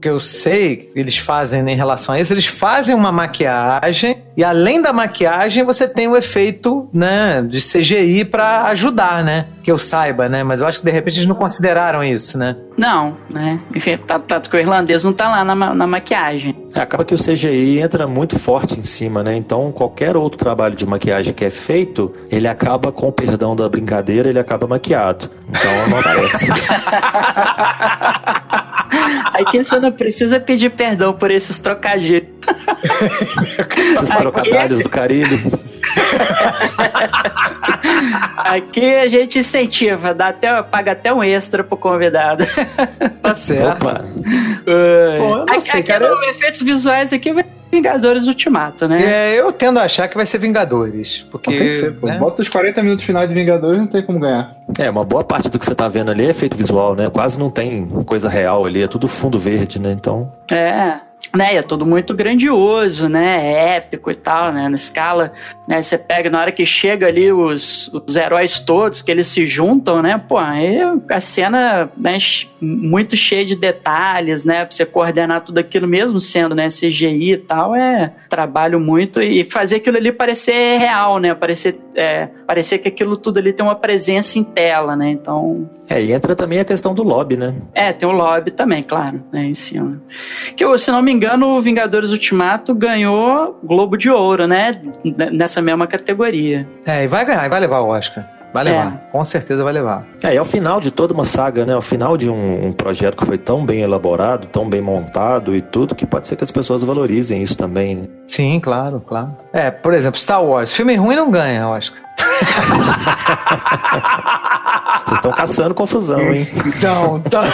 que eu sei eles fazem em relação a isso, eles fazem uma maquiagem e além da maquiagem você tem o efeito, né, de CGI para ajudar, né? Que eu saiba, né? Mas eu acho que de repente eles não consideraram isso, né? Não, né? Enfim, tanto tá, tá, que o irlandês não tá lá na, na maquiagem. É, acaba que o CGI entra muito forte em cima, né? Então qualquer outro trabalho de maquiagem que é feito, ele acaba, com o perdão da brincadeira, ele acaba maquiado. Então não aparece. Aqui você não precisa pedir perdão por esses trocadilhos. Esses trocadilhos do carinho. Aqui a gente incentiva, dá até, paga até um extra pro convidado. Tá certo. Opa. Pô, eu não sei, aqui cara. no efeitos visuais aqui vai Vingadores Ultimato, né? É, eu tendo a achar que vai ser Vingadores. Porque. Não tem que ser, pô. né? Bota os 40 minutos finais de Vingadores não tem como ganhar. É, uma boa parte do que você tá vendo ali é efeito visual, né? Quase não tem coisa real ali, é tudo fundo verde, né? Então. É. Né, é tudo muito grandioso, né? Épico e tal, né? Na escala, né? Você pega na hora que chega ali os, os heróis todos, que eles se juntam, né? Pô, aí a cena né, muito cheia de detalhes, né? Pra você coordenar tudo aquilo mesmo sendo, né? CGI e tal, é trabalho muito e fazer aquilo ali parecer real, né? Parecer, é, parecer que aquilo tudo ali tem uma presença em tela, né? Então, É, e entra também a questão do lobby, né? é, tem o lobby também, claro, né, em cima. Que, eu, se não me engano, o Vingadores Ultimato ganhou Globo de Ouro, né? Nessa mesma categoria. É, e vai ganhar, e vai levar o Oscar. Vai É. levar. Com certeza vai levar. É, e é o final de toda uma saga, né? É o final de um, um projeto que foi tão bem elaborado, tão bem montado e tudo, que pode ser que as pessoas valorizem isso também. né? Sim, claro, claro. É, por exemplo, Star Wars. Filme ruim não ganha Oscar. Vocês estão caçando confusão, hein? Então, então.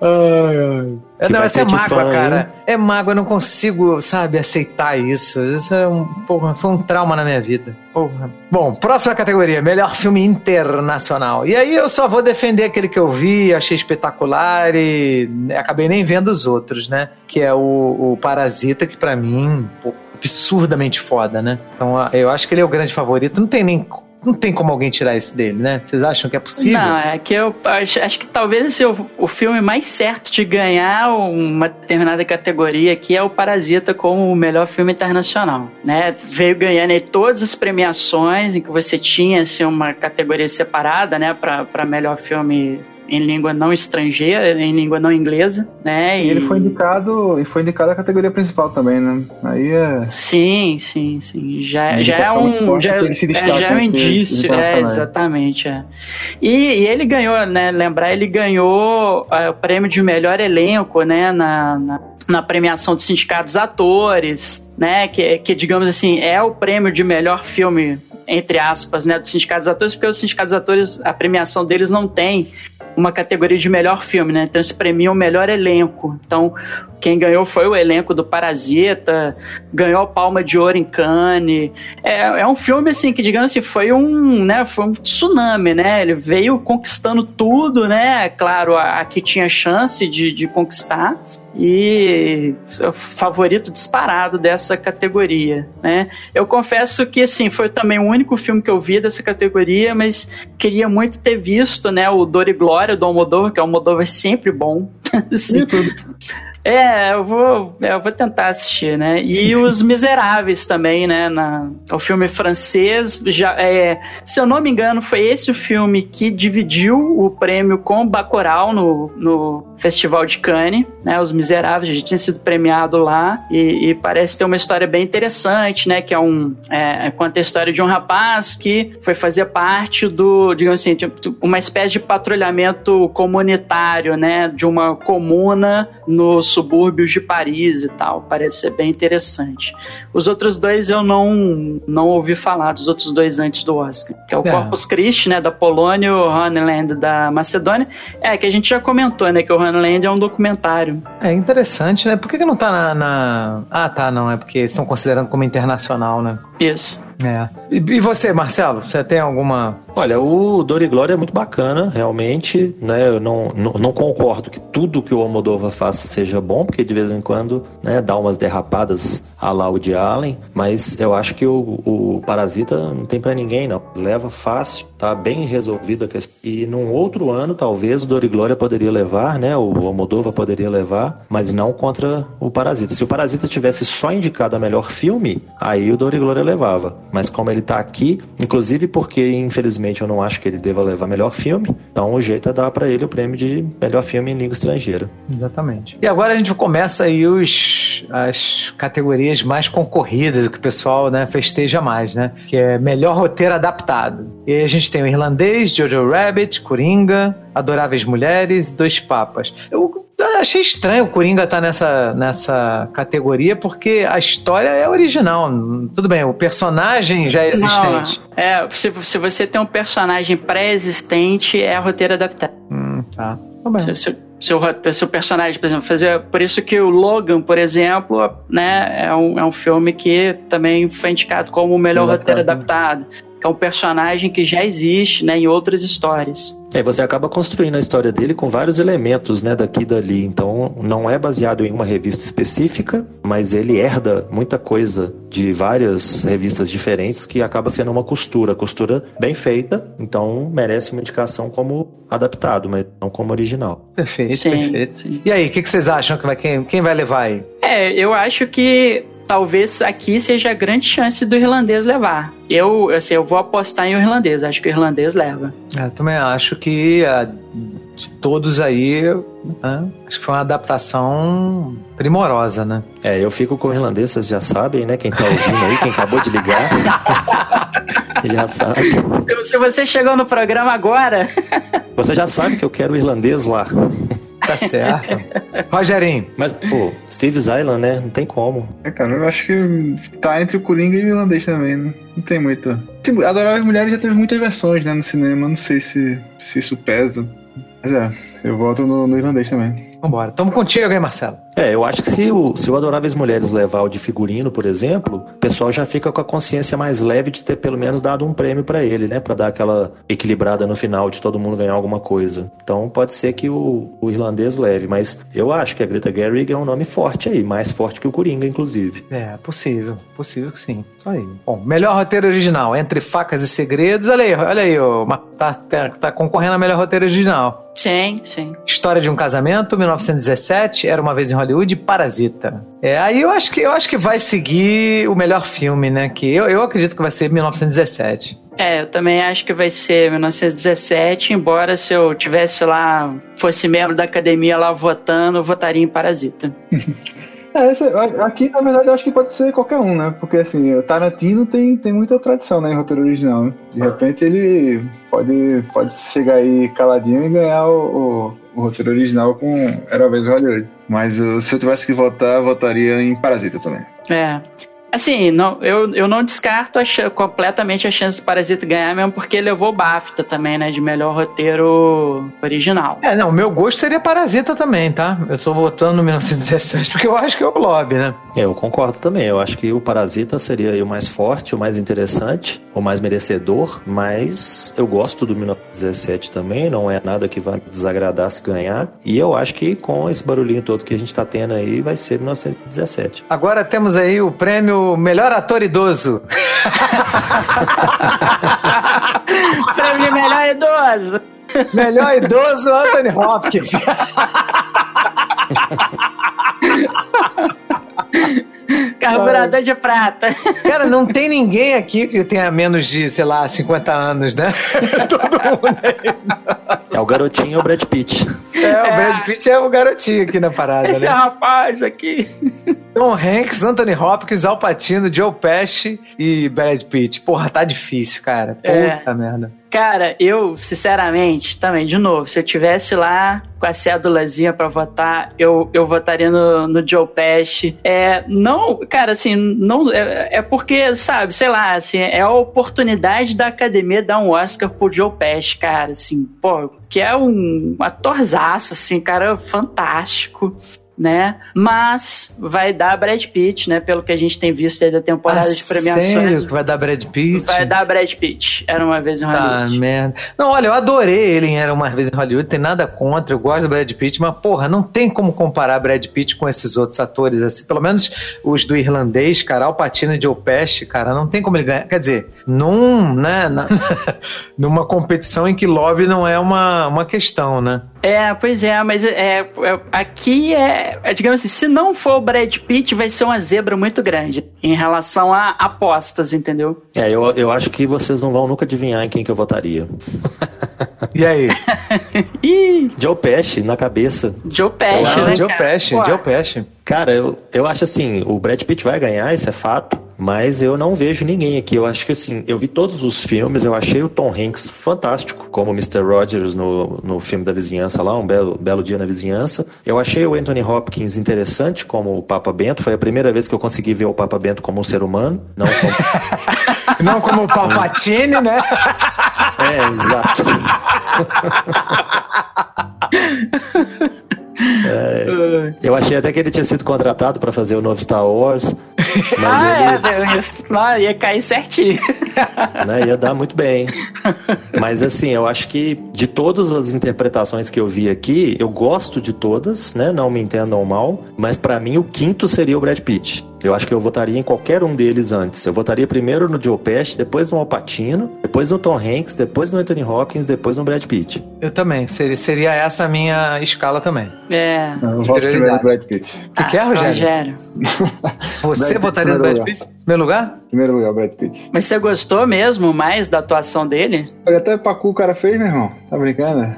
Ai, ai. É, não, essa é mágoa, fã, cara. É mágoa, eu não consigo, sabe, aceitar isso. Isso é um, porra, foi um trauma na minha vida. Porra. Bom, próxima categoria: melhor filme internacional. E aí eu só vou defender aquele que eu vi, achei espetacular e né, acabei nem vendo os outros, né? Que é o, o Parasita, que pra mim, pô, absurdamente foda, né? Então eu acho que ele é o grande favorito. Não tem nem. Não tem como alguém tirar isso dele, né? Vocês acham que é possível? Não, é que eu acho, acho que talvez é o, o filme mais certo de ganhar uma determinada categoria, que é o Parasita como o melhor filme internacional, né? Veio ganhando aí todas as premiações em que você tinha assim, uma categoria separada, né, para melhor filme em língua não estrangeira, em língua não inglesa, né? E ele foi indicado e foi indicado a categoria principal também, né? Aí é. Sim, sim, sim. Já, Uma já é um, já, que ele se é, já é um indício, é, exatamente. É. E, e ele ganhou, né? Lembrar, ele ganhou é, o prêmio de melhor elenco, né? Na, na, na premiação dos sindicatos atores, né? Que, que, digamos assim, é o prêmio de melhor filme, entre aspas, né? Dos sindicatos atores, porque os sindicatos atores, a premiação deles não tem uma categoria de melhor filme, né? Então eles premiam o melhor elenco. Então, quem ganhou foi o elenco do Parasita, ganhou a Palma de Ouro em Cannes. É, é um filme, assim, que, digamos assim, foi um, né, foi um tsunami, né? Ele veio conquistando tudo, né? Claro, a, a que tinha chance de, de conquistar. E é favorito disparado dessa categoria, né? Eu confesso que, assim, foi também o único filme que eu vi dessa categoria, mas queria muito ter visto, né, o Dor e Glória do Almodóvar, que o Almodóvar é sempre bom. Assim, é, eu vou, eu vou tentar assistir, né? E Os Miseráveis também, né? Na, o filme francês, já é, se eu não me engano, foi esse o filme que dividiu o prêmio com Bacurau no, no Festival de Cannes, né? Os Miseráveis, já tinha sido premiado lá e, e parece ter uma história bem interessante, né? Que é um é, conta a história de um rapaz que foi fazer parte do, digamos assim, uma espécie de patrulhamento comunitário, né? De uma comuna nos subúrbios de Paris e tal. Parece ser bem interessante. Os outros dois eu não, não ouvi falar, dos outros dois antes do Oscar. Que é o É. Corpus Christi, né, da Polônia, e o Homeland da Macedônia. É, que a gente já comentou, né, que o Homeland é um documentário. É interessante, né? Por que, que não tá na, na- Ah, tá, não. É porque eles estão considerando como internacional, né? Isso. É. E, e você, Marcelo? Você tem alguma. Olha, o Dor e Glória é muito bacana, realmente, né? Eu não, não, não concordo que tudo que o Almodóvar faça seja bom, porque de vez em quando, né, dá umas derrapadas a lá o de Allen, mas eu acho que o, o Parasita não tem para ninguém, não. Leva fácil, tá bem resolvida a questão. E num outro ano, talvez, o Dor e Glória poderia levar, né? O Almodóvar poderia levar, mas não contra o Parasita. Se o Parasita tivesse só indicado a melhor filme, aí o Dor e Glória levava. Mas como ele tá aqui, inclusive porque, infelizmente, eu não acho que ele deva levar melhor filme, então o jeito é dar para ele o prêmio de melhor filme em língua estrangeira. Exatamente. E agora a gente começa aí os, as categorias mais concorridas, o que o pessoal né, festeja mais, né? Que é melhor roteiro adaptado. E aí a gente tem o irlandês, Jojo Rabbit, Coringa, Adoráveis Mulheres, Dois Papas. Eu achei estranho o Coringa estar tá nessa, nessa categoria, porque a história é original. Tudo bem, o personagem já é existente. Não, é, se, se você tem um personagem pré-existente, é roteiro adaptado. Hum, tá. Tá se, se, seu, seu personagem, por exemplo, fazer. Por isso que o Logan, por exemplo, né, é um, é um filme que também foi indicado como o melhor roteiro adaptado. Que é um personagem que já existe né, em outras histórias. É, você acaba construindo a história dele com vários elementos, né, daqui e dali. Então, não é baseado em uma revista específica, mas ele herda muita coisa de várias revistas diferentes que acaba sendo uma costura, costura bem feita, então merece uma indicação como adaptado, mas não como original. Perfeito, sim, perfeito. Sim. E aí, o que, que, vocês acham que vai quem, quem vai levar aí? É, eu acho que talvez aqui seja a grande chance do irlandês levar. Eu, assim, eu vou apostar em o irlandês, acho que o irlandês leva. É, também acho que a, de todos aí, né, acho que foi uma adaptação primorosa, né? É, eu fico com o irlandês, vocês já sabem, né? Quem tá ouvindo aí, quem acabou de ligar. já sabe. Se você chegou no programa agora. você já sabe que eu quero o irlandês lá. Tá certo. Rogerinho. Mas, pô, Steve's Island, né? Não tem como. É, cara, eu acho que tá entre o Coringa e o irlandês também, né? Não tem muito. Adoráveis Mulheres já teve muitas versões, né, no cinema. Não sei se, se isso pesa. Mas é, eu voto no, no irlandês também. Vambora. Tamo contigo aí, Marcelo. É, eu acho que se o, se o Adoráveis Mulheres levar o de figurino, por exemplo, o pessoal já fica com a consciência mais leve de ter pelo menos dado um prêmio para ele, né? Para dar aquela equilibrada no final de todo mundo ganhar alguma coisa. Então pode ser que o, o irlandês leve, mas eu acho que a Greta Gerwig é um nome forte aí, mais forte que o Coringa, inclusive. É, possível. Possível que sim. Isso aí. Bom, melhor roteiro original, Entre Facas e Segredos. Olha aí, olha aí, ó, tá, tá, tá concorrendo a melhor roteiro original. Sim, sim. História de um Casamento, 1917, Era Uma Vez em Hollywood, Parasita. É, aí eu acho que eu acho que vai seguir o melhor filme, né? Que eu, eu acredito que vai ser 1917. É, eu também acho que vai ser 1917, embora se eu tivesse lá, fosse membro da academia lá votando, eu votaria em Parasita. É, esse, aqui, na verdade, eu acho que pode ser qualquer um, né? Porque, assim, o Tarantino tem, tem muita tradição, né, em roteiro original. Né? De repente, ele pode, pode chegar aí caladinho e ganhar o, o, o roteiro original com Era Vez Hollywood. Mas se eu tivesse que votar, votaria em Parasita também. É. Assim, não, eu, eu não descarto a, completamente a chance do Parasita ganhar, mesmo porque levou o BAFTA também, né? De melhor roteiro original. É, não, meu gosto seria Parasita também, tá? Eu tô votando no 1917 porque eu acho que é o lobby, né? É, eu concordo também. Eu acho que o Parasita seria o mais forte, o mais interessante, o mais merecedor, mas eu gosto do 1917 também, não é nada que vai me desagradar se ganhar. E eu acho que com esse barulhinho todo que a gente tá tendo aí, vai ser 1917. Agora temos aí o prêmio melhor ator idoso. Prêmio melhor idoso. Melhor idoso, Anthony Hopkins. Carburador de prata. Cara, não tem ninguém aqui que tenha menos de, sei lá, 50 anos, né? Todo mundo aí. É o garotinho o Brad Pitt. É, o é. Brad Pitt é o garotinho aqui na parada, Esse né? rapaz aqui. Tom Hanks, Anthony Hopkins, Al Pacino, Joe Pesci e Brad Pitt. Porra, tá difícil, cara. É. Puta é. merda. Cara, eu, sinceramente, também, de novo, se eu tivesse lá com a cédulazinha para votar, eu, eu votaria no, no Joe Pesci. É, não, cara, assim, não, é, é, porque, sabe, sei lá, assim, é a oportunidade da academia dar um Oscar pro Joe Pesci, cara, assim, pô, que é um atorzaço, assim, cara, fantástico. Né? Mas vai dar Brad Pitt, né? Pelo que a gente tem visto aí da temporada Ah, de premiações. Sério que vai dar Brad Pitt? Vai dar Brad Pitt. Era uma vez em Ah, Hollywood. merda. Não, olha, eu adorei ele em Era Uma Vez em Hollywood, tem nada contra, eu gosto do Brad Pitt, mas, porra, não tem como comparar Brad Pitt com esses outros atores, assim, pelo menos os do irlandês, cara, Al Pacino e Joe Pesci, cara, não tem como ele ganhar, quer dizer, num, né, na- numa competição em que lobby não é uma, uma questão, né? É, pois é, mas é, é- aqui é, é, digamos assim, se não for o Brad Pitt, vai ser uma zebra muito grande em relação a apostas, entendeu? É, eu, eu acho que vocês não vão nunca adivinhar em quem que eu votaria. E aí? Joe Pesci na cabeça. Joe Pesci, né, Joe cara? Pesci, Pô, Joe Pesci. Cara, eu, eu acho assim, o Brad Pitt vai ganhar, isso é fato, mas eu não vejo ninguém aqui. Eu acho que assim, eu vi todos os filmes, eu achei o Tom Hanks fantástico, como Mr. Rogers no, no filme da vizinhança lá, Um Belo, Belo Dia na Vizinhança. Eu achei o Anthony Hopkins interessante como o Papa Bento, foi a primeira vez que eu consegui ver o Papa Bento como um ser humano, não como... Não como o Palpatine, né? é, exato. É, eu achei até que ele tinha sido contratado para fazer o novo Star Wars, mas Ah, ele, é, eu ia, ah, ia cair certinho. né, ia dar muito bem. Mas assim, eu acho que de todas as interpretações que eu vi aqui, eu gosto de todas, né? Não me entendam mal, mas pra mim o quinto seria o Brad Pitt. Eu acho que eu votaria em qualquer um deles antes. Eu votaria primeiro no Joe Pesci, depois no Al Pacino, depois no Tom Hanks, depois no Anthony Hopkins, depois no Brad Pitt. Eu também, seria, seria essa a minha escala também. É. Eu voto primeiro no Brad Pitt. O que, que é, Ah, Rogério? Você votaria no Brad primeiro Pitt? Meu lugar? Primeiro lugar, Brad Pitt. Mas você gostou mesmo mais da atuação dele? Olha, até Pacu o cara fez, meu irmão. Tá brincando?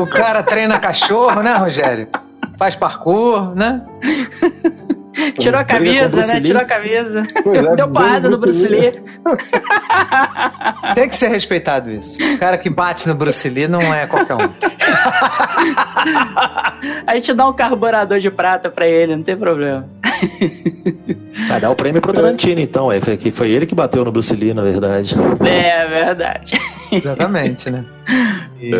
O cara treina cachorro, né, Rogério? Faz parkour, né? Tirou a Briga com camisa, né? Tirou a camisa. É, Deu porrada no Bruce Lee. Tem que ser respeitado isso. O cara que bate no Bruce Lee não é qualquer um. A gente dá um carburador de prata pra ele, não tem problema. Ah, dá o prêmio pro Tarantino, então. É, foi, que foi ele que bateu no Bruce Lee, na verdade. É verdade. Exatamente, né? E-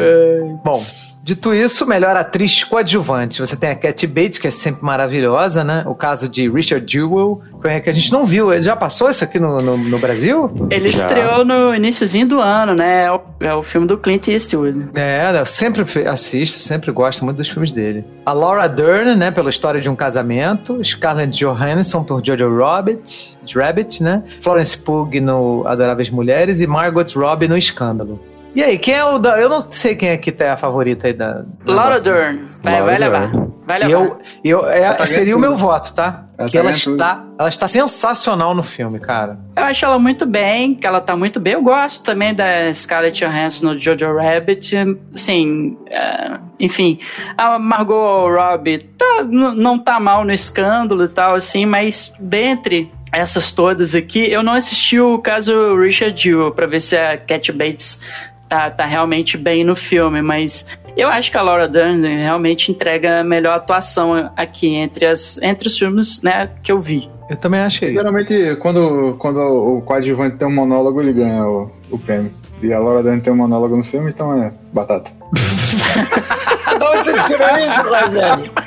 Bom, dito isso, melhor atriz coadjuvante. Você tem a Cat Bates, que é sempre maravilhosa, né? O caso de Richard Jewell, que a gente não viu. Ele já passou isso aqui no, no, no Brasil? Ele Já. estreou no iníciozinho do ano, né? É o, é o filme do Clint Eastwood. É, eu sempre assisto, sempre gosto muito dos filmes dele. A Laura Dern, né, pela história de um casamento. Scarlett Johansson por Jojo Rabbit, Rabbit, né? Florence Pugh no Adoráveis Mulheres e Margot Robbie no Escândalo. E aí, quem é o da... Eu não sei quem aqui tá a favorita aí da... Laura negócio. Dern. Vai, Laura vai levar. Dern. Vai levar. eu, eu, é, Ela seria o meu voto, tá? Ela que tá ela ganhando tudo. está, ela está sensacional no filme, cara. Eu acho ela muito bem, que ela tá muito bem. Eu gosto também da Scarlett Johansson no Jojo Rabbit. Assim, é, enfim, a Margot Robbie tá, não tá mal no escândalo e tal, assim, mas dentre essas todas aqui, eu não assisti o caso Richard Jewell pra ver se a Cat Bates tá, tá realmente bem no filme, mas eu acho que a Laura Dern realmente entrega a melhor atuação aqui entre, as, entre os filmes né, que eu vi. Eu também achei. Geralmente, quando, quando o coadjuvante tem um monólogo, ele ganha o, o prêmio. E a Laura Dern tem um monólogo no filme, então é batata. Onde você tirou isso, Rogério?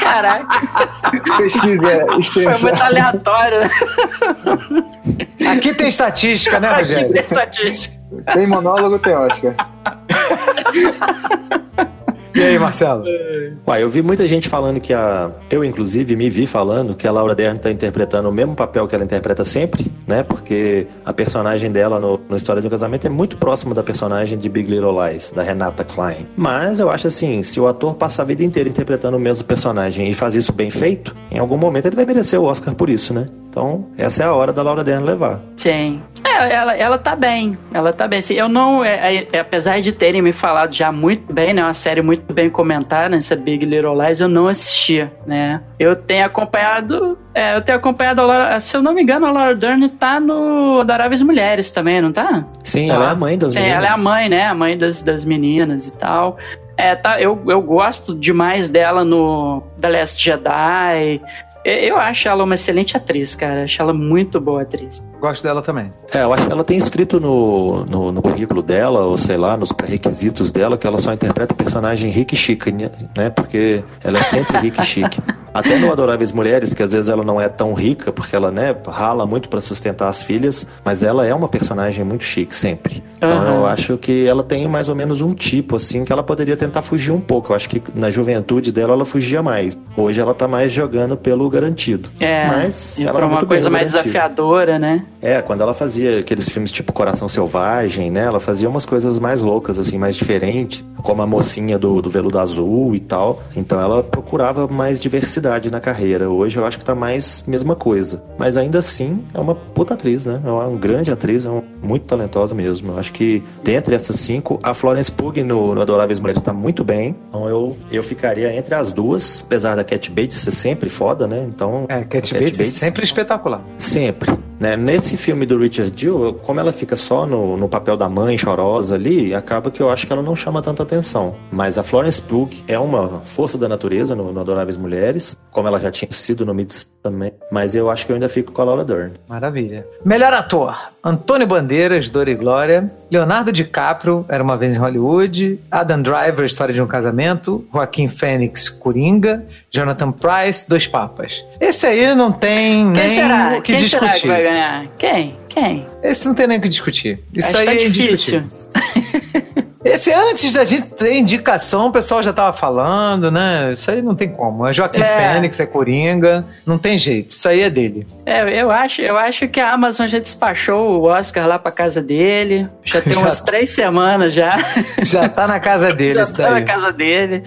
Caraca, Pesquisa foi extensa. muito aleatório. Aqui tem estatística, né, Aqui Rogério? tem estatística. Tem monólogo, tem Oscar. E aí, Marcelo? Uai, eu vi muita gente falando que a. Eu, inclusive, me vi falando que a Laura Dern tá interpretando o mesmo papel que ela interpreta sempre, né? Porque a personagem dela no, no História um Casamento é muito próxima da personagem de Big Little Lies, da Renata Klein. Mas eu acho assim: se o ator passa a vida inteira interpretando o mesmo personagem e faz isso bem feito, em algum momento ele vai merecer o Oscar por isso, né? Então, essa é a hora da Laura Dern levar. Sim. É, ela, ela tá bem. Ela tá bem. Assim, eu não. É, é- é, apesar de terem me falado já muito bem, né? Uma série muito bem comentada, essa Big Little Lies, eu não assistia, né? Eu tenho acompanhado. É, eu tenho acompanhado a Laura. Se eu não me engano, a Laura Dern tá no Adoráveis Mulheres também, não tá? Sim, Tá. ela é a mãe das Sim, meninas. ela é a mãe, né? A mãe das, das meninas e tal. É, tá, eu, eu gosto demais dela no The Last Jedi. Eu acho ela uma excelente atriz, cara. Acho ela muito boa atriz. Gosto dela também. É, eu acho que ela tem escrito no, no, no currículo dela, ou sei lá, nos pré-requisitos dela, que ela só interpreta o personagem rico e chique, né? Porque ela é sempre rica e chique. Até no Adoráveis Mulheres, que às vezes ela não é tão rica, porque ela, né, rala muito para sustentar as filhas, mas ela é uma personagem muito chique, sempre. Então uhum. eu acho que ela tem mais ou menos um tipo, assim, que ela poderia tentar fugir um pouco. Eu acho que na juventude dela ela fugia mais. Hoje ela tá mais jogando pelo garantido. É, mas ela pra uma coisa mais desafiadora, né? É, quando ela fazia aqueles filmes tipo Coração Selvagem, né? Ela fazia umas coisas mais loucas, assim, mais diferentes, como a mocinha do, do veludo azul e tal. Então ela procurava mais diversidade na carreira. Hoje eu acho que tá mais mesma coisa. Mas ainda assim, é uma puta atriz, né? É uma grande atriz, é uma, muito talentosa mesmo. Eu acho que dentre essas cinco, a Florence Pugh no, no Adoráveis Mulheres tá muito bem. Então eu, eu ficaria entre as duas, apesar da Cat Bates ser sempre foda, né? Então. É, Cat, Cat Bates, Bates sempre espetacular. Sempre. Né? Nesse filme do Richard Dill, como ela fica só no, no papel da mãe chorosa ali, acaba que eu acho que ela não chama tanta atenção. Mas a Florence Pugh é uma força da natureza no, no Adoráveis Mulheres, como ela já tinha sido no Mids também. Mas eu acho que eu ainda fico com a Laura Dern. Maravilha. Melhor ator: Antônio Bandeiras, Dor e Glória. Leonardo DiCaprio, Era uma Vez em Hollywood. Adam Driver, História de um Casamento. Joaquim Fênix, Coringa. Jonathan Price, Dois Papas. Esse aí não tem Quem nem será? o que Quem discutir. será que vai ganhar? Quem? Quem? Esse não tem nem o que discutir. Isso Acho aí que tá é difícil. Esse antes da gente ter indicação, o pessoal já tava falando, né? Isso aí não tem como. É Joaquim É. Fênix, é Coringa. Não tem jeito. Isso aí é dele. É, eu acho, eu acho que a Amazon já despachou o Oscar lá pra casa dele. Já tem Já umas tá. três semanas já. Já tá na casa dele, já tá na casa dele.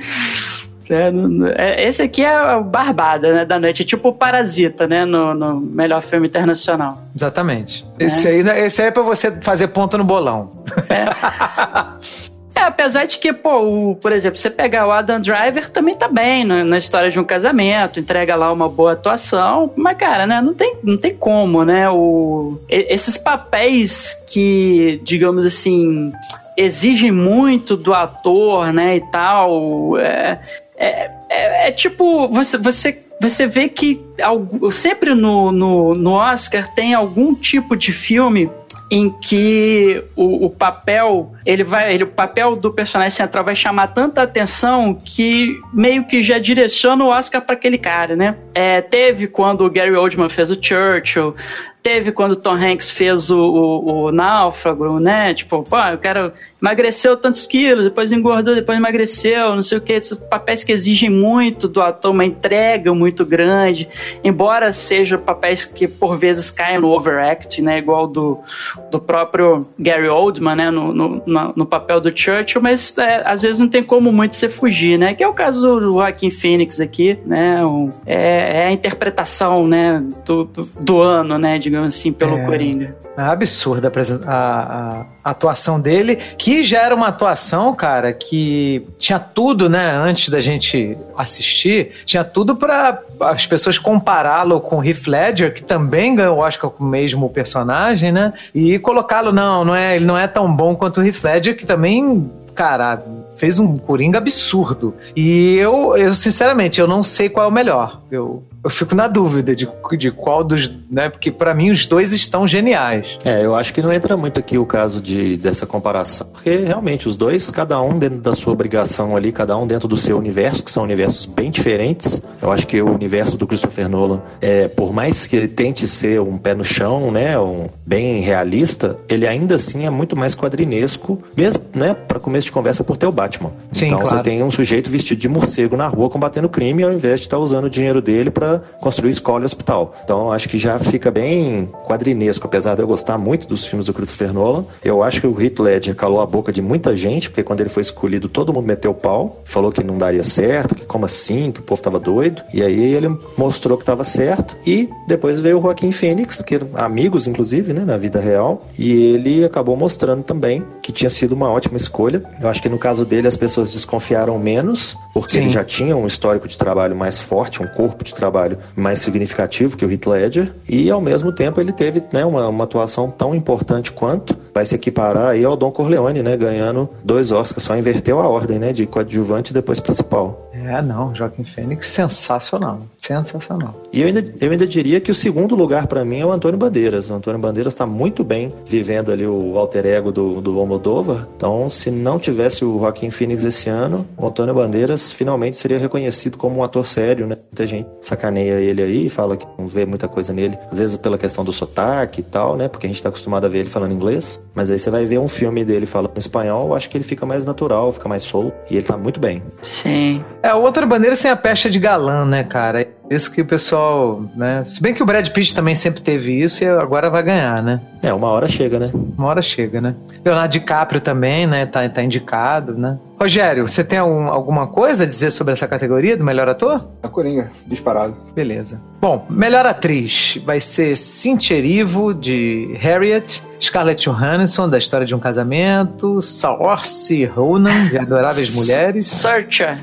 É, não- não- é, esse aqui é o Barbada, né, da noite. É tipo o Parasita, né, no, no melhor filme internacional. Exatamente. Esse, aí, esse aí é pra você fazer ponto no bolão. É, apesar de que, pô, o- por exemplo, você pegar o Adam Driver também tá bem na, na história de um casamento, entrega lá uma boa atuação, mas, cara, né, não tem, não tem como, né, o, esses papéis que, digamos assim, exigem muito do ator, né, e tal, é, é, é- é tipo, você, você você vê que sempre no, no, no Oscar tem algum tipo de filme em que o, o papel ele vai ele, o papel do personagem central vai chamar tanta atenção que meio que já direciona o Oscar para aquele cara, né? É, teve quando o Gary Oldman fez o Churchill, teve quando Tom Hanks fez o, o, o Náufrago, né? Tipo, pô, o cara emagreceu tantos quilos, depois engordou, depois emagreceu, não sei o que. Esses papéis que exigem muito do ator, uma entrega muito grande, embora sejam papéis que por vezes caem no overact, né? Igual do, do próprio Gary Oldman, né? No, no, no papel do Churchill, mas é, às vezes não tem como muito você fugir, né? Que é o caso do Joaquim Phoenix aqui, né? É, é a interpretação, né? Do, do, do ano, né? Digamos assim, pelo É. Coringa. É absurda a, a- atuação dele, que já era uma atuação, cara, que tinha tudo, né, antes da gente assistir, tinha tudo para as pessoas compará-lo com o Heath Ledger, que também ganhou o Oscar com o mesmo personagem, né, e colocá-lo, não, não é, ele não é tão bom quanto o Heath Ledger, que também, cara, fez um Coringa absurdo. E eu, eu sinceramente, eu não sei qual é o melhor. Eu, eu fico na dúvida de, de qual dos, né, porque para mim os dois estão geniais. É, eu acho que não entra muito aqui o caso de, dessa comparação, porque realmente os dois, cada um dentro da sua obrigação ali, cada um dentro do seu universo, que são universos bem diferentes. Eu acho que o universo do Christopher Nolan, é, por mais que ele tente ser um pé no chão, né, um bem realista, ele ainda assim é muito mais quadrinesco, mesmo, né, para começo de conversa por ter o Batman. Sim, então claro. você tem um sujeito vestido de morcego na rua combatendo crime, ao invés de estar usando o dinheiro dele para construir escola e hospital. Então acho que já fica bem quadrinesco, apesar de eu gostar muito dos filmes do Christopher Nolan. Eu acho que o Heath Ledger calou a boca de muita gente, porque quando ele foi escolhido, todo mundo meteu o pau, falou que não daria certo, que como assim, que o povo tava doido. E aí ele mostrou que tava certo. E depois veio o Joaquim Phoenix, que eram amigos, inclusive, né, na vida real. E ele acabou mostrando também que tinha sido uma ótima escolha. Eu acho que no caso dele as pessoas desconfiaram menos, porque Sim. ele já tinha um histórico de trabalho mais forte, um corpo de trabalho mais significativo que o Heath Ledger, e ao mesmo tempo ele teve né, uma, uma atuação tão importante quanto vai se equiparar aí ao Don Corleone, né, ganhando dois Oscars, só inverteu a ordem, né, de coadjuvante e depois principal. É, não, Joaquim Fênix, sensacional. Sensacional. E eu ainda, eu ainda diria que o segundo lugar para mim é o Antônio Bandeiras. O Antônio Bandeiras está muito bem vivendo ali o alter ego do, do Almodóvar. Então, se não tivesse o Joaquim Phoenix esse ano, o Antônio Bandeiras finalmente seria reconhecido como um ator sério, né? Muita gente sacaneia ele aí, fala que não vê muita coisa nele, às vezes pela questão do sotaque e tal, né? Porque a gente tá acostumado a ver ele falando inglês. Mas aí você vai ver um filme dele falando espanhol, acho que ele fica mais natural, fica mais solto. E ele tá muito bem. Sim. É, o Antônio Bandeiras tem a pecha de galã, né, cara? Isso que o pessoal, né? Se bem que o Brad Pitt também sempre teve isso e agora vai ganhar, né? É, uma hora chega, né? Uma hora chega, né? Leonardo DiCaprio também, né? Tá, tá indicado, né? Rogério, você tem algum, alguma coisa a dizer sobre essa categoria do melhor ator? A Coringa, disparado. Beleza. Bom, melhor atriz vai ser Cynthia Erivo, de Harriet, Scarlett Johansson, da História de um Casamento, Saoirse Ronan, de Adoráveis Mulheres, Searcher.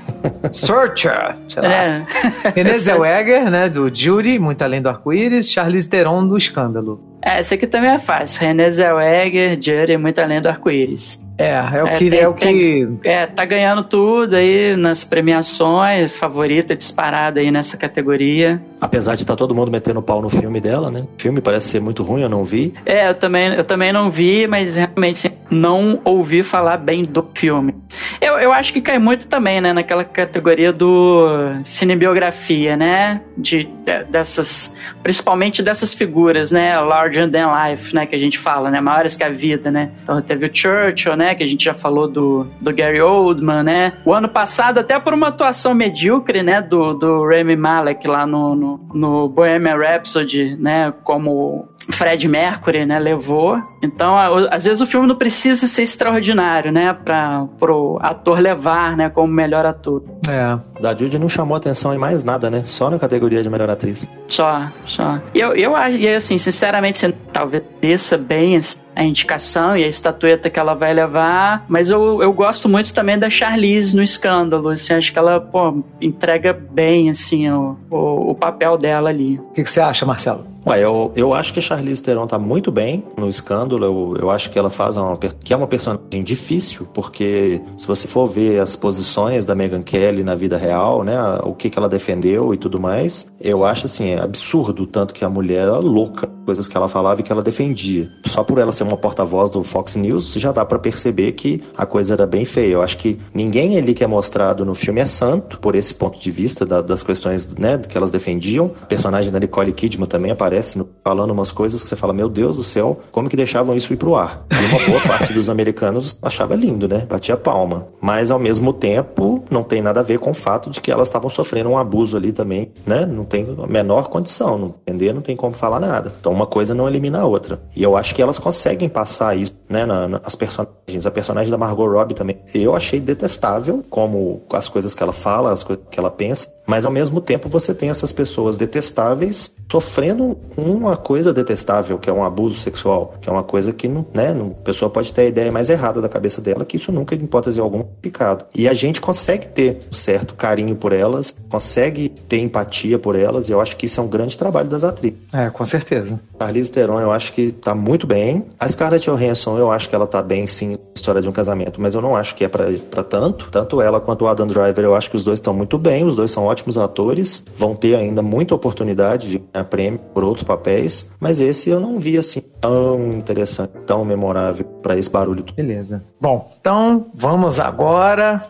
Searcher, sei lá. É. Renée Zellweger, né, do Judy, Muito Além do Arco-Íris, Charlize Theron, do Escândalo. É, esse aqui também é fácil. René Zellweger, Jury, muito além do arco-íris. É, é o É, que... tem- é o que... É, tá ganhando tudo aí nas premiações, favorita disparada aí nessa categoria. Apesar de estar todo mundo metendo pau no filme dela, né? O filme parece ser muito ruim, eu não vi. É, eu também, eu também não vi, mas realmente não ouvi falar bem do filme. Eu, eu acho que cai muito também, né, naquela categoria do cinebiografia, né? De, de- dessas, principalmente dessas figuras, né? Larger than life, né? Que a gente fala, né? Maiores que a vida, né? Então teve o Churchill, né? Que a gente já falou do, do Gary Oldman, né? O ano passado, até por uma atuação medíocre, né? Do, do Rami Malek lá no, no, no Bohemian Rhapsody, né? Como Fred Mercury, né, levou. Então, às vezes o filme não precisa ser extraordinário, né, para pro ator levar, né, como melhor ator. É. Da Judy não chamou atenção em mais nada, né? Só na categoria de melhor atriz. Só, só. E eu, eu acho, e assim, sinceramente, você talvez desça bem assim, a indicação e a estatueta que ela vai levar, mas eu, eu gosto muito também da Charlize no escândalo, assim, acho que ela, pô, entrega bem, assim, o, o, o papel dela ali. O que, que você acha, Marcelo? Ué, eu, eu acho que a Charlize Theron tá muito bem no escândalo. Eu, eu acho que ela faz uma. que é uma personagem difícil, porque se você for ver as posições da Meghan Kelly na vida real, né? O que, que ela defendeu e tudo mais, eu acho assim, é absurdo o tanto que a mulher era louca, coisas que ela falava e que ela defendia. Só por ela ser uma porta-voz do Fox News, já dá pra perceber que a coisa era bem feia. Eu acho que ninguém ali que é mostrado no filme é santo, por esse ponto de vista da- das questões né, que elas defendiam. A personagem da Nicole Kidman também aparece no- falando umas coisas que você fala, meu Deus do céu, como que deixavam isso ir pro ar? E uma boa parte dos americanos achava lindo, né? Batia palma. Mas ao mesmo tempo, não tem nada a ver com o fato de que elas estavam sofrendo um abuso ali também, né? Não tem a menor condição, não entender, não tem como falar nada. Então uma coisa não elimina a outra. E eu acho que elas conseguem passar isso, né? na- na- as personagens. A personagem da Margot Robbie também. Eu achei detestável como as coisas que ela fala, as coisas que ela pensa. Mas ao mesmo tempo você tem essas pessoas detestáveis sofrendo uma coisa detestável, que é um abuso sexual, que é uma coisa que não, né, não- a pessoa pode ter a ideia mais errada da cabeça dela, que isso nunca, em hipótese alguma, é picado. E a gente consegue ter um certo carinho por elas, consegue ter empatia por elas, e eu acho que isso é um grande trabalho das atrizes. É, com certeza. Charlize Theron, eu acho que tá muito bem. A Scarlett Johansson, eu acho que ela tá bem, sim, história de um casamento, mas eu não acho que é pra, pra tanto. Tanto ela quanto o Adam Driver, eu acho que os dois estão muito bem, os dois são ótimos atores, vão ter ainda muita oportunidade de ganhar prêmio por outros papéis, mas esse eu não vi assim tão interessante, tão memorável pra esse barulho. Beleza. Bom, então vamos agora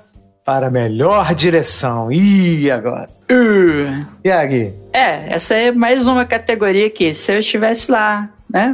para a melhor direção. Ih, agora. Uh, E aí? É, essa é mais uma categoria que se eu estivesse lá, né,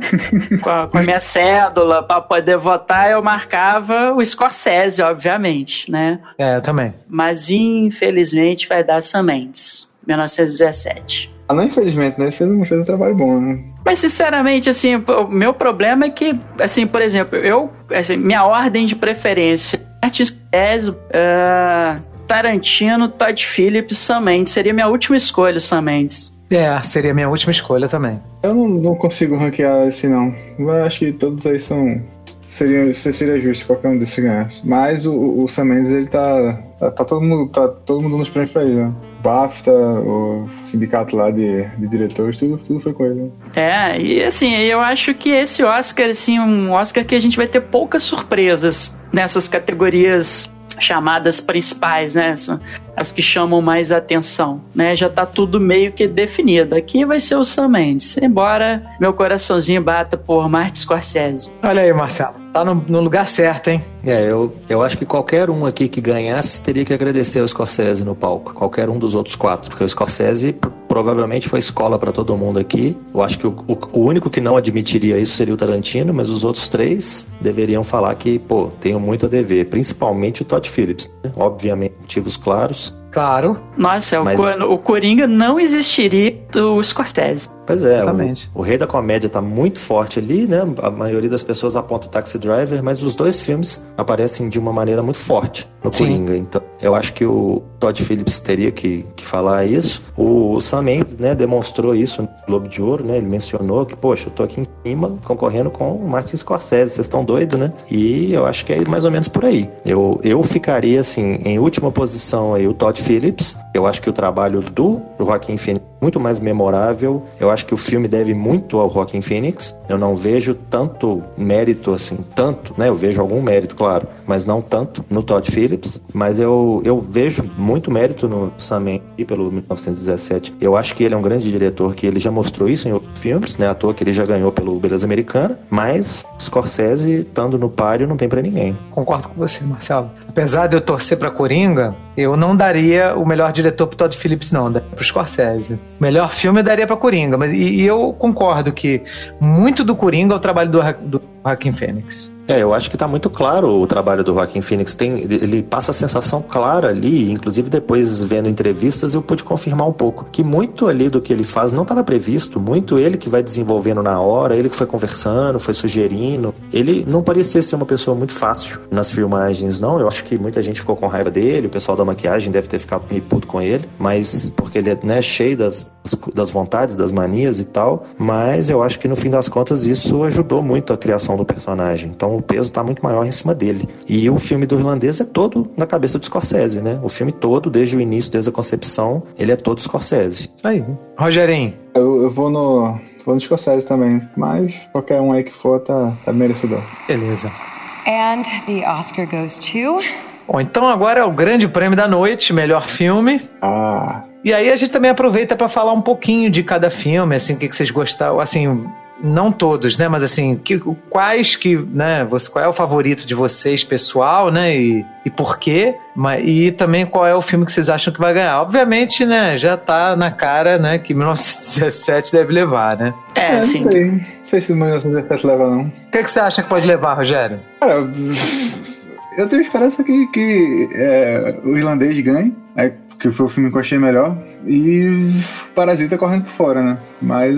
com a, com a minha cédula para poder votar, eu marcava o Scorsese, obviamente, né? É, eu também. Mas infelizmente vai dar Sam Mendes, 1917. Ah, não, infelizmente, né? Ele fez um, fez um trabalho bom, né? Mas sinceramente, assim, o meu problema é que, assim, por exemplo, eu, assim, minha ordem de preferência, Martin Scorsese, uh, Tarantino, Todd Phillips, Sam Mendes, seria minha última escolha, Sam Mendes. É, seria a minha última escolha também. Eu não, não consigo ranquear esse, não. Mas acho que todos aí são. Seria, seria justo qualquer um desses ganhasse. Mas o, o Sam Mendes, ele tá, tá. Tá todo mundo, tá todo mundo nos prêmios pra ele, né? BAFTA, o sindicato lá de, de diretores, tudo, tudo foi com ele. Né? É, e assim, eu acho que esse Oscar, assim, um Oscar que a gente vai ter poucas surpresas nessas categorias chamadas principais, né? as que chamam mais atenção, né? Já tá tudo meio que definido. Aqui vai ser o Sam Mendes, embora meu coraçãozinho bata por Martin Scorsese. Olha aí, Marcelo. Tá no, no, lugar certo, hein? É, eu, eu acho que qualquer um aqui que ganhasse teria que agradecer ao Scorsese no palco. Qualquer um dos outros quatro. Porque o Scorsese provavelmente foi escola para todo mundo aqui. Eu acho que o, o, o, único que não admitiria isso seria o Tarantino, mas os outros três deveriam falar que, pô, tenho muito a dever. Principalmente o Todd Phillips. Né? Obviamente, motivos claros. Claro. Nossa, mas... o, o Coringa não existiria do Scorsese. Pois é, o, o, Rei da Comédia tá muito forte ali, né? A maioria das pessoas aponta o Taxi Driver, mas os dois filmes aparecem de uma maneira muito forte no Sim. Coringa. Então, eu acho que o Todd Phillips teria que, que falar isso. O Sam Mendes, né, demonstrou isso no Globo de Ouro, né? Ele mencionou que, poxa, eu tô aqui em cima concorrendo com o Martin Scorsese, vocês estão doidos, né? E eu acho que é mais ou menos por aí. Eu, eu ficaria, assim, em última posição aí o Todd Phillips. Eu acho que o trabalho do Joaquim Phoenix é muito mais memorável. Eu acho que o filme deve muito ao Joaquim Phoenix. Eu não vejo tanto mérito assim, tanto, né? Eu vejo algum mérito, claro, mas não tanto no Todd Phillips. Mas eu, eu vejo muito mérito no Sam e pelo 1917. Eu acho que ele é um grande diretor, que ele já mostrou isso em outros filmes, né? À toa que ele já ganhou pelo Beleza Americana, mas Scorsese, estando no páreo, não tem para ninguém. Concordo com você, Marcelo. Apesar de eu torcer para Coringa, eu não daria o melhor diretor pro Todd Phillips, não, daria pro Scorsese. Melhor filme eu daria pra Coringa, mas e, e eu concordo que muito do Coringa é o trabalho do, do Joaquim Fênix. É, eu acho que está muito claro o trabalho do Joaquim Phoenix. Tem, ele passa a sensação clara ali, inclusive depois vendo entrevistas eu pude confirmar um pouco que muito ali do que ele faz não estava previsto, muito ele que vai desenvolvendo na hora, ele que foi conversando, foi sugerindo. Ele não parecia ser uma pessoa muito fácil nas filmagens, não. Eu acho que muita gente ficou com raiva dele, o pessoal da maquiagem deve ter ficado meio puto com ele, mas porque ele é né, cheio das, das vontades, das manias e tal. Mas eu acho que no fim das contas isso ajudou muito a criação do personagem. Então o peso está muito maior em cima dele. E o filme do irlandês é todo na cabeça do Scorsese, né? O filme todo, desde o início, desde a concepção, ele é todo Scorsese. Aí. Rogerinho. Eu, eu vou no. Vou no Scorsese também, mas qualquer um aí que for tá, tá merecedor. Beleza. And the Oscar goes to. Bom, então agora é o grande prêmio da noite, melhor filme. Ah. E aí a gente também aproveita para falar um pouquinho de cada filme, assim, o que, que vocês gostaram, assim, não todos, né? Mas assim, que, quais que, né? Você, qual é o favorito de vocês, pessoal, né? E, e por quê? Mas, e também qual é o filme que vocês acham que vai ganhar? Obviamente, né? Já tá na cara, né? Que 1917 deve levar, né? É, é sim. Não sei, não sei se 1917 leva, não. O que, que você acha que pode levar, Rogério? Cara, eu tenho esperança que, que é, o irlandês ganhe. É, que foi o filme que eu achei melhor. E Parasita correndo por fora, né? Mas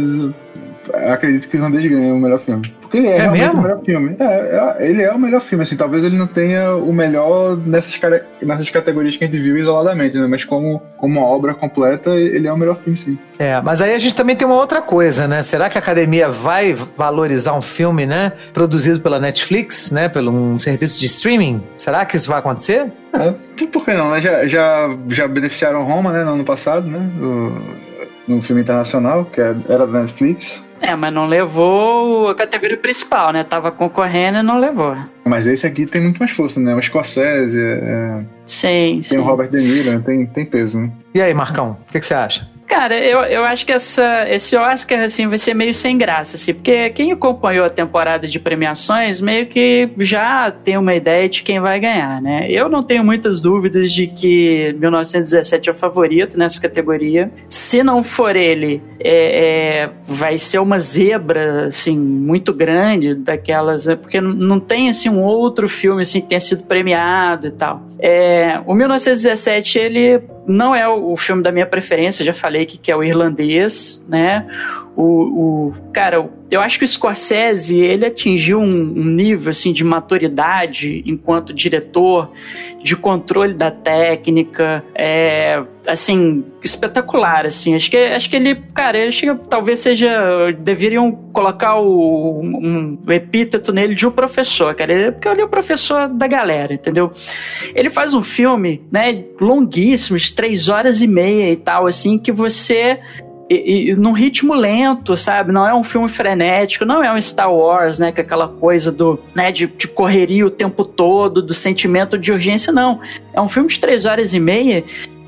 acredito que o Irlandês ganha o melhor filme. Porque ele é, é realmente mesmo? o melhor filme. É, é, ele é o melhor filme, assim, talvez ele não tenha o melhor nessas, nessas categorias que a gente viu isoladamente, né? Mas como, como uma obra completa, ele é o melhor filme, sim. É, mas aí a gente também tem uma outra coisa, né? Será que a academia vai valorizar um filme, né? Produzido pela Netflix, né? Pelo um serviço de streaming? Será que isso vai acontecer? É, por que não, né? Já, já, já beneficiaram Roma, né? No ano passado, né? O num filme internacional, que é, era da Netflix. É, mas não levou a categoria principal, né? Tava concorrendo e não levou. Mas esse aqui tem muito mais força, né? O Scorsese, é... sim, tem sim. o Robert De Niro, né? tem, tem peso, né? E aí, Marcão, o que, que você acha? Cara, eu, eu acho que essa, esse Oscar, assim, vai ser meio sem graça, assim, porque quem acompanhou a temporada de premiações meio que já tem uma ideia de quem vai ganhar, né? Eu não tenho muitas dúvidas de que 1917 é o favorito nessa categoria. Se não for ele, é, é, vai ser uma zebra, assim, muito grande daquelas, é, porque não tem, assim, um outro filme, assim, que tenha sido premiado e tal. É, o 1917, ele não é o filme da minha preferência, já falei que, que é o irlandês, né? O, o cara, eu acho que o Scorsese ele atingiu um, nível assim de maturidade enquanto diretor, de controle da técnica, é, assim espetacular, assim. Acho que acho que ele, cara, ele chega, talvez seja deveriam colocar o, um, um epíteto nele de um professor, cara, ele, porque ele é o professor da galera, entendeu? Ele faz um filme, né, longuíssimo, de três horas e meia e tal, assim, que você e, e num ritmo lento, sabe? Não é um filme frenético, não é um Star Wars, né? Que é aquela coisa do, né, de, de correria o tempo todo, do sentimento de urgência, não. É um filme de três horas e meia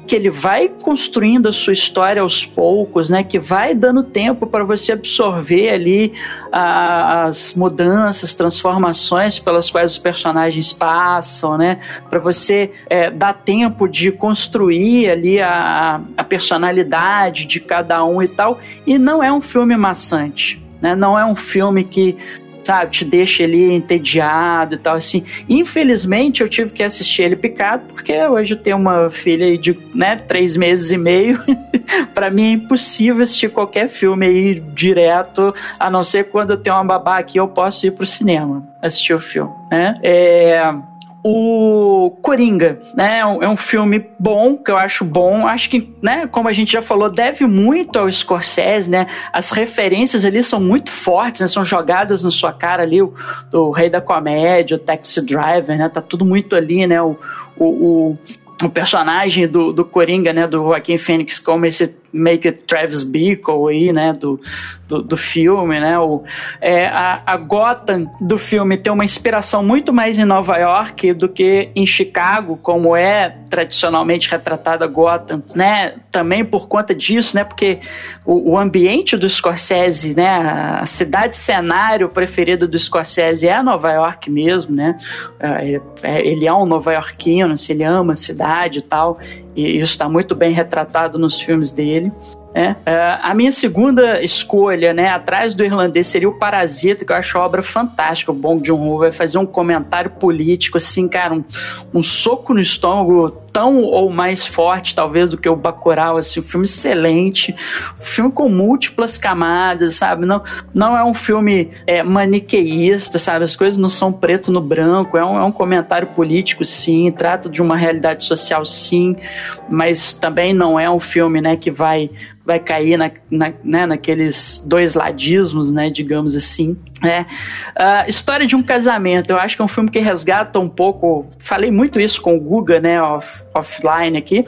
que ele vai construindo a sua história aos poucos, né? Que vai dando tempo para você absorver ali as mudanças, transformações pelas quais os personagens passam, né? Para você é, dar tempo de construir ali a, a personalidade de cada um e tal. E não é um filme maçante. Né? Não é um filme que sabe, te deixa ali entediado e tal, assim. Infelizmente, eu tive que assistir ele picado, porque hoje eu tenho uma filha de, né, três meses e meio. para mim é impossível assistir qualquer filme aí direto, a não ser quando eu tenho uma babá aqui, eu posso ir pro cinema assistir o filme, né? É o Coringa, né? É, é um filme bom, que eu acho bom. Acho que, né, como a gente já falou, deve muito ao Scorsese, né? As referências ali são muito fortes, né? São jogadas na sua cara ali, o, o Rei da Comédia, o Taxi Driver, né? Tá tudo muito ali, né? O, o, o, o personagem do, do Coringa, né? Do Joaquim Phoenix como esse make Travis Bickle aí, né, do, do, do filme, né, o, é, a, a Gotham do filme tem uma inspiração muito mais em Nova York do que em Chicago, como é tradicionalmente retratada Gotham, né, também por conta disso, né, porque o, o ambiente do Scorsese, né, a cidade cenário preferida do Scorsese é Nova York mesmo, né, é, é, ele é um nova-iorquino, assim, ele ama a cidade e tal, e isso está muito bem retratado nos filmes dele. É, a minha segunda escolha, né, atrás do irlandês, seria o Parasita, que eu acho a obra fantástica. O Bong Joon-ho vai fazer um comentário político, assim, cara, um, um soco no estômago tão ou mais forte, talvez, do que o Bacurau, assim, um filme excelente, um filme com múltiplas camadas, sabe? Não, não é um filme é, maniqueísta, sabe? As coisas não são preto no branco, é um, é um comentário político, sim, trata de uma realidade social, sim, mas também não é um filme, né, que vai vai cair na, na, né, naqueles dois ladismos, né, digamos assim. É. Uh, História de um Casamento, eu acho que é um filme que resgata um pouco. Falei muito isso com o Guga, né, off, offline aqui,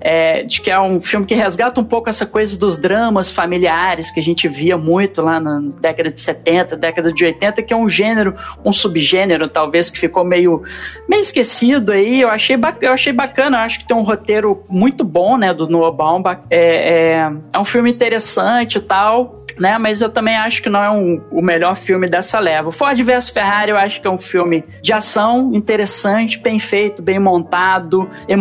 é, de que é um filme que resgata um pouco essa coisa dos dramas familiares que a gente via muito lá na década de 70, década de 80, que é um gênero, um subgênero, talvez, que ficou meio, meio esquecido aí. Eu achei, eu achei bacana, eu acho que tem um roteiro muito bom, né, do Noah Baumbach. É, é, é um filme interessante e tal, né, mas eu também acho que não é um, o melhor filme dessa leva. Ford vs Ferrari eu acho que é um filme de ação interessante, bem feito, bem montado, emocionante,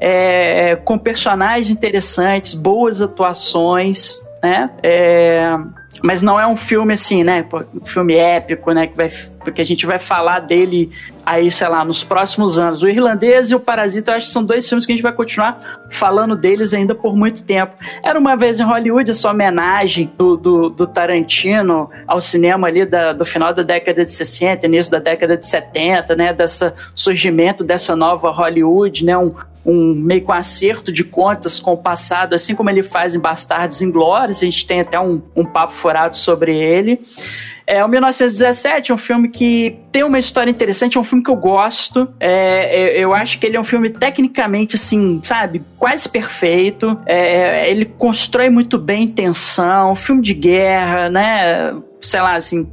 é, com personagens interessantes, boas atuações, né? É, mas não é um filme assim, né? Um filme épico, né? Que vai, porque a gente vai falar dele aí, sei lá, nos próximos anos. O Irlandês e o Parasita, eu acho que são dois filmes que a gente vai continuar falando deles ainda por muito tempo. Era uma vez em Hollywood essa homenagem do, do, do Tarantino ao cinema ali da, do final da década de 60, início da década de 70, né? Dessa surgimento dessa nova Hollywood, né? Um, um meio com acerto de contas com o passado, assim como ele faz em Bastardos Inglórios, a gente tem até um, um papo forado sobre ele. É o 1917 é um filme que tem uma história interessante, é um filme que eu gosto. É, é eu acho que ele é um filme tecnicamente, assim, sabe, quase perfeito. É, ele constrói muito bem tensão, filme de guerra, né? Sei lá, assim,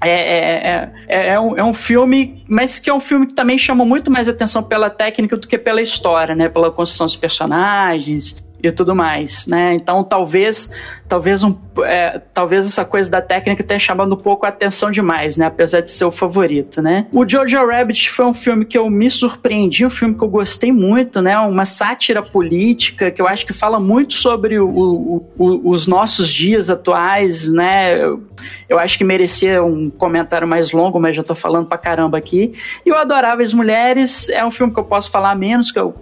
é, é, é, é, um, é um filme, mas que é um filme que também chama muito mais atenção pela técnica do que pela história, né? Pela construção dos personagens e tudo mais, né? Então talvez talvez, um, é, talvez essa coisa da técnica tenha chamado um pouco a atenção demais, né? Apesar de ser o favorito, né? O Jojo Rabbit foi um filme que eu me surpreendi, um filme que eu gostei muito, né? Uma sátira política que eu acho que fala muito sobre o, o, o, os nossos dias atuais, né? Eu, eu, acho que merecia um comentário mais longo, mas já tô falando pra caramba aqui. E o Adoráveis Mulheres é um filme que eu posso falar menos, que eu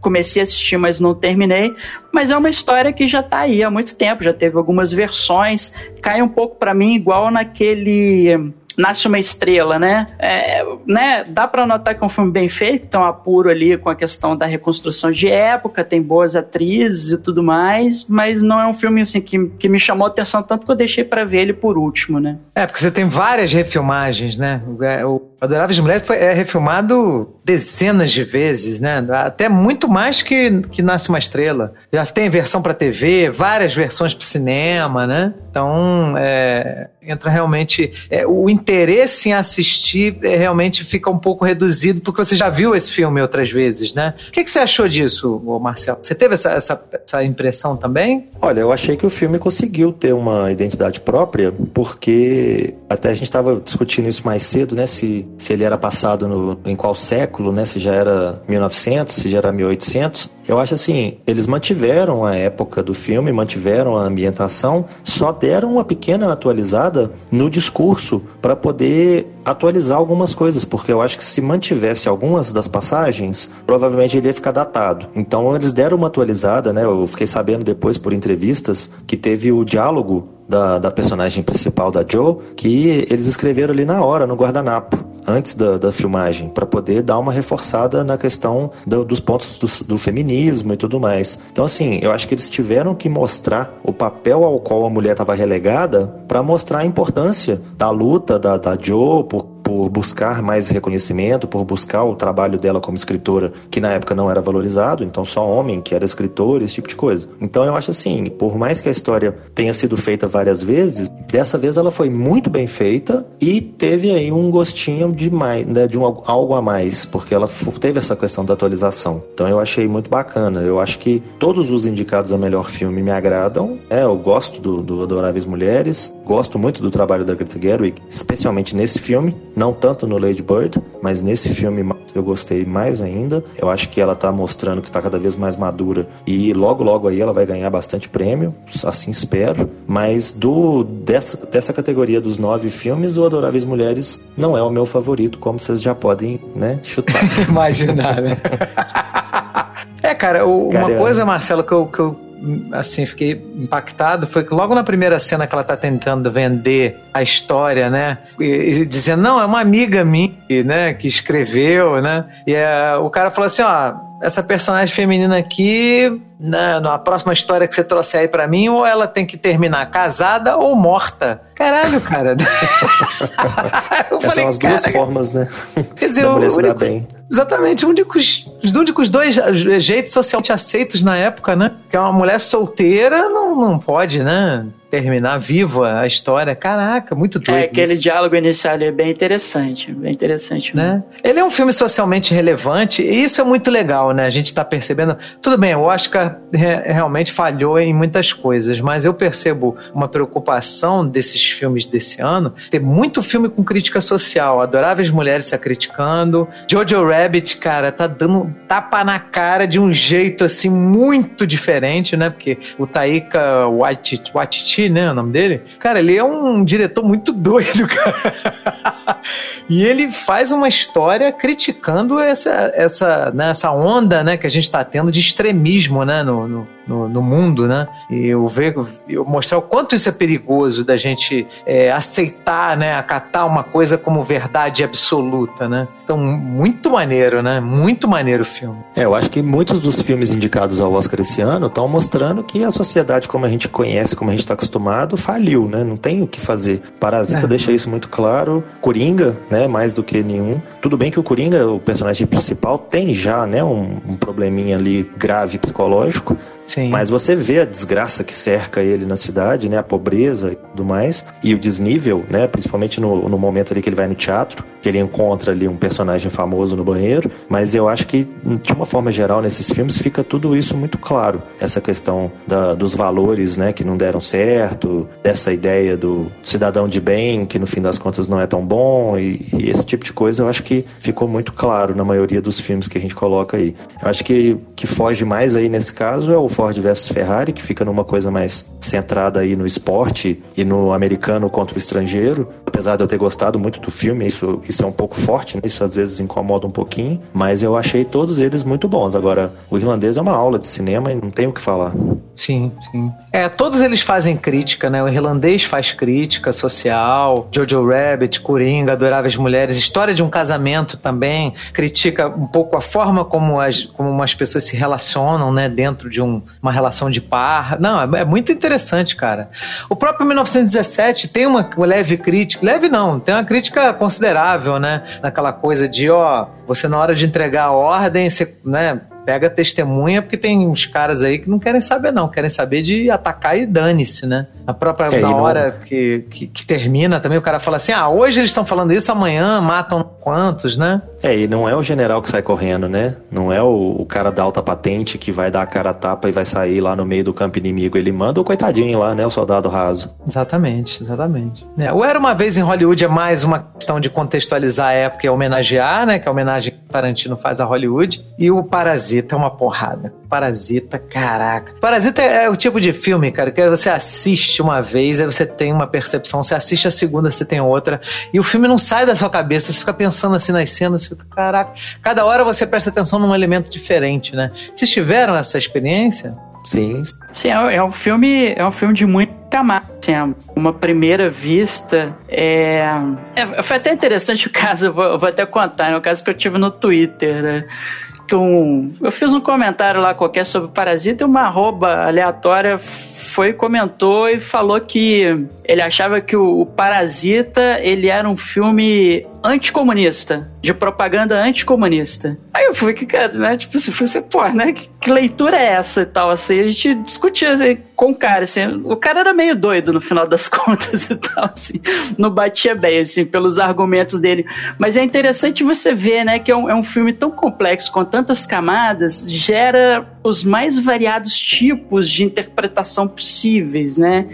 comecei a assistir, mas não terminei. Mas é uma história que já tá aí há muito tempo, já teve algumas versões. Cai um pouco para mim igual naquele Nasce uma Estrela, né? É, né? Dá para notar que é um filme bem feito, tem um apuro ali com a questão da reconstrução de época, tem boas atrizes e tudo mais, mas não é um filme assim que, que me chamou a atenção tanto que eu deixei para ver ele por último, né? É, porque você tem várias refilmagens, né? O é, Adoráveis Mulheres foi, é refilmado dezenas de vezes, né? Até muito mais que, que Nasce uma Estrela. Já tem versão para TV, várias versões para cinema, né? Então, é, entra realmente. É, o interesse em assistir é, realmente fica um pouco reduzido, porque você já viu esse filme outras vezes, né? O que, que você achou disso, Marcelo? Você teve essa, essa, essa impressão também? Olha, eu achei que o filme conseguiu ter uma identidade própria, porque até a gente estava discutindo isso mais cedo, né? Se, se ele era passado no, em qual século, né? Se já era 1900, se já era 1800. Eu acho assim, eles mantiveram a época do filme, mantiveram a ambientação, só deram uma pequena atualizada no discurso para poder atualizar algumas coisas, porque eu acho que se mantivesse algumas das passagens, provavelmente ele ia ficar datado. Então eles deram uma atualizada, né? Eu fiquei sabendo depois por entrevistas que teve o diálogo da, da personagem principal da Joe, que eles escreveram ali na hora, no guardanapo antes da, da filmagem, para poder dar uma reforçada na questão do, dos pontos do, do, feminismo e tudo mais. Então, assim, eu acho que eles tiveram que mostrar o papel ao qual a mulher estava relegada para mostrar a importância da luta da, da por por buscar mais reconhecimento, por buscar o trabalho dela como escritora, que na época não era valorizado, então só homem que era escritor, esse tipo de coisa. Então eu acho assim, por mais que a história tenha sido feita várias vezes, dessa vez ela foi muito bem feita e teve aí um gostinho de mais, né, de um, algo a mais, porque ela teve essa questão da atualização. Então eu achei muito bacana. Eu acho que todos os indicados a melhor filme me agradam. É, eu gosto do, do Adoráveis Mulheres, gosto muito do trabalho da Greta Gerwig, especialmente nesse filme. Não tanto no Lady Bird, mas nesse filme eu gostei mais ainda. Eu acho que ela tá mostrando que tá cada vez mais madura e logo logo aí ela vai ganhar bastante prêmio, assim espero. Mas do dessa, dessa categoria dos nove filmes, o Adoráveis Mulheres não é o meu favorito, como vocês já podem, né, chutar. Imaginar, né? é, cara, o, uma coisa, Marcelo, que eu, que eu assim, fiquei impactado foi que logo na primeira cena que ela tá tentando vender a história, né? E, e dizendo, não, é uma amiga minha, né, que escreveu, né? E é, o cara falou assim, ó, essa personagem feminina aqui, na, na próxima história que você trouxer aí pra mim, ou ela tem que terminar casada ou morta. Caralho, cara. Essas são as duas formas, né? Quer dizer, o único, bem. Exatamente, únicos, os únicos dois jeitos socialmente aceitos na época, né? Que é uma mulher solteira não, não pode, né? terminar viva a história. Caraca, muito doido. É, aquele isso. diálogo inicial é bem interessante, bem interessante. Né? Ele é um filme socialmente relevante e isso é muito legal, né? A gente tá percebendo. Tudo bem, o Oscar re realmente falhou em muitas coisas, mas eu percebo uma preocupação desses filmes desse ano ter muito filme com crítica social. Adoráveis Mulheres tá criticando. Jojo Rabbit, cara, tá dando tapa na cara de um jeito assim muito diferente, né? Porque o Taika Waititi, Waititi né? O nome dele. Cara, ele é um diretor muito doido, cara. e ele faz uma história criticando essa, essa, né, essa onda, né, que a gente está tendo de extremismo, né, no, no, no, no, mundo, né? E eu ver, eu mostrar o quanto isso é perigoso da gente é, aceitar, né, acatar uma coisa como verdade absoluta, né? Então, muito maneiro, né? Muito maneiro o filme. É, eu acho que muitos dos filmes indicados ao Oscar esse ano estão mostrando que a sociedade como a gente conhece, como a gente está acostumado, faliu, né? Não tem o que fazer. Parasita é. deixa isso muito claro. Coringa, né? Mais do que nenhum. Tudo bem que o Coringa, o personagem principal, tem já, né? Um, um probleminha ali grave psicológico. Sim. Mas você vê a desgraça que cerca ele na cidade, né? A pobreza e tudo mais. E o desnível, né? Principalmente no, no momento ali que ele vai no teatro, que ele encontra ali um personagem famoso no banheiro. Mas eu acho que, de uma forma geral, nesses filmes fica tudo isso muito claro. Essa questão da, dos valores, né? Que não deram certo, dessa ideia do cidadão de bem, que no fim das contas não é tão bom. E, e esse tipo de coisa eu acho que ficou muito claro na maioria dos filmes que a gente coloca aí. Eu acho que que foge mais aí nesse caso é o Ford versus Ferrari, que fica numa coisa mais centrada aí no esporte e no americano contra o estrangeiro. Apesar de eu ter gostado muito do filme, isso, isso é um pouco forte, né? isso às vezes incomoda um pouquinho, mas eu achei todos eles muito bons. Agora, o irlandês é uma aula de cinema e não tem o que falar. Sim, sim. É, todos eles fazem crítica, né? O irlandês faz crítica social, Jojo Rabbit, Coringa, Adoráveis Mulheres, História de um Casamento também critica um pouco a forma como as, como as pessoas se relacionam, né? Dentro de um, uma relação de par. Não, é, é muito interessante, cara. O próprio 1917 tem uma leve crítica, leve não, tem uma crítica considerável, né? Naquela coisa de, ó, você na hora de entregar a ordem, você, né? Pega testemunha, porque tem uns caras aí que não querem saber, não. Querem saber de atacar e dane-se, né? A própria É, na e não- hora que, que, que termina também, o cara fala assim: ah, hoje eles estão falando isso, amanhã matam quantos, né? É, e não é o general que sai correndo, né? Não é o, o cara da alta patente que vai dar a cara a tapa e vai sair lá no meio do campo inimigo. Ele manda o coitadinho lá, né? O soldado raso. Exatamente, exatamente. É, o Era Uma Vez em Hollywood é mais uma questão de contextualizar a época e homenagear, né? Que é a homenagem que o Tarantino faz a Hollywood. E o Parasita é uma porrada. Parasita, caraca. Parasita é, é o tipo de filme, cara, que você assiste uma vez, aí você tem uma percepção, você assiste a segunda, você tem outra. E o filme não sai da sua cabeça, você fica pensando assim nas cenas, você fica, caraca. Cada hora você presta atenção num elemento diferente, né? Vocês tiveram essa experiência? Sim. Sim, é, é um filme, é um filme de muita. Assim, é uma primeira vista. É, é- foi até interessante o caso, vou, eu vou até contar, né? O caso que eu tive no Twitter, né? Que um, eu fiz um comentário lá qualquer sobre Parasita e uma arroba aleatória foi, comentou e falou que ele achava que o, o Parasita ele era um filme anticomunista, de propaganda anticomunista. Aí eu fui que, cara, né? Tipo assim, fui assim, pô, né? Que, que leitura é essa e tal, assim? A gente discutia assim, com o cara, assim. O cara era meio doido no final das contas e tal, assim. Não batia bem, assim, pelos argumentos dele. Mas é interessante você ver, né? Que é um, é um filme tão complexo, com tantas camadas, gera os mais variados tipos de interpretação possíveis, né?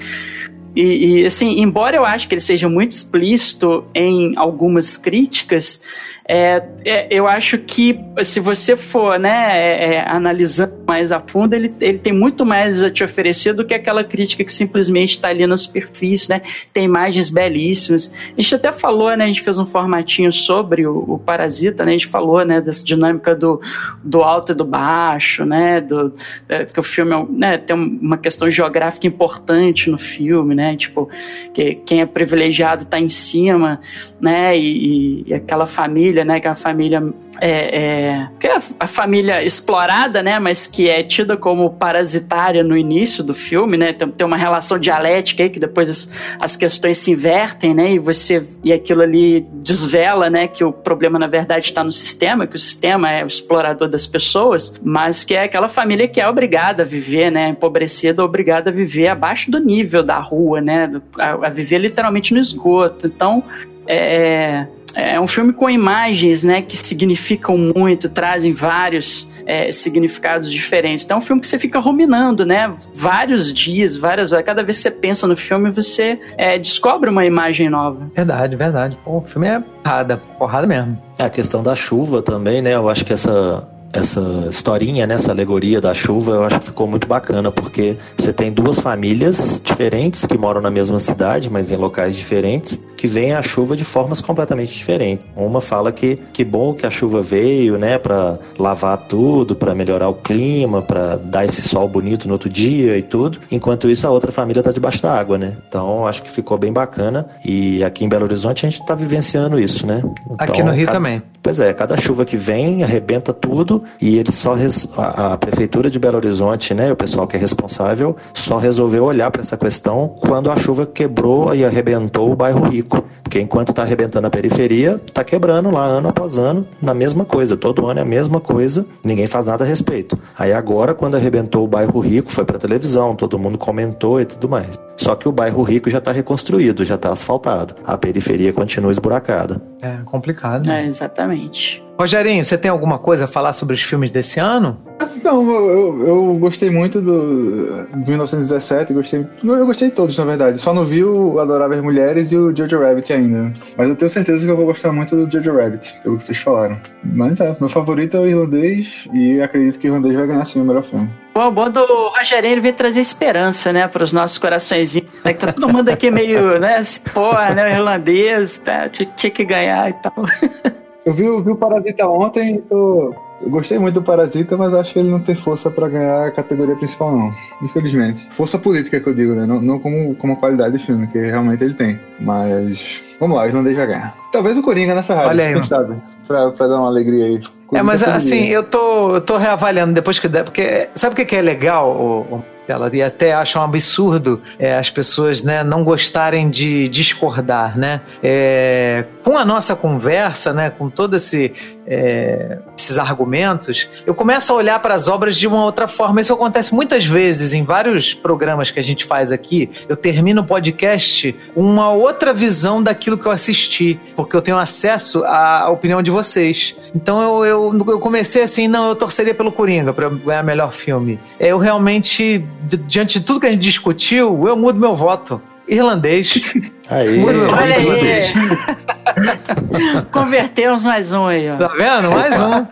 E, e, assim, embora eu acho que ele seja muito explícito em algumas críticas, é, é, eu acho que se você for né, é, é, analisando mais a fundo, ele, ele tem muito mais a te oferecer do que aquela crítica que simplesmente está ali na superfície, né? Tem imagens belíssimas. A gente até falou, né? A gente fez um formatinho sobre o, o Parasita, né? A gente falou, né? Dessa dinâmica do, do alto e do baixo, né? Do, é, que o filme é né, tem uma questão geográfica importante no filme, né? Tipo, que quem é privilegiado está em cima, né? E- e aquela família, né? Que é a família é, é, que é a- família explorada, né? Mas que é tida como parasitária no início do filme, né? Tem, tem uma relação dialética aí que depois as, as questões se invertem, né? E você e aquilo ali desvela, né? Que o problema na verdade está no sistema, que o sistema é o explorador das pessoas, mas que é aquela família que é obrigada a viver, né? Empobrecida, obrigada a viver abaixo do nível da rua, né? A, a viver literalmente no esgoto. Então é, é um filme com imagens, né, que significam muito, trazem vários é, significados diferentes. Então é um filme que você fica ruminando, né, vários dias, várias horas. Cada vez que você pensa no filme, você é, descobre uma imagem nova. Verdade, verdade. Pô, o filme é porrada, porrada mesmo. É a questão da chuva também, né? Eu acho que essa essa historinha, né, essa alegoria da chuva, eu acho que ficou muito bacana, porque você tem duas famílias diferentes que moram na mesma cidade, mas em locais diferentes, que veem a chuva de formas completamente diferentes. Uma fala que que bom que a chuva veio, né, para lavar tudo, para melhorar o clima, para dar esse sol bonito no outro dia e tudo. Enquanto isso, a outra família tá debaixo da água, né? Então, acho que ficou bem bacana. E aqui em Belo Horizonte a gente tá vivenciando isso, né? Aqui Então, no Rio cada- também. Pois é, cada chuva que vem arrebenta tudo e eles só res- a, a prefeitura de Belo Horizonte, né, o pessoal que é responsável, só resolveu olhar para essa questão quando a chuva quebrou e arrebentou o bairro Rico, porque enquanto está arrebentando a periferia, está quebrando lá ano após ano na mesma coisa, todo ano é a mesma coisa, ninguém faz nada a respeito. Aí agora quando arrebentou o bairro Rico, foi para televisão, todo mundo comentou e tudo mais. Só que o bairro Rico já está reconstruído, já está asfaltado. A periferia continua esburacada. É complicado. né? É, exatamente. Rogerinho, você tem alguma coisa a falar sobre os filmes desse ano? Não, eu, eu, gostei muito do do 1917, gostei. Eu gostei de todos, na verdade. Só não vi o Adoráveis Mulheres e o Jojo Rabbit ainda. Mas eu tenho certeza que eu vou gostar muito do Jojo Rabbit, pelo que vocês falaram. Mas é, meu favorito é o irlandês e acredito que o irlandês vai ganhar sim o melhor filme. Bom, o bom do Rogerinho ele veio trazer esperança, né, para os nossos coraçõezinhos. Né, que tá todo mundo aqui meio, né, porra, né, o irlandês, tá, tinha que ganhar e tal. Eu vi, eu vi o Parasita ontem e tô. Eu gostei muito do Parasita, mas acho que ele não tem força pra ganhar a categoria principal, não. Infelizmente. Força política que eu digo, né? Não, não como, como qualidade de filme, que realmente ele tem. Mas. Vamos lá, o irlandês vai ganhar. Talvez o Coringa na Ferrari. Olha aí, quem mano. sabe? Pra, pra dar uma alegria aí. É, Coringa mas todo assim, eu tô, eu tô reavaliando depois que der, porque sabe o que que é legal, o, ela e até acham um absurdo é, as pessoas né, não gostarem de discordar, né? É, com a nossa conversa, né, com todo esse é, esses argumentos, eu começo a olhar para as obras de uma outra forma. Isso acontece muitas vezes em vários programas que a gente faz aqui. Eu termino o podcast com uma outra visão daquilo que eu assisti, porque eu tenho acesso à opinião de vocês. Então eu, eu, eu comecei assim, não, eu torceria pelo Coringa para ganhar melhor filme. Eu realmente, diante de tudo que a gente discutiu, eu mudo meu voto. Irlandês. Aí, Olha aí. Convertemos mais um aí, ó. Tá vendo? Mais um.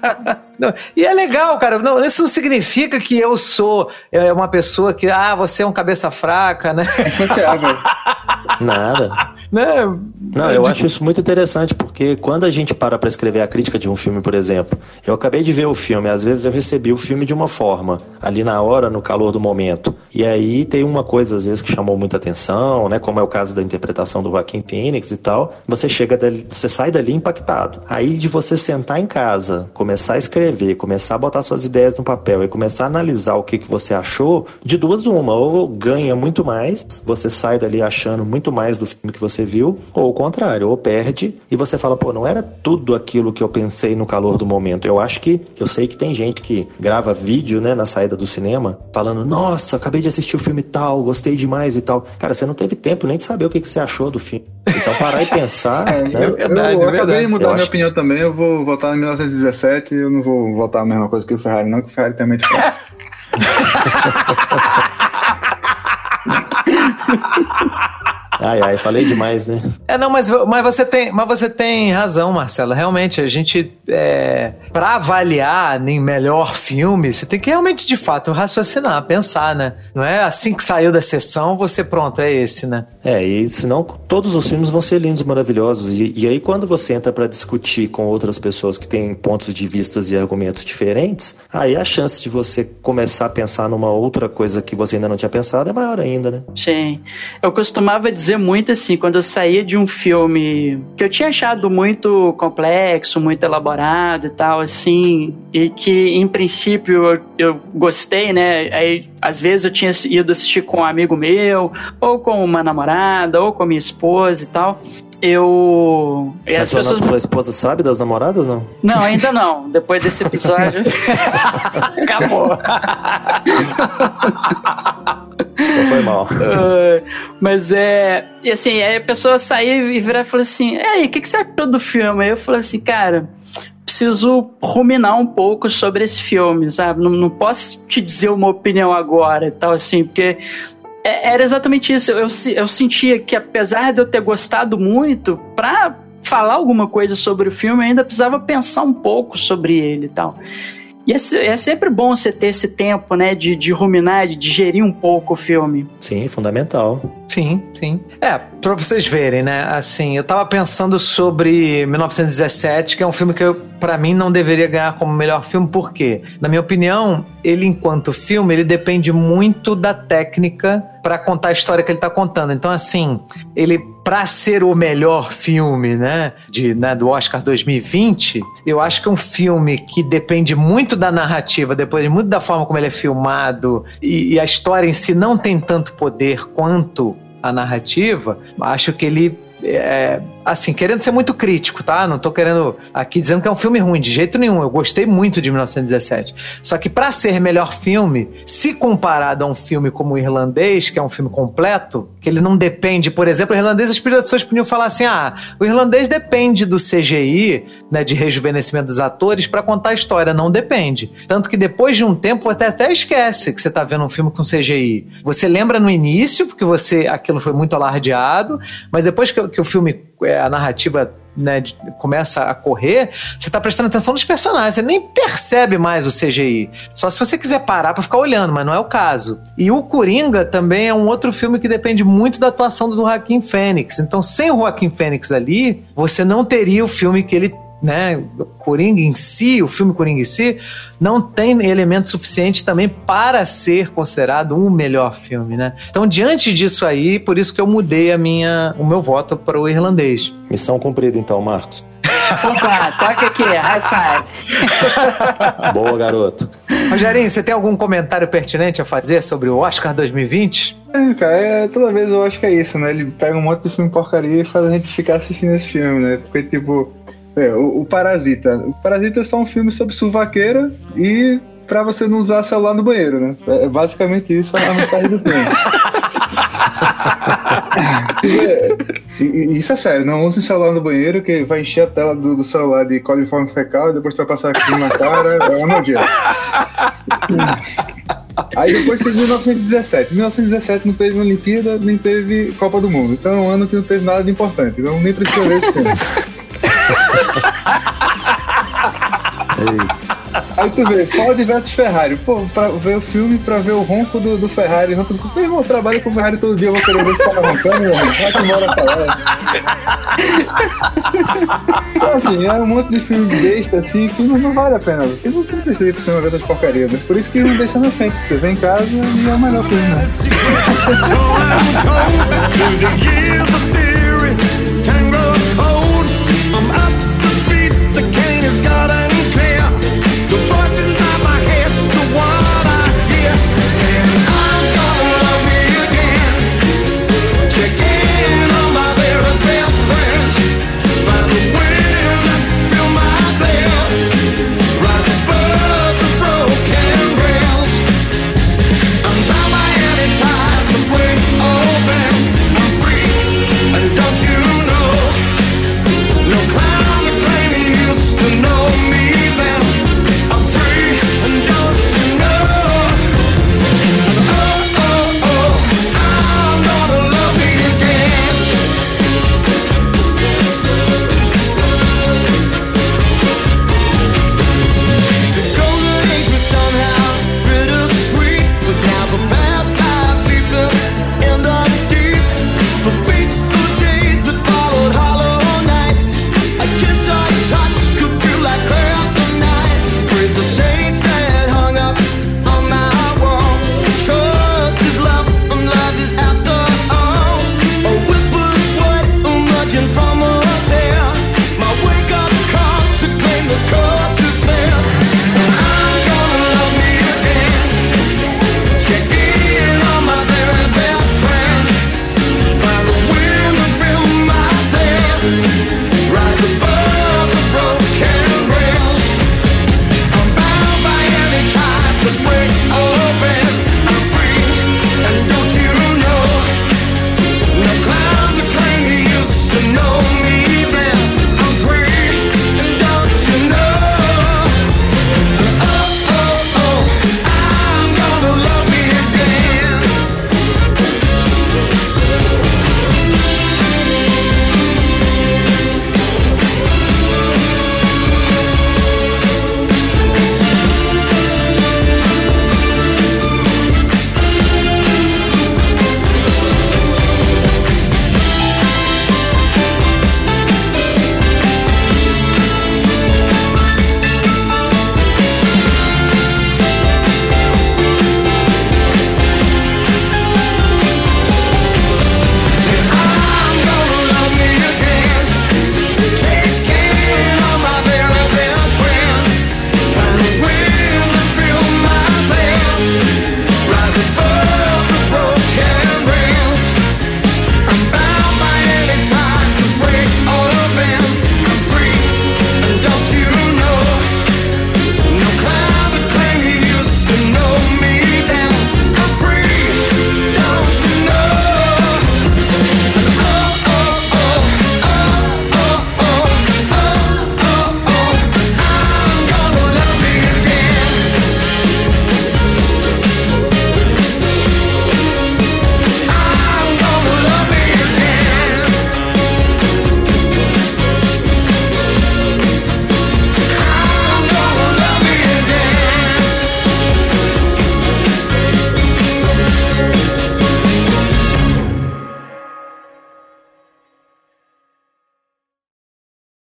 Não, E é legal, cara. Não, isso não significa que eu sou é, uma pessoa que, ah, você é um cabeça fraca, né? Thiago. nada. né? Não, eu acho isso muito interessante, porque quando a gente para pra escrever a crítica de um filme, por exemplo, eu acabei de ver o filme, às vezes eu recebi o filme de uma forma, ali na hora, no calor do momento. E aí tem uma coisa, às vezes, que chamou muita atenção, né? Como é o caso da interpretação do Joaquim Phoenix e tal. Você chega dali, você sai dali impactado. Aí de você sentar em casa, começar a escrever, começar a botar suas ideias no papel e começar a analisar o que, que você achou, de duas uma, ou ganha muito mais, você sai dali achando muito mais do filme que você viu, ou o contrário, ou perde e você fala, pô, não era tudo aquilo que eu pensei no calor do momento. Eu acho que, eu sei que tem gente que grava vídeo, né, na saída do cinema, falando, nossa, acabei de assistir o filme tal, gostei demais e tal. Cara, você não teve tempo nem de saber o que, que você achou do filme. Então parar e pensar, É, né? eu, verdade, eu é acabei verdade. de mudar Eu minha acho opinião também. Eu vou votar em 1917. Eu não vou votar a mesma coisa que o Ferrari, não, que o Ferrari também é fraco. Ai, ai, falei demais, né? É, não, mas, mas, você tem, mas você tem razão, Marcelo. Realmente, a gente, é, para avaliar em melhor filme, você tem que realmente, de fato, raciocinar, pensar, né? Não é assim que saiu da sessão, você pronto, é esse, né? É, e senão todos os filmes vão ser lindos, maravilhosos. E, e aí, quando você entra pra discutir com outras pessoas que têm pontos de vistas e argumentos diferentes, aí a chance de você começar a pensar numa outra coisa que você ainda não tinha pensado é maior ainda, né? Sim. Eu costumava dizer muito assim, quando eu saía de um filme que eu tinha achado muito complexo, muito elaborado e tal, assim, e que em princípio eu, eu gostei, né? Aí às vezes eu tinha ido assistir com um amigo meu, ou com uma namorada, ou com minha esposa e tal. Eu. E Mas as sua, pessoas. sua esposa sabe das namoradas, não? Não, ainda não. Depois desse episódio. Acabou. Não foi mal. Mas é. E assim, aí a pessoa saiu e virar e falou assim: E aí, o que, que você achou do filme? Aí eu falei assim, cara. Preciso ruminar um pouco sobre esse filme, sabe? Não, não posso te dizer uma opinião agora e tal, assim, porque é- era exatamente isso. Eu, se- eu sentia que, apesar de eu ter gostado muito, pra falar alguma coisa sobre o filme, eu ainda precisava pensar um pouco sobre ele e tal. E é, é sempre bom você ter esse tempo, né, de, de ruminar, de digerir um pouco o filme. Sim, fundamental. Sim, sim. É, pra vocês verem, né? Assim, eu tava pensando sobre 1917, que é um filme que, eu, pra mim, não deveria ganhar como melhor filme, por quê? Na minha opinião, ele, enquanto filme, ele depende muito da técnica pra contar a história que ele tá contando. Então, assim, ele, pra ser o melhor filme, né, de, né, do Oscar 2020, eu acho que é um filme que depende muito da narrativa, depende muito da forma como ele é filmado, e, e a história em si não tem tanto poder quanto a narrativa, acho que ele é, assim, querendo ser muito crítico, tá? Não tô querendo aqui dizendo que é um filme ruim, de jeito nenhum. Eu gostei muito de 1917. Só que pra ser melhor filme, se comparado a um filme como o Irlandês, que é um filme completo, que ele não depende, por exemplo, o Irlandês, as pessoas podiam falar assim: ah, o Irlandês depende do CGI, né, de rejuvenescimento dos atores, pra contar a história. Não depende. Tanto que depois de um tempo você até esquece que você tá vendo um filme com CGI. Você lembra no início, porque você aquilo foi muito alardeado, mas depois que, que o filme, é, a narrativa né, começa a correr, você tá prestando atenção nos personagens, você nem percebe mais o CGI. Só se você quiser parar pra ficar olhando, mas não é o caso. E o Coringa também é um outro filme que depende muito da atuação do Joaquim Fênix. Então, sem o Joaquim Fênix ali, você não teria o filme que ele né, Coringa em si, o filme Coringa em si, não tem elemento suficiente também para ser considerado um melhor filme, né? Então, diante disso aí, por isso que eu mudei a minha, o meu voto para o irlandês. Missão cumprida, então, Marcos. Opa, toca aqui, high five. Boa, garoto. Rogerinho, você tem algum comentário pertinente a fazer sobre o Oscar 2020? É, cara, é, toda vez eu acho que é isso, né? Ele pega um monte de filme porcaria e faz a gente ficar assistindo esse filme, né? Porque, tipo, É, o, o Parasita. O Parasita é só um filme sobre suvaqueira e pra você não usar celular no banheiro, né? É basicamente isso a mensagem do filme. isso é sério, não use celular no banheiro que vai encher a tela do, do celular de coliforme fecal e depois tu vai passar aqui na cara, é uma nojento. Aí depois teve 1917. 1917 não teve Olimpíada, nem teve Copa do Mundo. Então é um ano que não teve nada de importante. Então nem precisa ver esse filme. Aí tu vê, Ford versus Ferrari. Pô, pra ver o filme, pra ver o ronco do, do Ferrari. Ronco do... Meu irmão, trabalho com o Ferrari todo dia, eu vou querer ver o cara roncando, meu irmão. Vai que embora falar. Então, assim, é um monte de filme besta, assim, que não, não vale a pena. Você não, você não precisa ir pro cinema ver essas porcarias. Né? Por isso que não deixa na frente. Você vem em casa e é o melhor filme. Né?